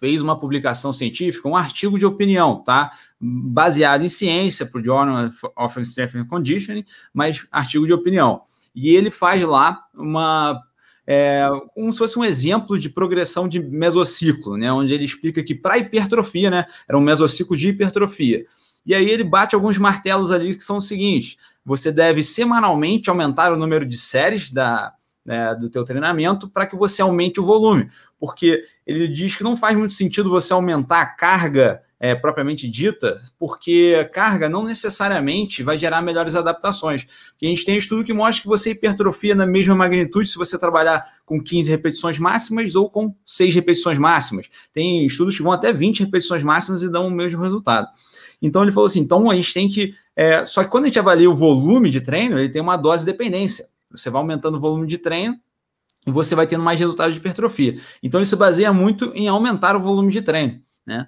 fez uma publicação científica, um artigo de opinião, tá? Baseado em ciência para o Journal of Strength and Conditioning, mas artigo de opinião. E ele faz lá uma é, como se fosse um exemplo de progressão de mesociclo, né? Onde ele explica que para hipertrofia, né? Era um mesociclo de hipertrofia. E aí ele bate alguns martelos ali que são os seguintes: você deve semanalmente aumentar o número de séries da, né, do teu treinamento para que você aumente o volume, porque ele diz que não faz muito sentido você aumentar a carga é, propriamente dita, porque carga não necessariamente vai gerar melhores adaptações. a gente tem estudo que mostra que você hipertrofia na mesma magnitude se você trabalhar com 15 repetições máximas ou com 6 repetições máximas. Tem estudos que vão até 20 repetições máximas e dão o mesmo resultado. Então ele falou assim: então a gente tem que. É, só que quando a gente avalia o volume de treino, ele tem uma dose de dependência. Você vai aumentando o volume de treino e você vai tendo mais resultados de hipertrofia. Então ele se baseia muito em aumentar o volume de treino. Né?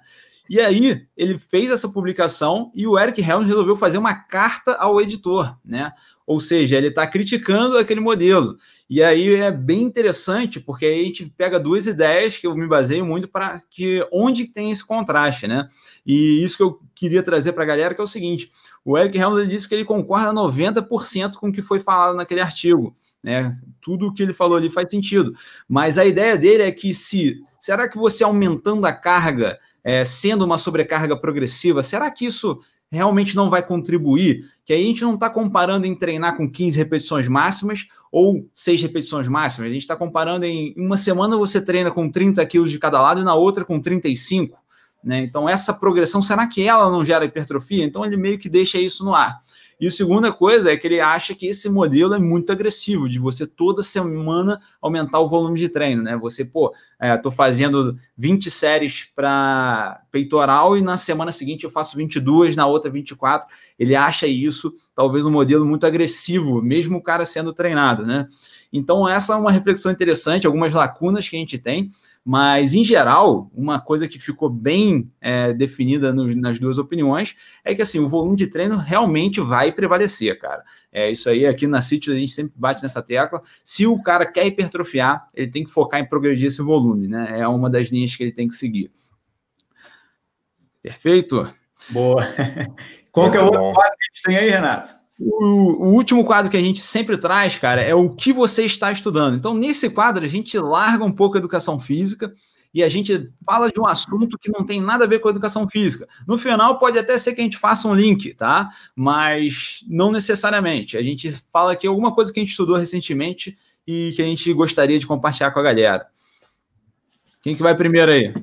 E aí, ele fez essa publicação e o Eric Helms resolveu fazer uma carta ao editor, né? Ou seja, ele está criticando aquele modelo. E aí é bem interessante, porque aí a gente pega duas ideias que eu me baseio muito para que onde tem esse contraste, né? E isso que eu queria trazer para a galera, que é o seguinte: o Eric Helms disse que ele concorda 90% com o que foi falado naquele artigo. Né? Tudo o que ele falou ali faz sentido. Mas a ideia dele é que se será que você aumentando a carga é, sendo uma sobrecarga progressiva, será que isso realmente não vai contribuir? Que aí a gente não está comparando em treinar com 15 repetições máximas ou 6 repetições máximas, a gente está comparando em uma semana você treina com 30 quilos de cada lado e na outra com 35. Né? Então, essa progressão, será que ela não gera hipertrofia? Então, ele meio que deixa isso no ar. E a segunda coisa é que ele acha que esse modelo é muito agressivo, de você toda semana aumentar o volume de treino, né? Você, pô, é, tô fazendo 20 séries para peitoral e na semana seguinte eu faço 22, na outra 24. Ele acha isso talvez um modelo muito agressivo, mesmo o cara sendo treinado, né? Então, essa é uma reflexão interessante, algumas lacunas que a gente tem, mas, em geral, uma coisa que ficou bem é, definida no, nas duas opiniões é que assim, o volume de treino realmente vai prevalecer, cara. É isso aí, aqui na City a gente sempre bate nessa tecla. Se o cara quer hipertrofiar, ele tem que focar em progredir esse volume, né? É uma das linhas que ele tem que seguir. Perfeito? Boa. Qual que é o outro quadro que a gente tem aí, Renato? O, o, último quadro que a gente sempre traz, cara, é o que você está estudando. Então, nesse quadro, a gente larga um pouco a educação física e a gente fala de um assunto que não tem nada a ver com a educação física. No final, pode até ser que a gente faça um link, tá? Mas não necessariamente. A gente fala aqui alguma coisa que a gente estudou recentemente e que a gente gostaria de compartilhar com a galera. Quem que vai primeiro aí?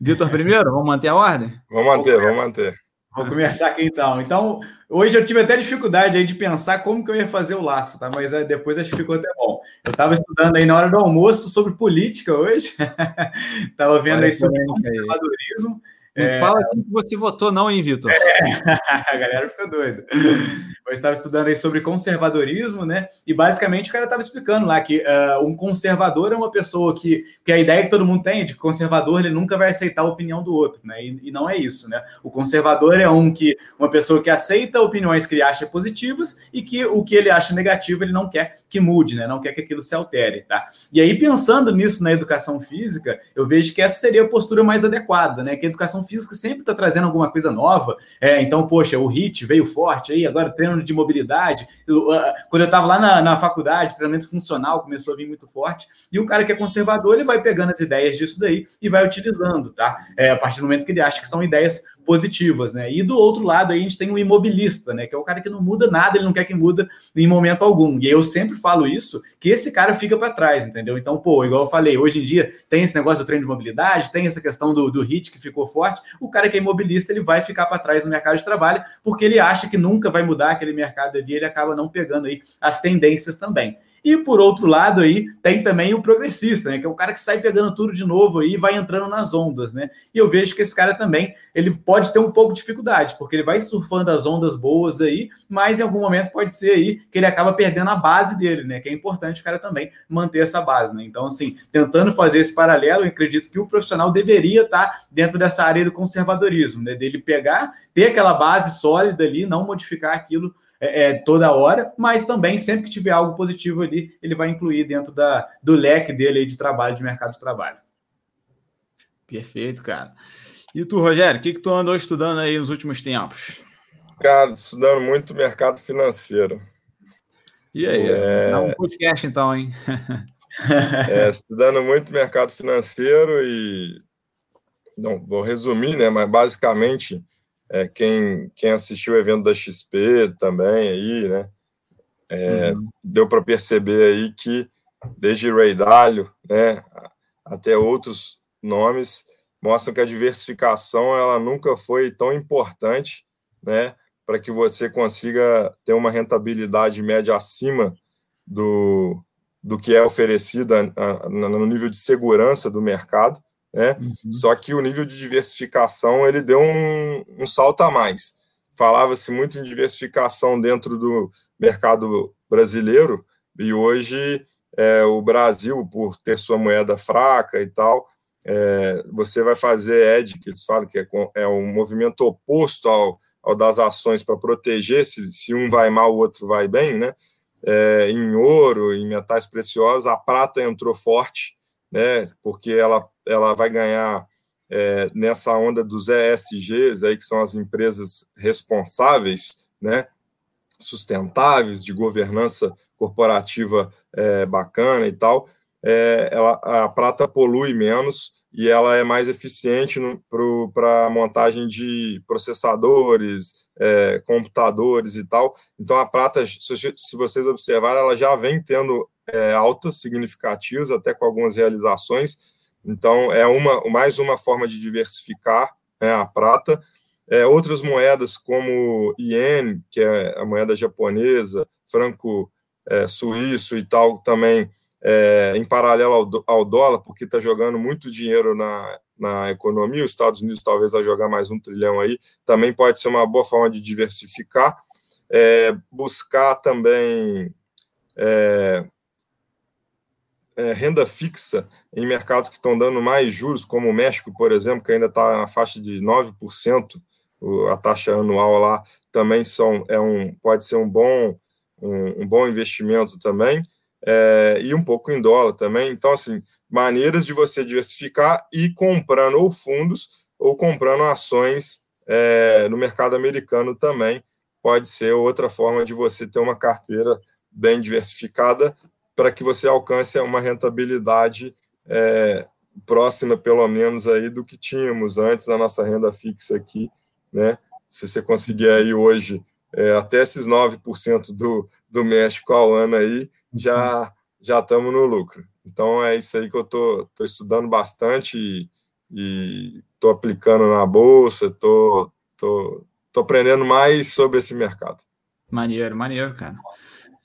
Vitor primeiro? Vamos manter a ordem? Vamos manter, vamos manter. Vou começar aqui então. Então, hoje eu tive até dificuldade aí de pensar como que eu ia fazer o laço, tá? Mas depois acho que ficou até bom. Eu estava estudando aí na hora do almoço sobre política hoje. Estava vendo Parece aí sobre conservadorismo. Não é... fala que você votou, não, hein, Vitor? É... a galera fica doida. Eu estava estudando aí sobre conservadorismo, né? E basicamente o cara estava explicando lá que uh, um conservador é uma pessoa que, que a ideia que todo mundo tem é de que conservador ele nunca vai aceitar a opinião do outro, né? E, e, não é isso, né? O conservador é um que uma pessoa que aceita opiniões que ele acha positivas e que o que ele acha negativo ele não quer que mude, né? Não quer que aquilo se altere, tá? E aí pensando nisso na educação física, eu vejo que essa seria a postura mais adequada, né? Que a educação física sempre está trazendo alguma coisa nova. É, então, poxa, o HIT veio forte aí, agora treino de mobilidade. Eu, uh, quando eu estava lá na, na faculdade, treinamento funcional começou a vir muito forte. E o cara que é conservador, ele vai pegando as ideias disso daí e vai utilizando, tá? É, a partir do momento que ele acha que são ideias positivas, né? E do outro lado aí a gente tem o imobilista, né? Que é o cara que não muda nada, ele não quer que muda em momento algum. E eu sempre falo isso, que esse cara fica para trás, entendeu? Então, pô, igual eu falei, hoje em dia tem esse negócio do treino de mobilidade, tem essa questão do, do HIT que ficou forte. O cara que é imobilista, ele vai ficar para trás no mercado de trabalho, porque ele acha que nunca vai mudar aquele mercado ali, ele acaba não pegando aí as tendências também. E por outro lado aí tem também o progressista, né, que é o cara que sai pegando tudo de novo aí e vai entrando nas ondas, né? E eu vejo que esse cara também, ele pode ter um pouco de dificuldade, porque ele vai surfando as ondas boas aí, mas em algum momento pode ser aí que ele acaba perdendo a base dele, né? Que é importante o cara também manter essa base, né? Então, assim, tentando fazer esse paralelo, eu acredito que o profissional deveria estar dentro dessa área do conservadorismo, né? Dele pegar, ter aquela base sólida ali, não modificar aquilo é, é, toda hora, mas também sempre que tiver algo positivo ali, ele vai incluir dentro da, do leque dele de trabalho, de mercado de trabalho. Perfeito, cara. E tu, Rogério, o que, que tu andou estudando aí nos últimos tempos? Cara, estudando muito mercado financeiro. E aí? É... Dá um podcast então, hein? é, estudando muito mercado financeiro e. Não, vou resumir, né? Mas basicamente é, quem, quem assistiu o evento da XP também aí, né? É, uhum. Deu para perceber aí que desde Ray Dalio, né, até outros nomes mostram que a diversificação ela nunca foi tão importante, né, para que você consiga ter uma rentabilidade média acima do, do que é oferecido no nível de segurança do mercado né? Uhum. Só que o nível de diversificação ele deu um, um salto a mais. Falava-se muito em diversificação dentro do mercado brasileiro e hoje é, o Brasil, por ter sua moeda fraca e tal, é, você vai fazer ED, que eles falam que é, é um movimento oposto ao, ao das ações para proteger, se, se um vai mal, o outro vai bem, né? É, em ouro, em metais preciosos, a prata entrou forte, né? Porque ela ela vai ganhar é, nessa onda dos ESGs, aí, que são as empresas responsáveis, né, sustentáveis, de governança corporativa é, bacana e tal, é, ela, a prata polui menos e ela é mais eficiente para a montagem de processadores, é, computadores e tal. Então, a prata, se, vocês observarem, ela já vem tendo é, altas significativas, até com algumas realizações, então, é uma, mais uma forma de diversificar né, a prata. É, outras moedas, como Ien, que é a moeda japonesa, franco é, suíço e tal, também é, em paralelo ao, ao dólar, porque está jogando muito dinheiro na, na economia. Os Estados Unidos talvez vai jogar mais um trilhão aí, também pode ser uma boa forma de diversificar. É, buscar também é, renda fixa em mercados que estão dando mais juros, como o México, por exemplo, que ainda está na faixa de 9%, a taxa anual lá também são, é um, pode ser um bom, um, um bom investimento também, é, e um pouco em dólar também. Então, assim, maneiras de você diversificar e comprando ou fundos ou comprando ações é, no mercado americano também pode ser outra forma de você ter uma carteira bem diversificada para que você alcance uma rentabilidade é, próxima, pelo menos, aí do que tínhamos antes da nossa renda fixa aqui, né? Se você conseguir aí hoje é, até esses 9% do, do México ao ano aí, já já estamos no lucro. Então é isso aí que eu tô estudando bastante e estou aplicando na bolsa, tô, tô, tô aprendendo mais sobre esse mercado. Maneiro, maneiro, cara.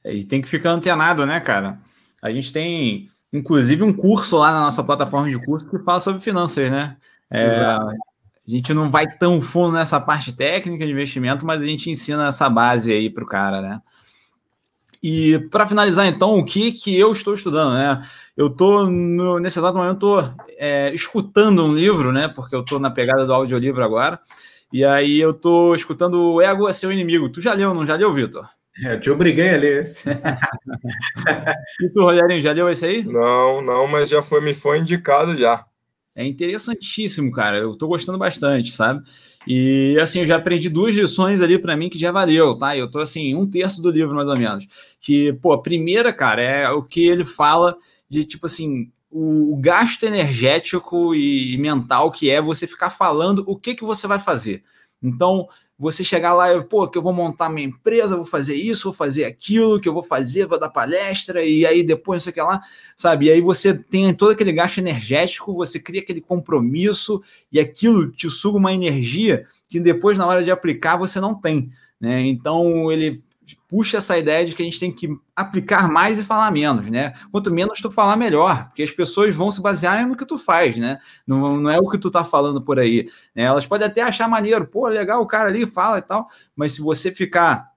E tem que ficar antenado, né, cara? A gente tem, inclusive, um curso lá na nossa plataforma de curso que fala sobre finanças, né? É, a gente não vai tão fundo nessa parte técnica de investimento, mas a gente ensina essa base aí para o cara, né? E para finalizar, então, o que que eu estou estudando, né? Eu estou, nesse exato momento, estou é, escutando um livro, né? Porque eu estou na pegada do audiolivro agora. E aí eu estou escutando O Ego é Seu Inimigo. Tu já leu, não já leu, Vitor? É, eu te obriguei a ler esse. e tu, Rogerinho, já leu esse aí? Não, não, mas já foi, me foi indicado já. É interessantíssimo, cara. Eu tô gostando bastante, sabe? E assim, eu já aprendi duas lições ali para mim que já valeu, tá? Eu tô assim, um terço do livro, mais ou menos. Que, pô, a primeira, cara, é o que ele fala de tipo assim, o gasto energético e mental que é você ficar falando o que, que você vai fazer. Então, você chegar lá e, pô, que eu vou montar minha empresa, vou fazer isso, vou fazer aquilo, que eu vou fazer, vou dar palestra, e aí depois não sei o que lá, sabe? E aí você tem todo aquele gasto energético, você cria aquele compromisso, e aquilo te suga uma energia que depois, na hora de aplicar, você não tem. Né? Então, ele puxa essa ideia de que a gente tem que aplicar mais e falar menos, né? Quanto menos tu falar, melhor, porque as pessoas vão se basear no que tu faz, né? Não, não é o que tu tá falando por aí. Né? Elas podem até achar maneiro, pô, legal, o cara ali fala e tal, mas se você ficar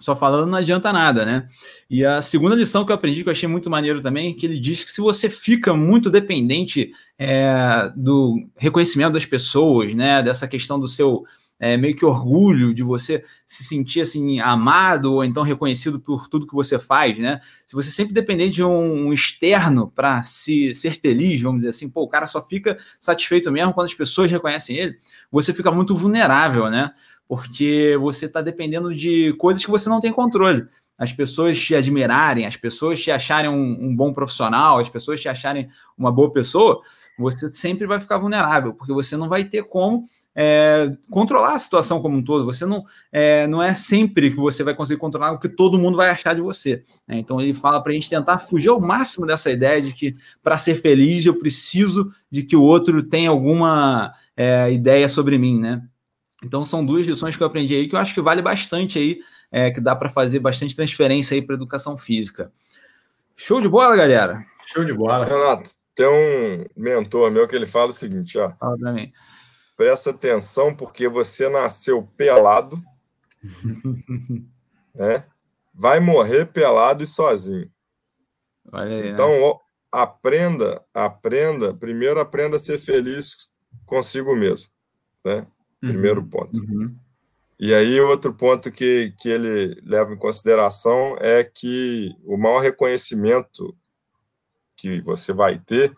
só falando não adianta nada, né? E a segunda lição que eu aprendi, que eu achei muito maneiro também, que ele diz que se você fica muito dependente é, do reconhecimento das pessoas, né? Dessa questão do seu é, meio que orgulho de você se sentir assim amado ou então reconhecido por tudo que você faz, né? Se você sempre depender de um, um externo para se ser feliz, vamos dizer assim, pô, o cara só fica satisfeito mesmo quando as pessoas reconhecem ele, você fica muito vulnerável, né? Porque você está dependendo de coisas que você não tem controle as pessoas te admirarem, as pessoas te acharem um, um, bom profissional, as pessoas te acharem uma boa pessoa, você sempre vai ficar vulnerável, porque você não vai ter como é, controlar a situação como um todo. Você não é, não é sempre que você vai conseguir controlar o que todo mundo vai achar de você. Né? Então ele fala para a gente tentar fugir ao máximo dessa ideia de que para ser feliz eu preciso de que o outro tenha alguma é, ideia sobre mim, né? Então são duas lições que eu aprendi aí que eu acho que vale bastante aí, é, que dá para fazer bastante transferência aí para educação física. Show de bola, galera. Show de bola. Renato, tem um mentor meu que ele fala o seguinte, ó. Fala para mim presta atenção porque você nasceu pelado, né? Vai morrer pelado e sozinho. Aí, né? então, né? aprenda, aprenda, primeiro aprenda a ser feliz consigo mesmo, né? Primeiro uhum, ponto. Uhum. E aí, outro ponto que, que ele leva em consideração é que o maior reconhecimento que você vai ter,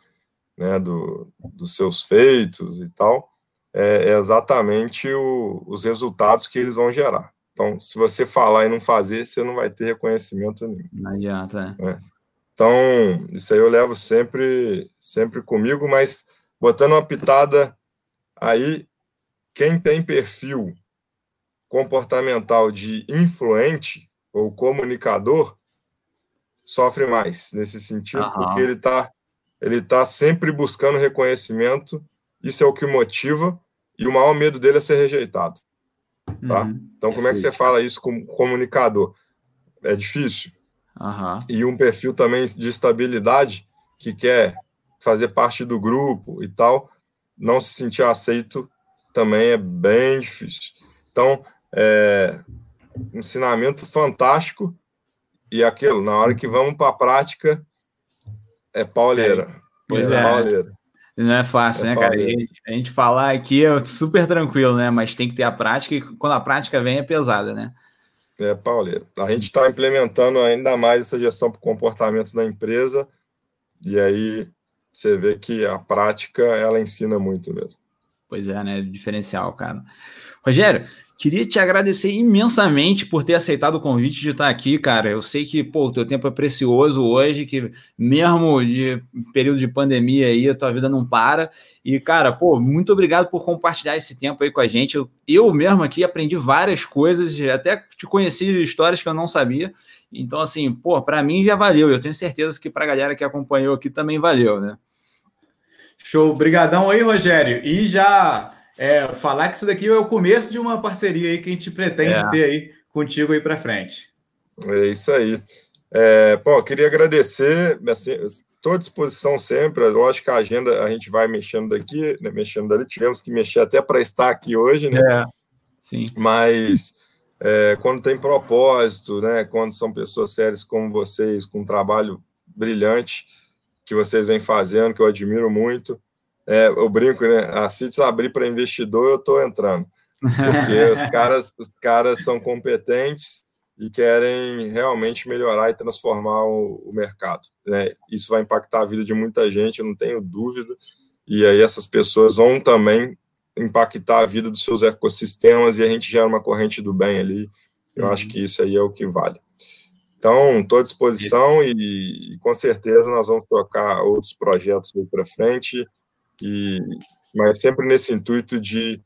né, do, dos seus feitos e tal, é, é exatamente o, os resultados que eles vão gerar. Então, se você falar e não fazer, você não vai ter reconhecimento nenhum. Não adianta. É. Então, isso aí eu levo sempre, sempre comigo, mas botando uma pitada aí, quem tem perfil comportamental de influente ou comunicador sofre mais nesse sentido, uhum. porque ele está ele tá sempre buscando reconhecimento, isso é o que motiva, e o maior medo dele é ser rejeitado. Tá? Uhum. Então, como é que você fala isso com comunicador? É difícil. Uhum. E um perfil também de estabilidade que quer fazer parte do grupo e tal, não se sentir aceito também é bem difícil. Então, é, ensinamento fantástico e aquilo, na hora que vamos para a prática, é pauleira. É, pois é. é. Pauleira. Não é fácil, é né, cara? A gente, a gente, falar aqui é super tranquilo, né? Mas tem que ter a prática e quando a prática vem é pesada, né? É, Paulo. A gente está implementando ainda mais essa gestão por comportamento da empresa e aí você vê que a prática ela ensina muito mesmo. Pois é, né? Diferencial, cara. Rogério, Queria te agradecer imensamente por ter aceitado o convite de estar aqui, cara. Eu sei que, pô, o teu tempo é precioso hoje, que mesmo de período de pandemia aí, a tua vida não para. E, cara, pô, muito obrigado por compartilhar esse tempo aí com a gente. Eu, eu mesmo aqui aprendi várias coisas, até te conheci histórias que eu não sabia. Então, assim, pô, para mim já valeu. Eu tenho certeza que para a galera que acompanhou aqui também valeu, né? Show, brigadão aí, Rogério. E já é, falar que isso daqui é o começo de uma parceria aí que a gente pretende é. ter aí contigo aí para frente. É isso aí. É, pô, queria agradecer, assim, estou à disposição sempre. Eu acho que a agenda a gente vai mexendo daqui, né, mexendo dali. Tivemos que mexer até para estar aqui hoje, né? É, sim. Mas é, quando tem propósito, né? Quando são pessoas sérias como vocês, com um trabalho brilhante que vocês vêm fazendo, que eu admiro muito, é, eu brinco, né? A CITES abrir para investidor, eu estou entrando. Porque os, caras, os caras são competentes e querem realmente melhorar e transformar o, o mercado. Né? Isso vai impactar a vida de muita gente, eu não tenho dúvida. E aí essas pessoas vão também impactar a vida dos seus ecossistemas e a gente gera uma corrente do bem ali. Eu uhum. acho que isso aí é o que vale. Então, estou à disposição e, e, com certeza nós vamos tocar outros projetos para frente, e, mas sempre nesse intuito de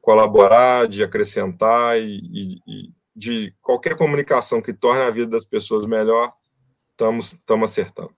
colaborar, de acrescentar e, e, e de qualquer comunicação que torne a vida das pessoas melhor, estamos acertando.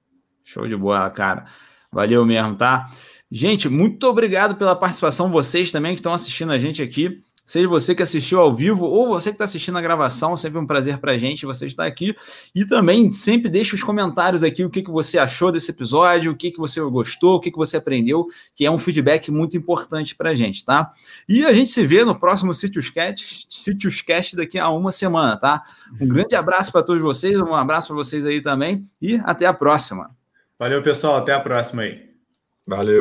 Show de bola, cara. Valeu mesmo, tá? Gente, muito obrigado pela participação, vocês também que estão assistindo a gente aqui. Seja você que assistiu ao vivo ou você que está assistindo a gravação, sempre um prazer para a gente você estar aqui. E também sempre deixe os comentários aqui o que, que você achou desse episódio, o que, que você gostou, o que, que você aprendeu, que é um feedback muito importante para a gente, tá? E a gente se vê no próximo Sítios Cast, Sítios Cast daqui a uma semana, tá? Um grande abraço para todos vocês, um abraço para vocês aí também e até a próxima. Valeu, pessoal. Até a próxima aí. Valeu.